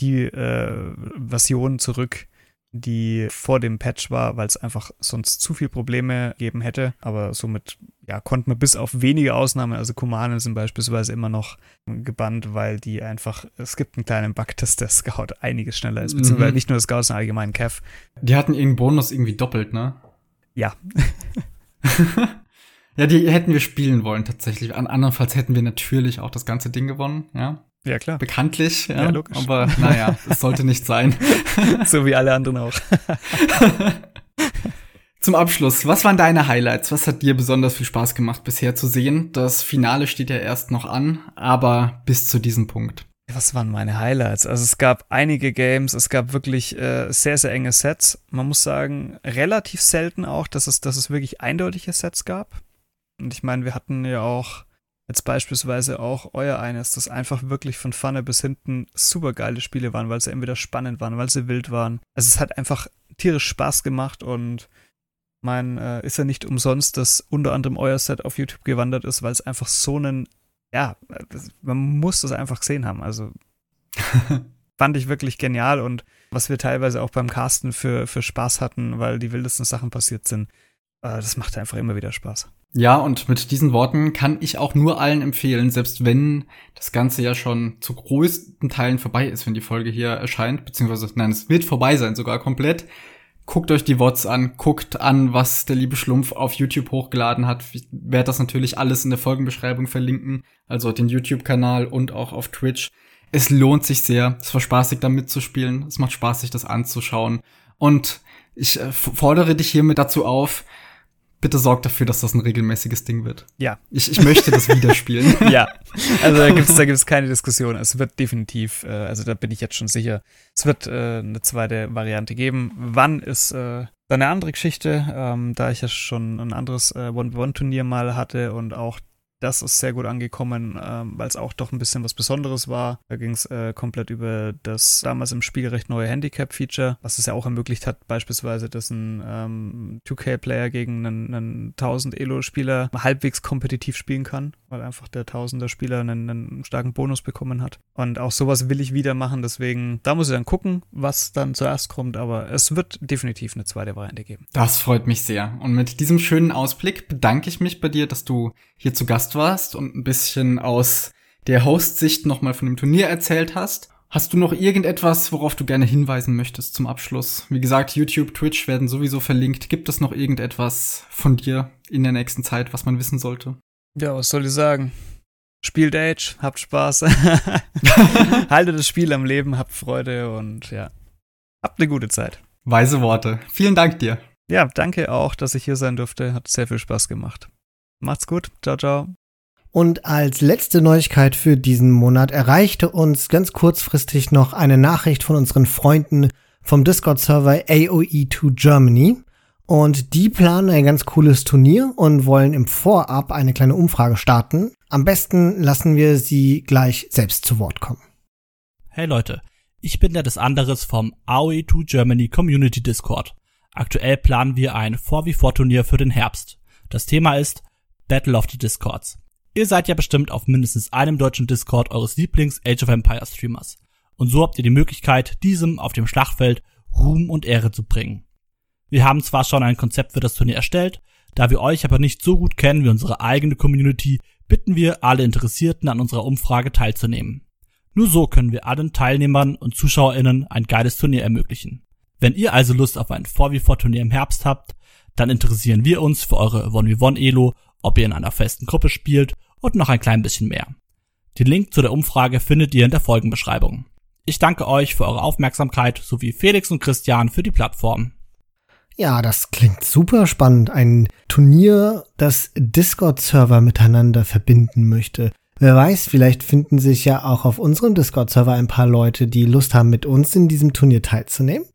die äh, Version zurück, die vor dem Patch war, weil es einfach sonst zu viel Probleme geben hätte. Aber somit ja, konnte man bis auf wenige Ausnahmen, also Kumanen sind beispielsweise immer noch gebannt, weil die einfach, es gibt einen kleinen Bug, dass der Scout einiges schneller ist, beziehungsweise mhm. nicht nur der Scout, sondern allgemein Kev. Die hatten irgendeinen Bonus irgendwie doppelt, ne? Ja. ja, die hätten wir spielen wollen tatsächlich. Andernfalls hätten wir natürlich auch das ganze Ding gewonnen, ja. Ja, klar. Bekanntlich, ja. ja logisch. Aber naja, es sollte nicht sein. so wie alle anderen auch. Zum Abschluss, was waren deine Highlights? Was hat dir besonders viel Spaß gemacht bisher zu sehen? Das Finale steht ja erst noch an, aber bis zu diesem Punkt. Was waren meine Highlights? Also es gab einige Games, es gab wirklich äh, sehr, sehr enge Sets. Man muss sagen, relativ selten auch, dass es, dass es wirklich eindeutige Sets gab. Und ich meine, wir hatten ja auch Jetzt beispielsweise auch euer eines, das einfach wirklich von vorne bis hinten super geile Spiele waren, weil sie entweder spannend waren, weil sie wild waren. Also es hat einfach tierisch Spaß gemacht und mein, äh, ist ja nicht umsonst, dass unter anderem euer Set auf YouTube gewandert ist, weil es einfach so einen, ja, man muss das einfach gesehen haben. Also fand ich wirklich genial und was wir teilweise auch beim Casten für, für Spaß hatten, weil die wildesten Sachen passiert sind, äh, das macht einfach immer wieder Spaß. Ja, und mit diesen Worten kann ich auch nur allen empfehlen, selbst wenn das Ganze ja schon zu größten Teilen vorbei ist, wenn die Folge hier erscheint, beziehungsweise, nein, es wird vorbei sein, sogar komplett. Guckt euch die Wots an, guckt an, was der liebe Schlumpf auf YouTube hochgeladen hat. Ich werde das natürlich alles in der Folgenbeschreibung verlinken, also den YouTube-Kanal und auch auf Twitch. Es lohnt sich sehr. Es war spaßig, da mitzuspielen. Es macht Spaß, sich das anzuschauen. Und ich äh, fordere dich hiermit dazu auf, bitte sorgt dafür, dass das ein regelmäßiges Ding wird. Ja. Ich, ich möchte das wieder spielen. ja. Also da gibt's da gibt's keine Diskussion. Es wird definitiv, äh, also da bin ich jetzt schon sicher, es wird äh, eine zweite Variante geben. Wann ist äh, dann eine andere Geschichte, ähm, da ich ja schon ein anderes äh, One-One-Turnier mal hatte und auch das ist sehr gut angekommen, ähm, weil es auch doch ein bisschen was Besonderes war. Da ging es äh, komplett über das damals im Spiel recht neue Handicap-Feature, was es ja auch ermöglicht hat, beispielsweise, dass ein ähm, 2K-Player gegen einen, einen 1000 Elo-Spieler halbwegs kompetitiv spielen kann, weil einfach der 1000er-Spieler einen, einen, starken Bonus bekommen hat. Und auch sowas will ich wieder machen, deswegen, da muss ich dann gucken, was dann zuerst kommt, aber es wird definitiv eine zweite Variante geben. Das freut mich sehr. Und mit diesem schönen Ausblick bedanke ich mich bei dir, dass du hier zu Gast warst und ein bisschen aus der Host-Sicht nochmal von dem Turnier erzählt hast. Hast du noch irgendetwas, worauf du gerne hinweisen möchtest zum Abschluss? Wie gesagt, YouTube, Twitch werden sowieso verlinkt. Gibt es noch irgendetwas von dir in der nächsten Zeit, was man wissen sollte? Ja, was soll ich sagen? Spielt Age, habt Spaß. Haltet das Spiel am Leben, habt Freude und ja, habt eine gute Zeit. Weise Worte. Vielen Dank dir. Ja, danke auch, dass ich hier sein durfte. Hat sehr viel Spaß gemacht. Macht's gut. Ciao, ciao. Und als letzte Neuigkeit für diesen Monat erreichte uns ganz kurzfristig noch eine Nachricht von unseren Freunden vom Discord-Server AOE2 Germany. Und die planen ein ganz cooles Turnier und wollen im Vorab eine kleine Umfrage starten. Am besten lassen wir sie gleich selbst zu Wort kommen. Hey Leute, ich bin der des anderes vom AOE2 Germany Community Discord. Aktuell planen wir ein 4v4 Turnier für den Herbst. Das Thema ist Battle of the Discords. Ihr seid ja bestimmt auf mindestens einem deutschen Discord eures Lieblings Age of Empires Streamers. Und so habt ihr die Möglichkeit, diesem auf dem Schlachtfeld Ruhm und Ehre zu bringen. Wir haben zwar schon ein Konzept für das Turnier erstellt, da wir euch aber nicht so gut kennen wie unsere eigene Community, bitten wir alle Interessierten an unserer Umfrage teilzunehmen. Nur so können wir allen Teilnehmern und ZuschauerInnen ein geiles Turnier ermöglichen. Wenn ihr also Lust auf ein 4v4-Turnier im Herbst habt, dann interessieren wir uns für eure 1v1-Elo, ob ihr in einer festen Gruppe spielt und noch ein klein bisschen mehr. Den Link zu der Umfrage findet ihr in der Folgenbeschreibung. Ich danke euch für eure Aufmerksamkeit sowie Felix und Christian für die Plattform. Ja, das klingt super spannend. Ein Turnier, das Discord-Server miteinander verbinden möchte. Wer weiß, vielleicht finden sich ja auch auf unserem Discord-Server ein paar Leute, die Lust haben, mit uns in diesem Turnier teilzunehmen.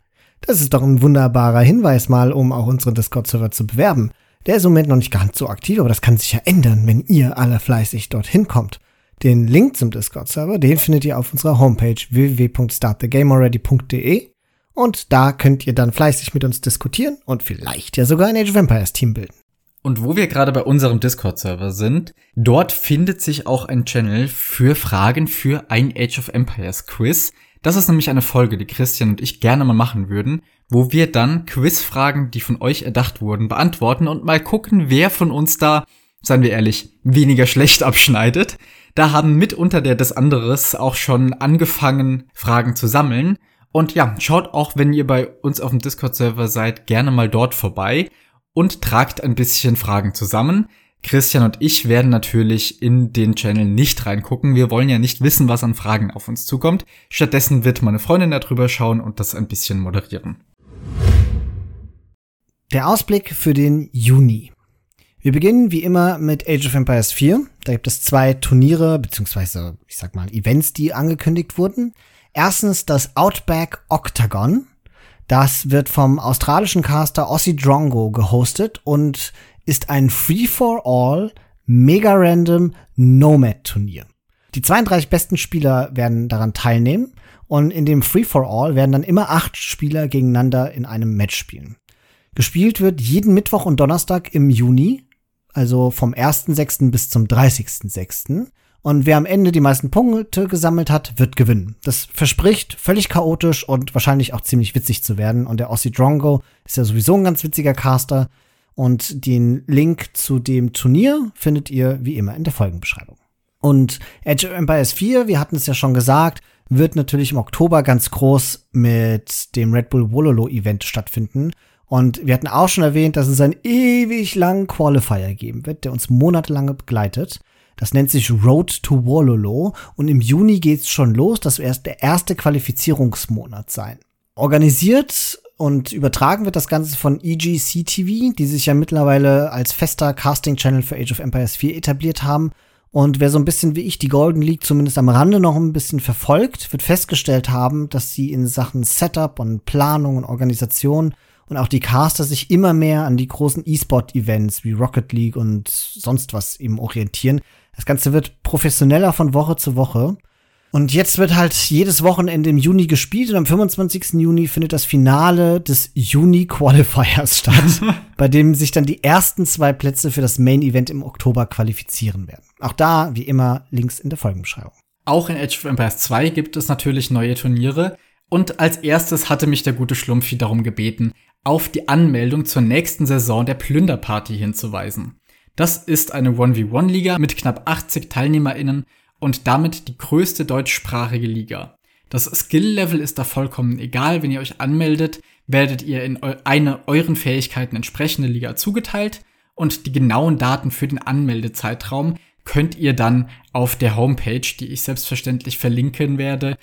Das ist doch ein wunderbarer Hinweis mal, um auch unseren Discord-Server zu bewerben. Der ist im Moment noch nicht ganz so aktiv, aber das kann sich ja ändern, wenn ihr alle fleißig dorthin kommt. Den Link zum Discord-Server, den findet ihr auf unserer Homepage www.startthegamealready.de und da könnt ihr dann fleißig mit uns diskutieren und vielleicht ja sogar ein Age of Empires Team bilden. Und wo wir gerade bei unserem Discord-Server sind, dort findet sich auch ein Channel für Fragen für ein Age of Empires Quiz. Das ist nämlich eine Folge, die Christian und ich gerne mal machen würden, wo wir dann Quizfragen, die von euch erdacht wurden, beantworten und mal gucken, wer von uns da, seien wir ehrlich, weniger schlecht abschneidet. Da haben mitunter der des anderes auch schon angefangen, Fragen zu sammeln. Und ja, schaut auch, wenn ihr bei uns auf dem Discord-Server seid, gerne mal dort vorbei und tragt ein bisschen Fragen zusammen. Christian und ich werden natürlich in den Channel nicht reingucken. Wir wollen ja nicht wissen, was an Fragen auf uns zukommt. Stattdessen wird meine Freundin darüber schauen und das ein bisschen moderieren. Der Ausblick für den Juni. Wir beginnen wie immer mit Age of Empires 4. Da gibt es zwei Turniere, beziehungsweise, ich sag mal, Events, die angekündigt wurden. Erstens das Outback Octagon. Das wird vom australischen Caster Ossie Drongo gehostet und ist ein Free-for-All, mega random Nomad-Turnier. Die 32 besten Spieler werden daran teilnehmen und in dem Free-for-All werden dann immer acht Spieler gegeneinander in einem Match spielen. Gespielt wird jeden Mittwoch und Donnerstag im Juni also vom 1.6. bis zum 30.6. Und wer am Ende die meisten Punkte gesammelt hat, wird gewinnen. Das verspricht völlig chaotisch und wahrscheinlich auch ziemlich witzig zu werden. Und der Ossie Drongo ist ja sowieso ein ganz witziger Caster. Und den Link zu dem Turnier findet ihr wie immer in der Folgenbeschreibung. Und Age of Empires 4, wir hatten es ja schon gesagt, wird natürlich im Oktober ganz groß mit dem Red Bull Wololo Event stattfinden. Und wir hatten auch schon erwähnt, dass es einen ewig langen Qualifier geben wird, der uns monatelang begleitet. Das nennt sich Road to Wololo und im Juni geht's schon los. Das wird erst der erste Qualifizierungsmonat sein. Organisiert und übertragen wird das Ganze von EGC TV, die sich ja mittlerweile als fester Casting-Channel für Age of Empires 4 etabliert haben. Und wer so ein bisschen wie ich die Golden League zumindest am Rande noch ein bisschen verfolgt, wird festgestellt haben, dass sie in Sachen Setup und Planung und Organisation und auch die Caster sich immer mehr an die großen E-Sport-Events wie Rocket League und sonst was eben orientieren. Das Ganze wird professioneller von Woche zu Woche. Und jetzt wird halt jedes Wochenende im Juni gespielt und am 25. Juni findet das Finale des Juni Qualifiers statt, bei dem sich dann die ersten zwei Plätze für das Main Event im Oktober qualifizieren werden. Auch da, wie immer, Links in der Folgenbeschreibung. Auch in Age of Empires 2 gibt es natürlich neue Turniere. Und als erstes hatte mich der gute Schlumpfi darum gebeten, auf die Anmeldung zur nächsten Saison der Plünderparty hinzuweisen. Das ist eine 1v1-Liga mit knapp 80 TeilnehmerInnen und damit die größte deutschsprachige Liga. Das Skill-Level ist da vollkommen egal. Wenn ihr euch anmeldet, werdet ihr in eine euren Fähigkeiten entsprechende Liga zugeteilt und die genauen Daten für den Anmeldezeitraum könnt ihr dann auf der Homepage, die ich selbstverständlich verlinken werde,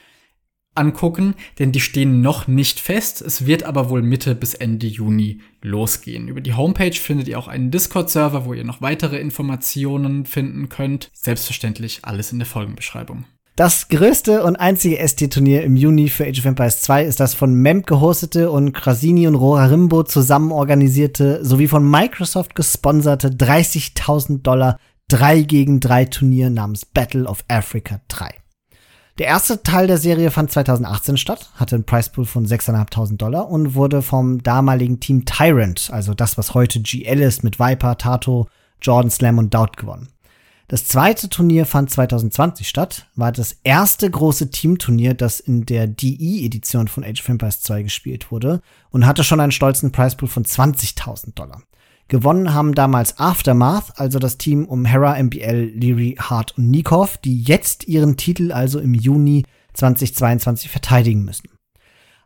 angucken, denn die stehen noch nicht fest. Es wird aber wohl Mitte bis Ende Juni losgehen. Über die Homepage findet ihr auch einen Discord-Server, wo ihr noch weitere Informationen finden könnt. Selbstverständlich alles in der Folgenbeschreibung. Das größte und einzige ST-Turnier im Juni für Age of Empires 2 ist das von MEMP gehostete und Krasini und Roharimbo zusammen organisierte sowie von Microsoft gesponserte 30.000 Dollar 3 gegen 3 Turnier namens Battle of Africa 3. Der erste Teil der Serie fand 2018 statt, hatte einen Pricepool von 6.500 Dollar und wurde vom damaligen Team Tyrant, also das, was heute GL ist, mit Viper, Tato, Jordan Slam und Doubt gewonnen. Das zweite Turnier fand 2020 statt, war das erste große Teamturnier, das in der DE-Edition von Age of Empires 2 gespielt wurde und hatte schon einen stolzen Pricepool von 20.000 Dollar. Gewonnen haben damals Aftermath, also das Team um Hera, MBL, Leary, Hart und Nikov, die jetzt ihren Titel also im Juni 2022 verteidigen müssen.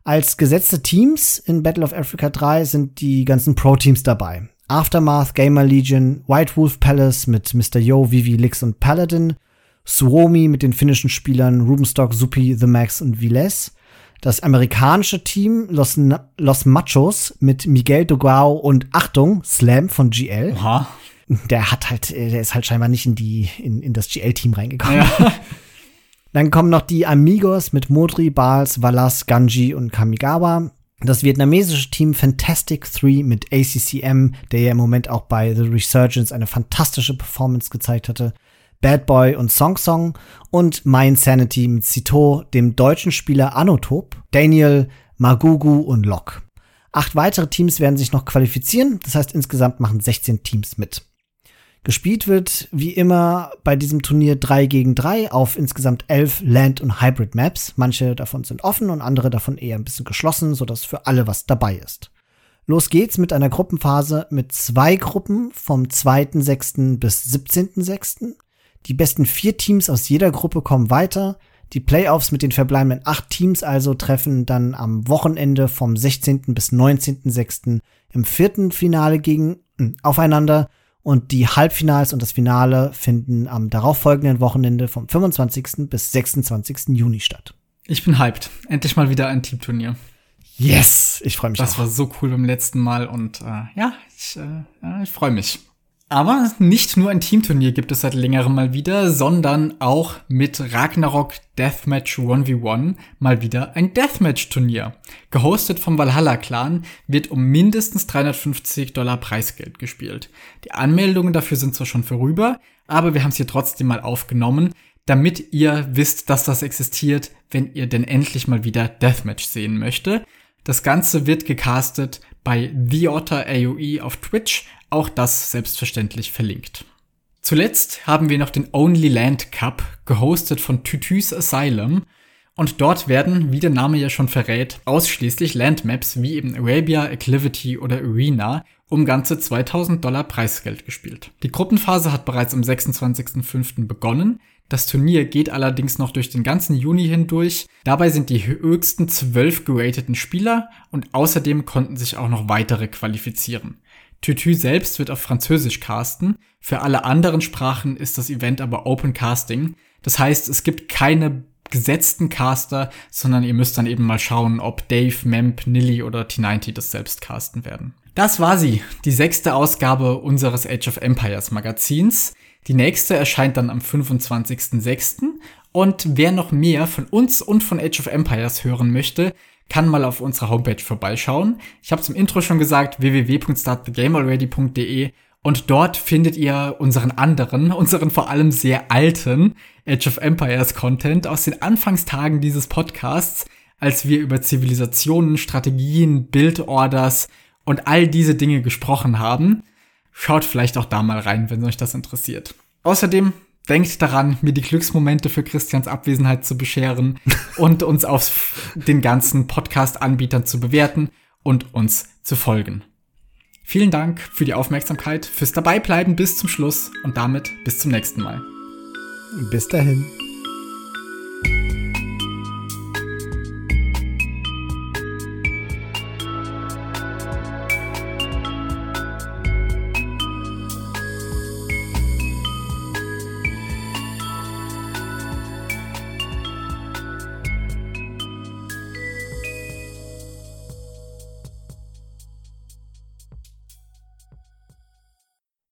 Als gesetzte Teams in Battle of Africa 3 sind die ganzen Pro-Teams dabei. Aftermath, Gamer Legion, White Wolf Palace mit Mr. Yo, Vivi, Lix und Paladin, Suomi mit den finnischen Spielern Rubenstock, Suppi, The Max und Viles, das amerikanische Team Los, Los Machos mit Miguel Dogao und Achtung, Slam von GL. Oha. Der hat halt, der ist halt scheinbar nicht in die, in, in das GL-Team reingekommen. Ja. Dann kommen noch die Amigos mit Modri, Bals, Valas, Ganji und Kamigawa das vietnamesische Team Fantastic 3 mit ACCM, der ja im Moment auch bei The Resurgence eine fantastische Performance gezeigt hatte, Bad Boy und Song Song und My Insanity mit Cito, dem deutschen Spieler Anotop, Daniel, Magugu und Locke. Acht weitere Teams werden sich noch qualifizieren, das heißt insgesamt machen 16 Teams mit. Gespielt wird wie immer bei diesem Turnier 3 gegen 3 auf insgesamt 11 Land- und Hybrid-Maps. Manche davon sind offen und andere davon eher ein bisschen geschlossen, sodass für alle was dabei ist. Los geht's mit einer Gruppenphase mit zwei Gruppen vom 2.6. bis 17.6. Die besten vier Teams aus jeder Gruppe kommen weiter. Die Playoffs mit den verbleibenden acht Teams also treffen dann am Wochenende vom 16. bis 19.6. im vierten Finale gegen äh, aufeinander und die Halbfinals und das Finale finden am darauffolgenden Wochenende vom 25. bis 26. Juni statt. Ich bin hyped. Endlich mal wieder ein Teamturnier. Yes, ich freue mich. Das auch. war so cool beim letzten Mal und äh, ja, ich, äh, ich freue mich. Aber nicht nur ein Teamturnier gibt es seit längerem mal wieder, sondern auch mit Ragnarok Deathmatch 1v1 mal wieder ein Deathmatch-Turnier. Gehostet vom Valhalla-Clan wird um mindestens 350 Dollar Preisgeld gespielt. Die Anmeldungen dafür sind zwar schon vorüber, aber wir haben es hier trotzdem mal aufgenommen, damit ihr wisst, dass das existiert, wenn ihr denn endlich mal wieder Deathmatch sehen möchte. Das Ganze wird gecastet bei The Otter AOE auf Twitch, auch das selbstverständlich verlinkt. Zuletzt haben wir noch den Only Land Cup, gehostet von Tutus Asylum. Und dort werden, wie der Name ja schon verrät, ausschließlich Landmaps wie eben Arabia, Acclivity oder Arena um ganze 2000 Dollar Preisgeld gespielt. Die Gruppenphase hat bereits am 26.05. begonnen. Das Turnier geht allerdings noch durch den ganzen Juni hindurch. Dabei sind die höchsten zwölf gerateten Spieler und außerdem konnten sich auch noch weitere qualifizieren. Tutu selbst wird auf Französisch casten. Für alle anderen Sprachen ist das Event aber Open Casting. Das heißt, es gibt keine gesetzten Caster, sondern ihr müsst dann eben mal schauen, ob Dave, Memp, Nilly oder T90 das selbst casten werden. Das war sie, die sechste Ausgabe unseres Age of Empires Magazins. Die nächste erscheint dann am 25.06. Und wer noch mehr von uns und von Age of Empires hören möchte, kann mal auf unserer Homepage vorbeischauen. Ich habe zum Intro schon gesagt, www.startthegamealready.de und dort findet ihr unseren anderen, unseren vor allem sehr alten Age of Empires Content aus den Anfangstagen dieses Podcasts, als wir über Zivilisationen, Strategien, Bildorders und all diese Dinge gesprochen haben. Schaut vielleicht auch da mal rein, wenn euch das interessiert. Außerdem denkt daran, mir die Glücksmomente für Christians Abwesenheit zu bescheren und uns auf den ganzen Podcast-Anbietern zu bewerten und uns zu folgen. Vielen Dank für die Aufmerksamkeit, fürs Dabeibleiben bis zum Schluss und damit bis zum nächsten Mal. Bis dahin.